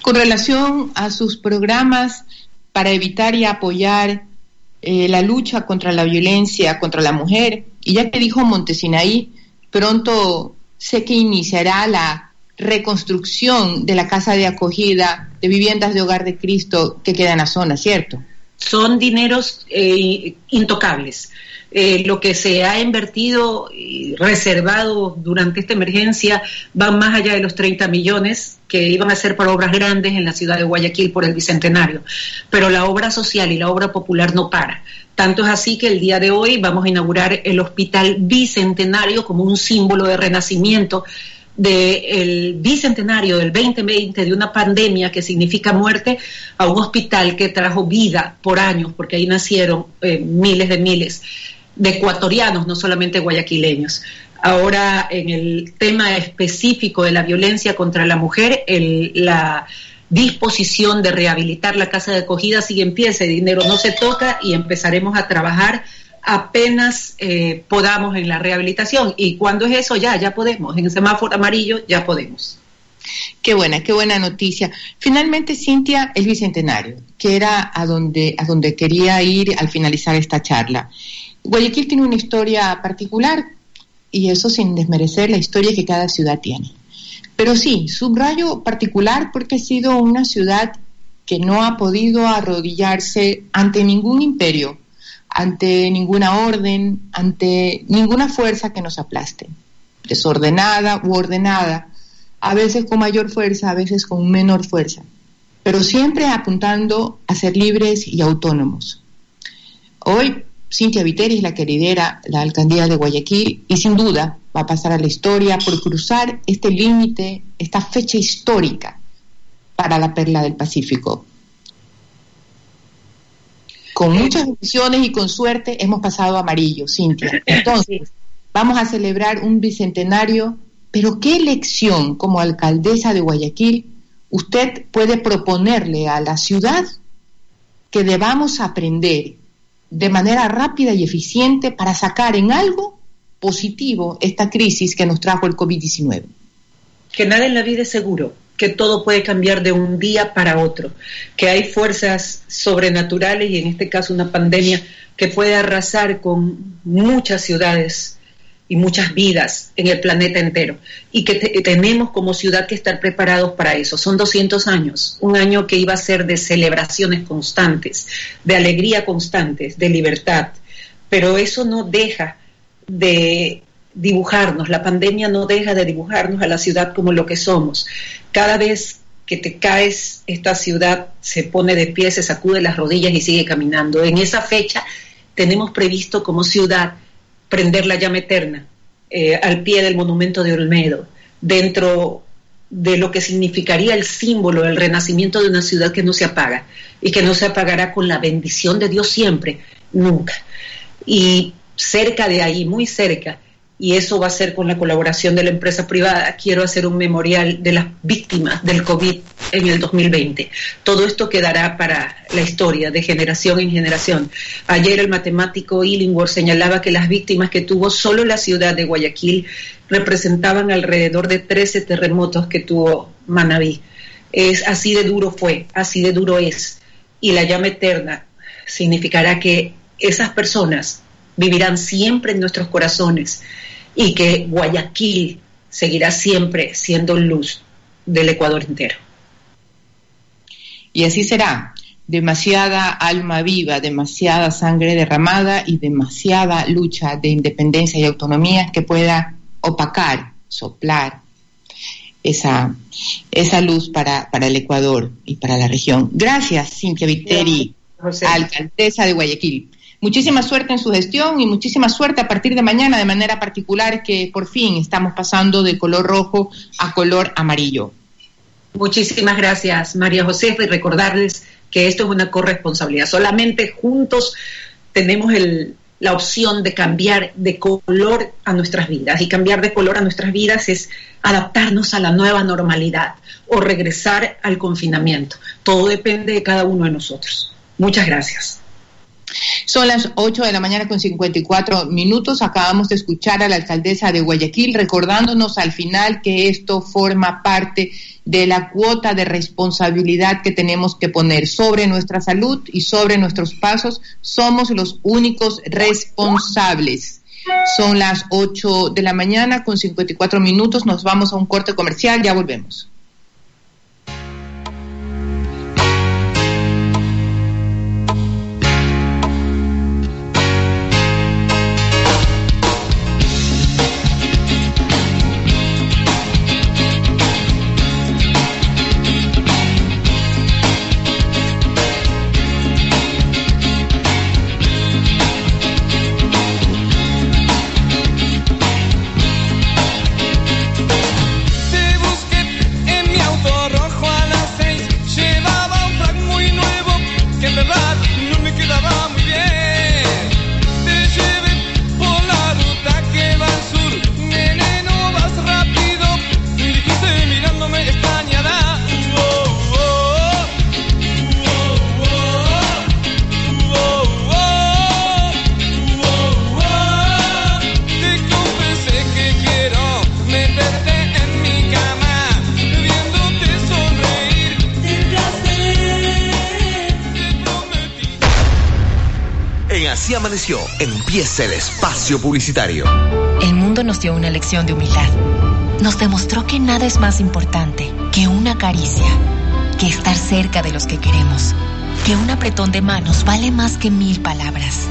Con relación a sus programas para evitar y apoyar eh, la lucha contra la violencia contra la mujer, y ya que dijo Montesinaí, pronto sé que iniciará la reconstrucción de la casa de acogida de viviendas de hogar de Cristo que queda en la zona, ¿cierto? Son dineros eh, intocables. Eh, lo que se ha invertido y reservado durante esta emergencia va más allá de los 30 millones que iban a ser para obras grandes en la ciudad de Guayaquil por el Bicentenario. Pero la obra social y la obra popular no para. Tanto es así que el día de hoy vamos a inaugurar el Hospital Bicentenario como un símbolo de renacimiento del bicentenario del 2020 de una pandemia que significa muerte a un hospital que trajo vida por años, porque ahí nacieron eh, miles de miles de ecuatorianos, no solamente guayaquileños. Ahora, en el tema específico de la violencia contra la mujer, la disposición de rehabilitar la casa de acogida sigue en pie, ese dinero no se toca y empezaremos a trabajar apenas eh, podamos en la rehabilitación. Y cuando es eso, ya, ya podemos. En el semáforo amarillo, ya podemos. Qué buena, qué buena noticia. Finalmente, Cintia, el bicentenario, que era a donde, a donde quería ir al finalizar esta charla. Guayaquil tiene una historia particular y eso sin desmerecer la historia que cada ciudad tiene. Pero sí, subrayo particular porque ha sido una ciudad que no ha podido arrodillarse ante ningún imperio, ante ninguna orden, ante ninguna fuerza que nos aplaste, desordenada u ordenada, a veces con mayor fuerza, a veces con menor fuerza, pero siempre apuntando a ser libres y autónomos. Hoy Cintia Viteri es la que lidera la alcaldía de Guayaquil y sin duda va a pasar a la historia por cruzar este límite, esta fecha histórica para la perla del Pacífico. Con muchas decisiones y con suerte hemos pasado a amarillo, Cintia. Entonces, vamos a celebrar un bicentenario, pero ¿qué lección como alcaldesa de Guayaquil usted puede proponerle a la ciudad que debamos aprender de manera rápida y eficiente para sacar en algo positivo esta crisis que nos trajo el COVID-19. Que nada en la vida es seguro, que todo puede cambiar de un día para otro, que hay fuerzas sobrenaturales y en este caso una pandemia que puede arrasar con muchas ciudades y muchas vidas en el planeta entero y que tenemos como ciudad que estar preparados para eso. Son 200 años, un año que iba a ser de celebraciones constantes, de alegría constantes, de libertad, pero eso no deja de dibujarnos, la pandemia no deja de dibujarnos a la ciudad como lo que somos. Cada vez que te caes, esta ciudad se pone de pie, se sacude las rodillas y sigue caminando. En esa fecha tenemos previsto como ciudad prender la llama eterna eh, al pie del monumento de Olmedo, dentro de lo que significaría el símbolo del renacimiento de una ciudad que no se apaga y que no se apagará con la bendición de Dios siempre, nunca. Y cerca de ahí, muy cerca, y eso va a ser con la colaboración de la empresa privada. Quiero hacer un memorial de las víctimas del COVID en el 2020. Todo esto quedará para la historia de generación en generación. Ayer el matemático Illingworth señalaba que las víctimas que tuvo solo la ciudad de Guayaquil representaban alrededor de 13 terremotos que tuvo Manabí. Es así de duro fue, así de duro es. Y la llama eterna significará que esas personas vivirán siempre en nuestros corazones y que Guayaquil seguirá siempre siendo luz del Ecuador entero. Y así será. Demasiada alma viva, demasiada sangre derramada y demasiada lucha de independencia y autonomía que pueda opacar, soplar esa, esa luz para, para el Ecuador y para la región. Gracias, Cintia Viteri, alcaldesa de Guayaquil. Muchísima suerte en su gestión y muchísima suerte a partir de mañana, de manera particular, que por fin estamos pasando de color rojo a color amarillo. Muchísimas gracias, María José, y recordarles que esto es una corresponsabilidad. Solamente juntos tenemos la opción de cambiar de color a nuestras vidas. Y cambiar de color a nuestras vidas es adaptarnos a la nueva normalidad o regresar al confinamiento. Todo depende de cada uno de nosotros. Muchas gracias. Son las 8 de la mañana con 54 minutos. Acabamos de escuchar a la alcaldesa de Guayaquil recordándonos al final que esto forma parte de la cuota de responsabilidad que tenemos que poner sobre nuestra salud y sobre nuestros pasos. Somos los únicos responsables. Son las 8 de la mañana con 54 minutos. Nos vamos a un corte comercial. Ya volvemos. Empieza el espacio publicitario. El mundo nos dio una lección de humildad. Nos demostró que nada es más importante que una caricia, que estar cerca de los que queremos, que un apretón de manos vale más que mil palabras.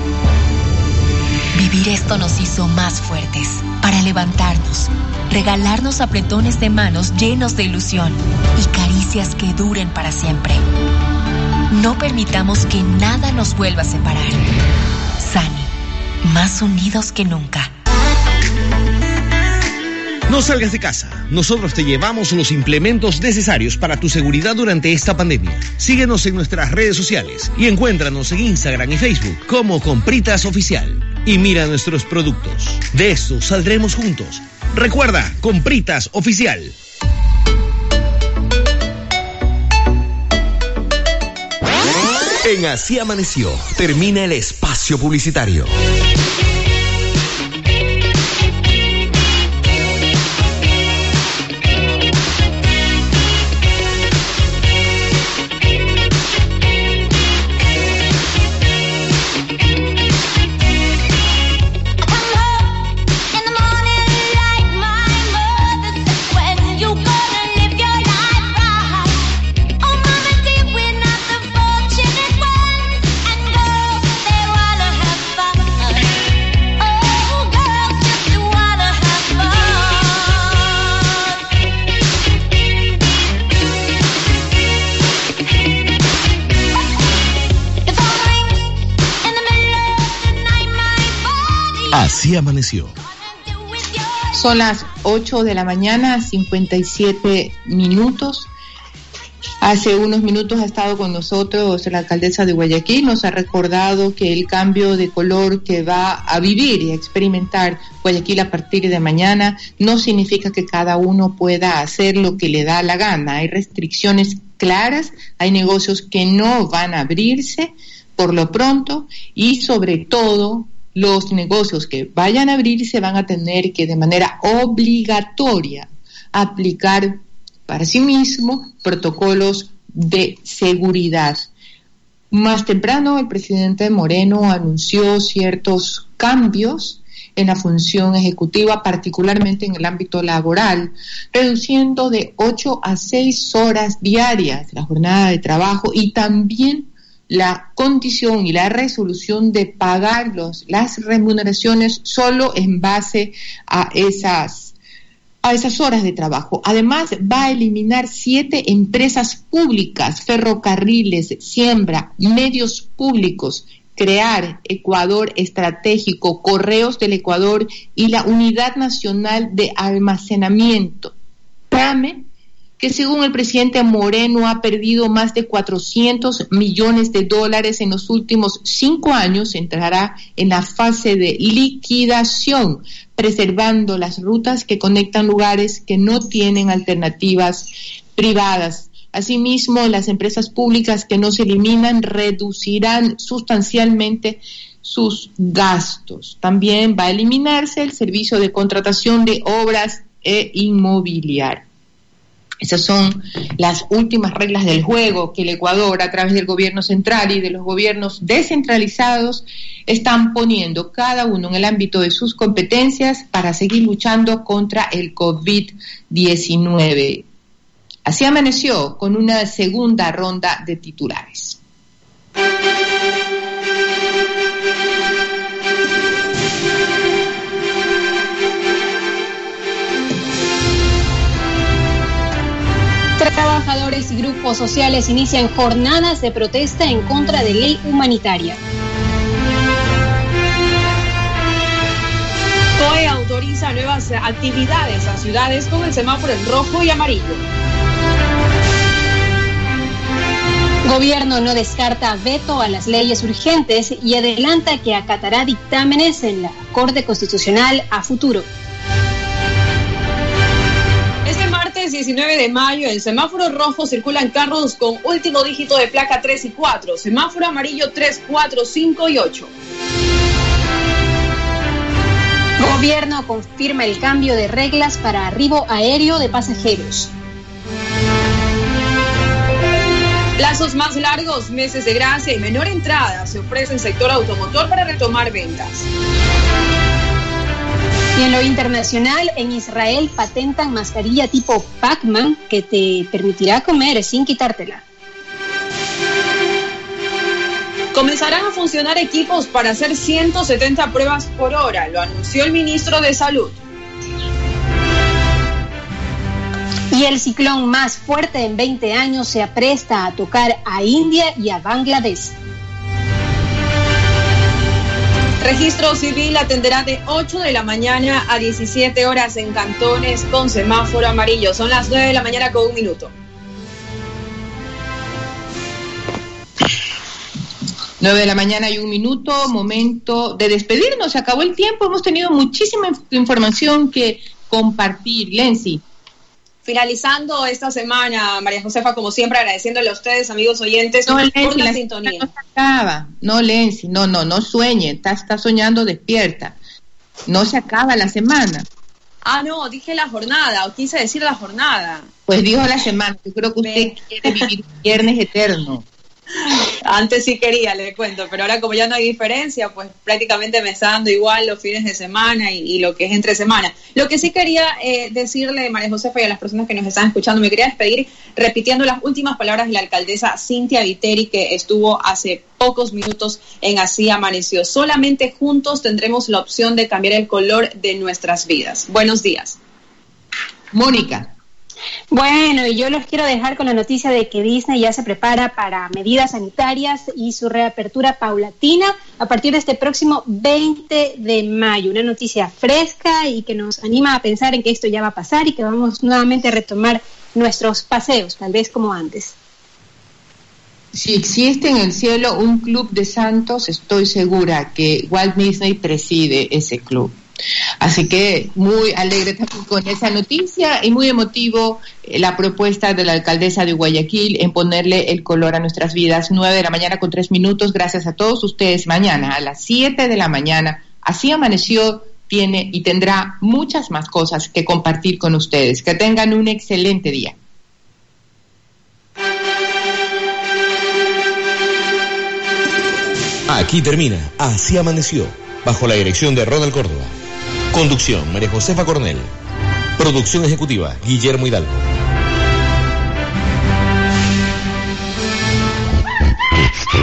Vivir esto nos hizo más fuertes para levantarnos, regalarnos apretones de manos llenos de ilusión y caricias que duren para siempre. No permitamos que nada nos vuelva a separar. Sani, más unidos que nunca. No salgas de casa. Nosotros te llevamos los implementos necesarios para tu seguridad durante esta pandemia. Síguenos en nuestras redes sociales y encuéntranos en Instagram y Facebook como Compritas Oficial. Y mira nuestros productos. De esto saldremos juntos. Recuerda, Compritas Oficial. En Así Amaneció, termina el espacio publicitario. Así amaneció. Son las 8 de la mañana, 57 minutos. Hace unos minutos ha estado con nosotros la alcaldesa de Guayaquil, nos ha recordado que el cambio de color que va a vivir y a experimentar Guayaquil a partir de mañana no significa que cada uno pueda hacer lo que le da la gana. Hay restricciones claras, hay negocios que no van a abrirse por lo pronto y sobre todo los negocios que vayan a abrirse van a tener que de manera obligatoria aplicar para sí mismo protocolos de seguridad. Más temprano el presidente Moreno anunció ciertos cambios en la función ejecutiva, particularmente en el ámbito laboral, reduciendo de 8 a 6 horas diarias la jornada de trabajo y también la condición y la resolución de pagar las remuneraciones solo en base a esas, a esas horas de trabajo. Además, va a eliminar siete empresas públicas, ferrocarriles, siembra, medios públicos, crear Ecuador Estratégico, Correos del Ecuador y la Unidad Nacional de Almacenamiento. Que según el presidente Moreno ha perdido más de 400 millones de dólares en los últimos cinco años, entrará en la fase de liquidación, preservando las rutas que conectan lugares que no tienen alternativas privadas. Asimismo, las empresas públicas que no se eliminan reducirán sustancialmente sus gastos. También va a eliminarse el servicio de contratación de obras e inmobiliario. Esas son las últimas reglas del juego que el Ecuador, a través del gobierno central y de los gobiernos descentralizados, están poniendo cada uno en el ámbito de sus competencias para seguir luchando contra el COVID-19. Así amaneció con una segunda ronda de titulares. Trabajadores y grupos sociales inician jornadas de protesta en contra de ley humanitaria. COE autoriza nuevas actividades a ciudades con el semáforo en rojo y amarillo. Gobierno no descarta veto a las leyes urgentes y adelanta que acatará dictámenes en la Corte Constitucional a futuro. Este martes 19 de mayo, en semáforo rojo circulan carros con último dígito de placa 3 y 4, semáforo amarillo 3, 4, 5 y 8. Gobierno confirma el cambio de reglas para arribo aéreo de pasajeros. Plazos más largos, meses de gracia y menor entrada se ofrece sector automotor para retomar ventas. Y en lo internacional, en Israel patentan mascarilla tipo Pac-Man que te permitirá comer sin quitártela. Comenzarán a funcionar equipos para hacer 170 pruebas por hora, lo anunció el ministro de Salud. Y el ciclón más fuerte en 20 años se apresta a tocar a India y a Bangladesh. Registro civil atenderá de 8 de la mañana a 17 horas en cantones con semáforo amarillo. Son las 9 de la mañana con un minuto. 9 de la mañana y un minuto, momento de despedirnos. Se acabó el tiempo, hemos tenido muchísima información que compartir. Lenzi. Finalizando esta semana, María Josefa, como siempre, agradeciéndole a ustedes, amigos oyentes, no, por la, sintonía. No se acaba, no, Lenzi, no, no, no sueñe, está, está soñando despierta. No se acaba la semana. Ah, no, dije la jornada, o quise decir la jornada. Pues dijo la semana, yo creo que usted quiere vivir viernes eterno. Antes sí quería, le cuento, pero ahora como ya no hay diferencia, pues prácticamente me está dando igual los fines de semana y, lo que es entre semana. Lo que sí quería eh, decirle, María Josefa, y a las personas que nos están escuchando, me quería despedir repitiendo las últimas palabras de la alcaldesa Cintia Viteri, que estuvo hace pocos minutos en Así Amaneció. Solamente juntos tendremos la opción de cambiar el color de nuestras vidas. Buenos días. Mónica. Bueno, y yo los quiero dejar con la noticia de que Disney ya se prepara para medidas sanitarias y su reapertura paulatina a partir de este próximo 20 de mayo. Una noticia fresca y que nos anima a pensar en que esto ya va a pasar y que vamos nuevamente a retomar nuestros paseos, tal vez como antes. Si existe en el cielo un club de santos, estoy segura que Walt Disney preside ese club. Así que muy alegre también con esa noticia y muy emotivo eh, la propuesta de la alcaldesa de Guayaquil en ponerle el color a nuestras vidas. Nueve de la mañana con tres minutos. Gracias a todos ustedes. Mañana a las siete de la mañana. Así amaneció. Tiene y tendrá muchas más cosas que compartir con ustedes. Que tengan un excelente día. Aquí termina. Así amaneció. Bajo la dirección de Ronald Córdoba. Conducción, María Josefa Cornell. Producción ejecutiva, Guillermo Hidalgo.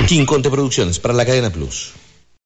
Quinconte Producciones para la cadena Plus.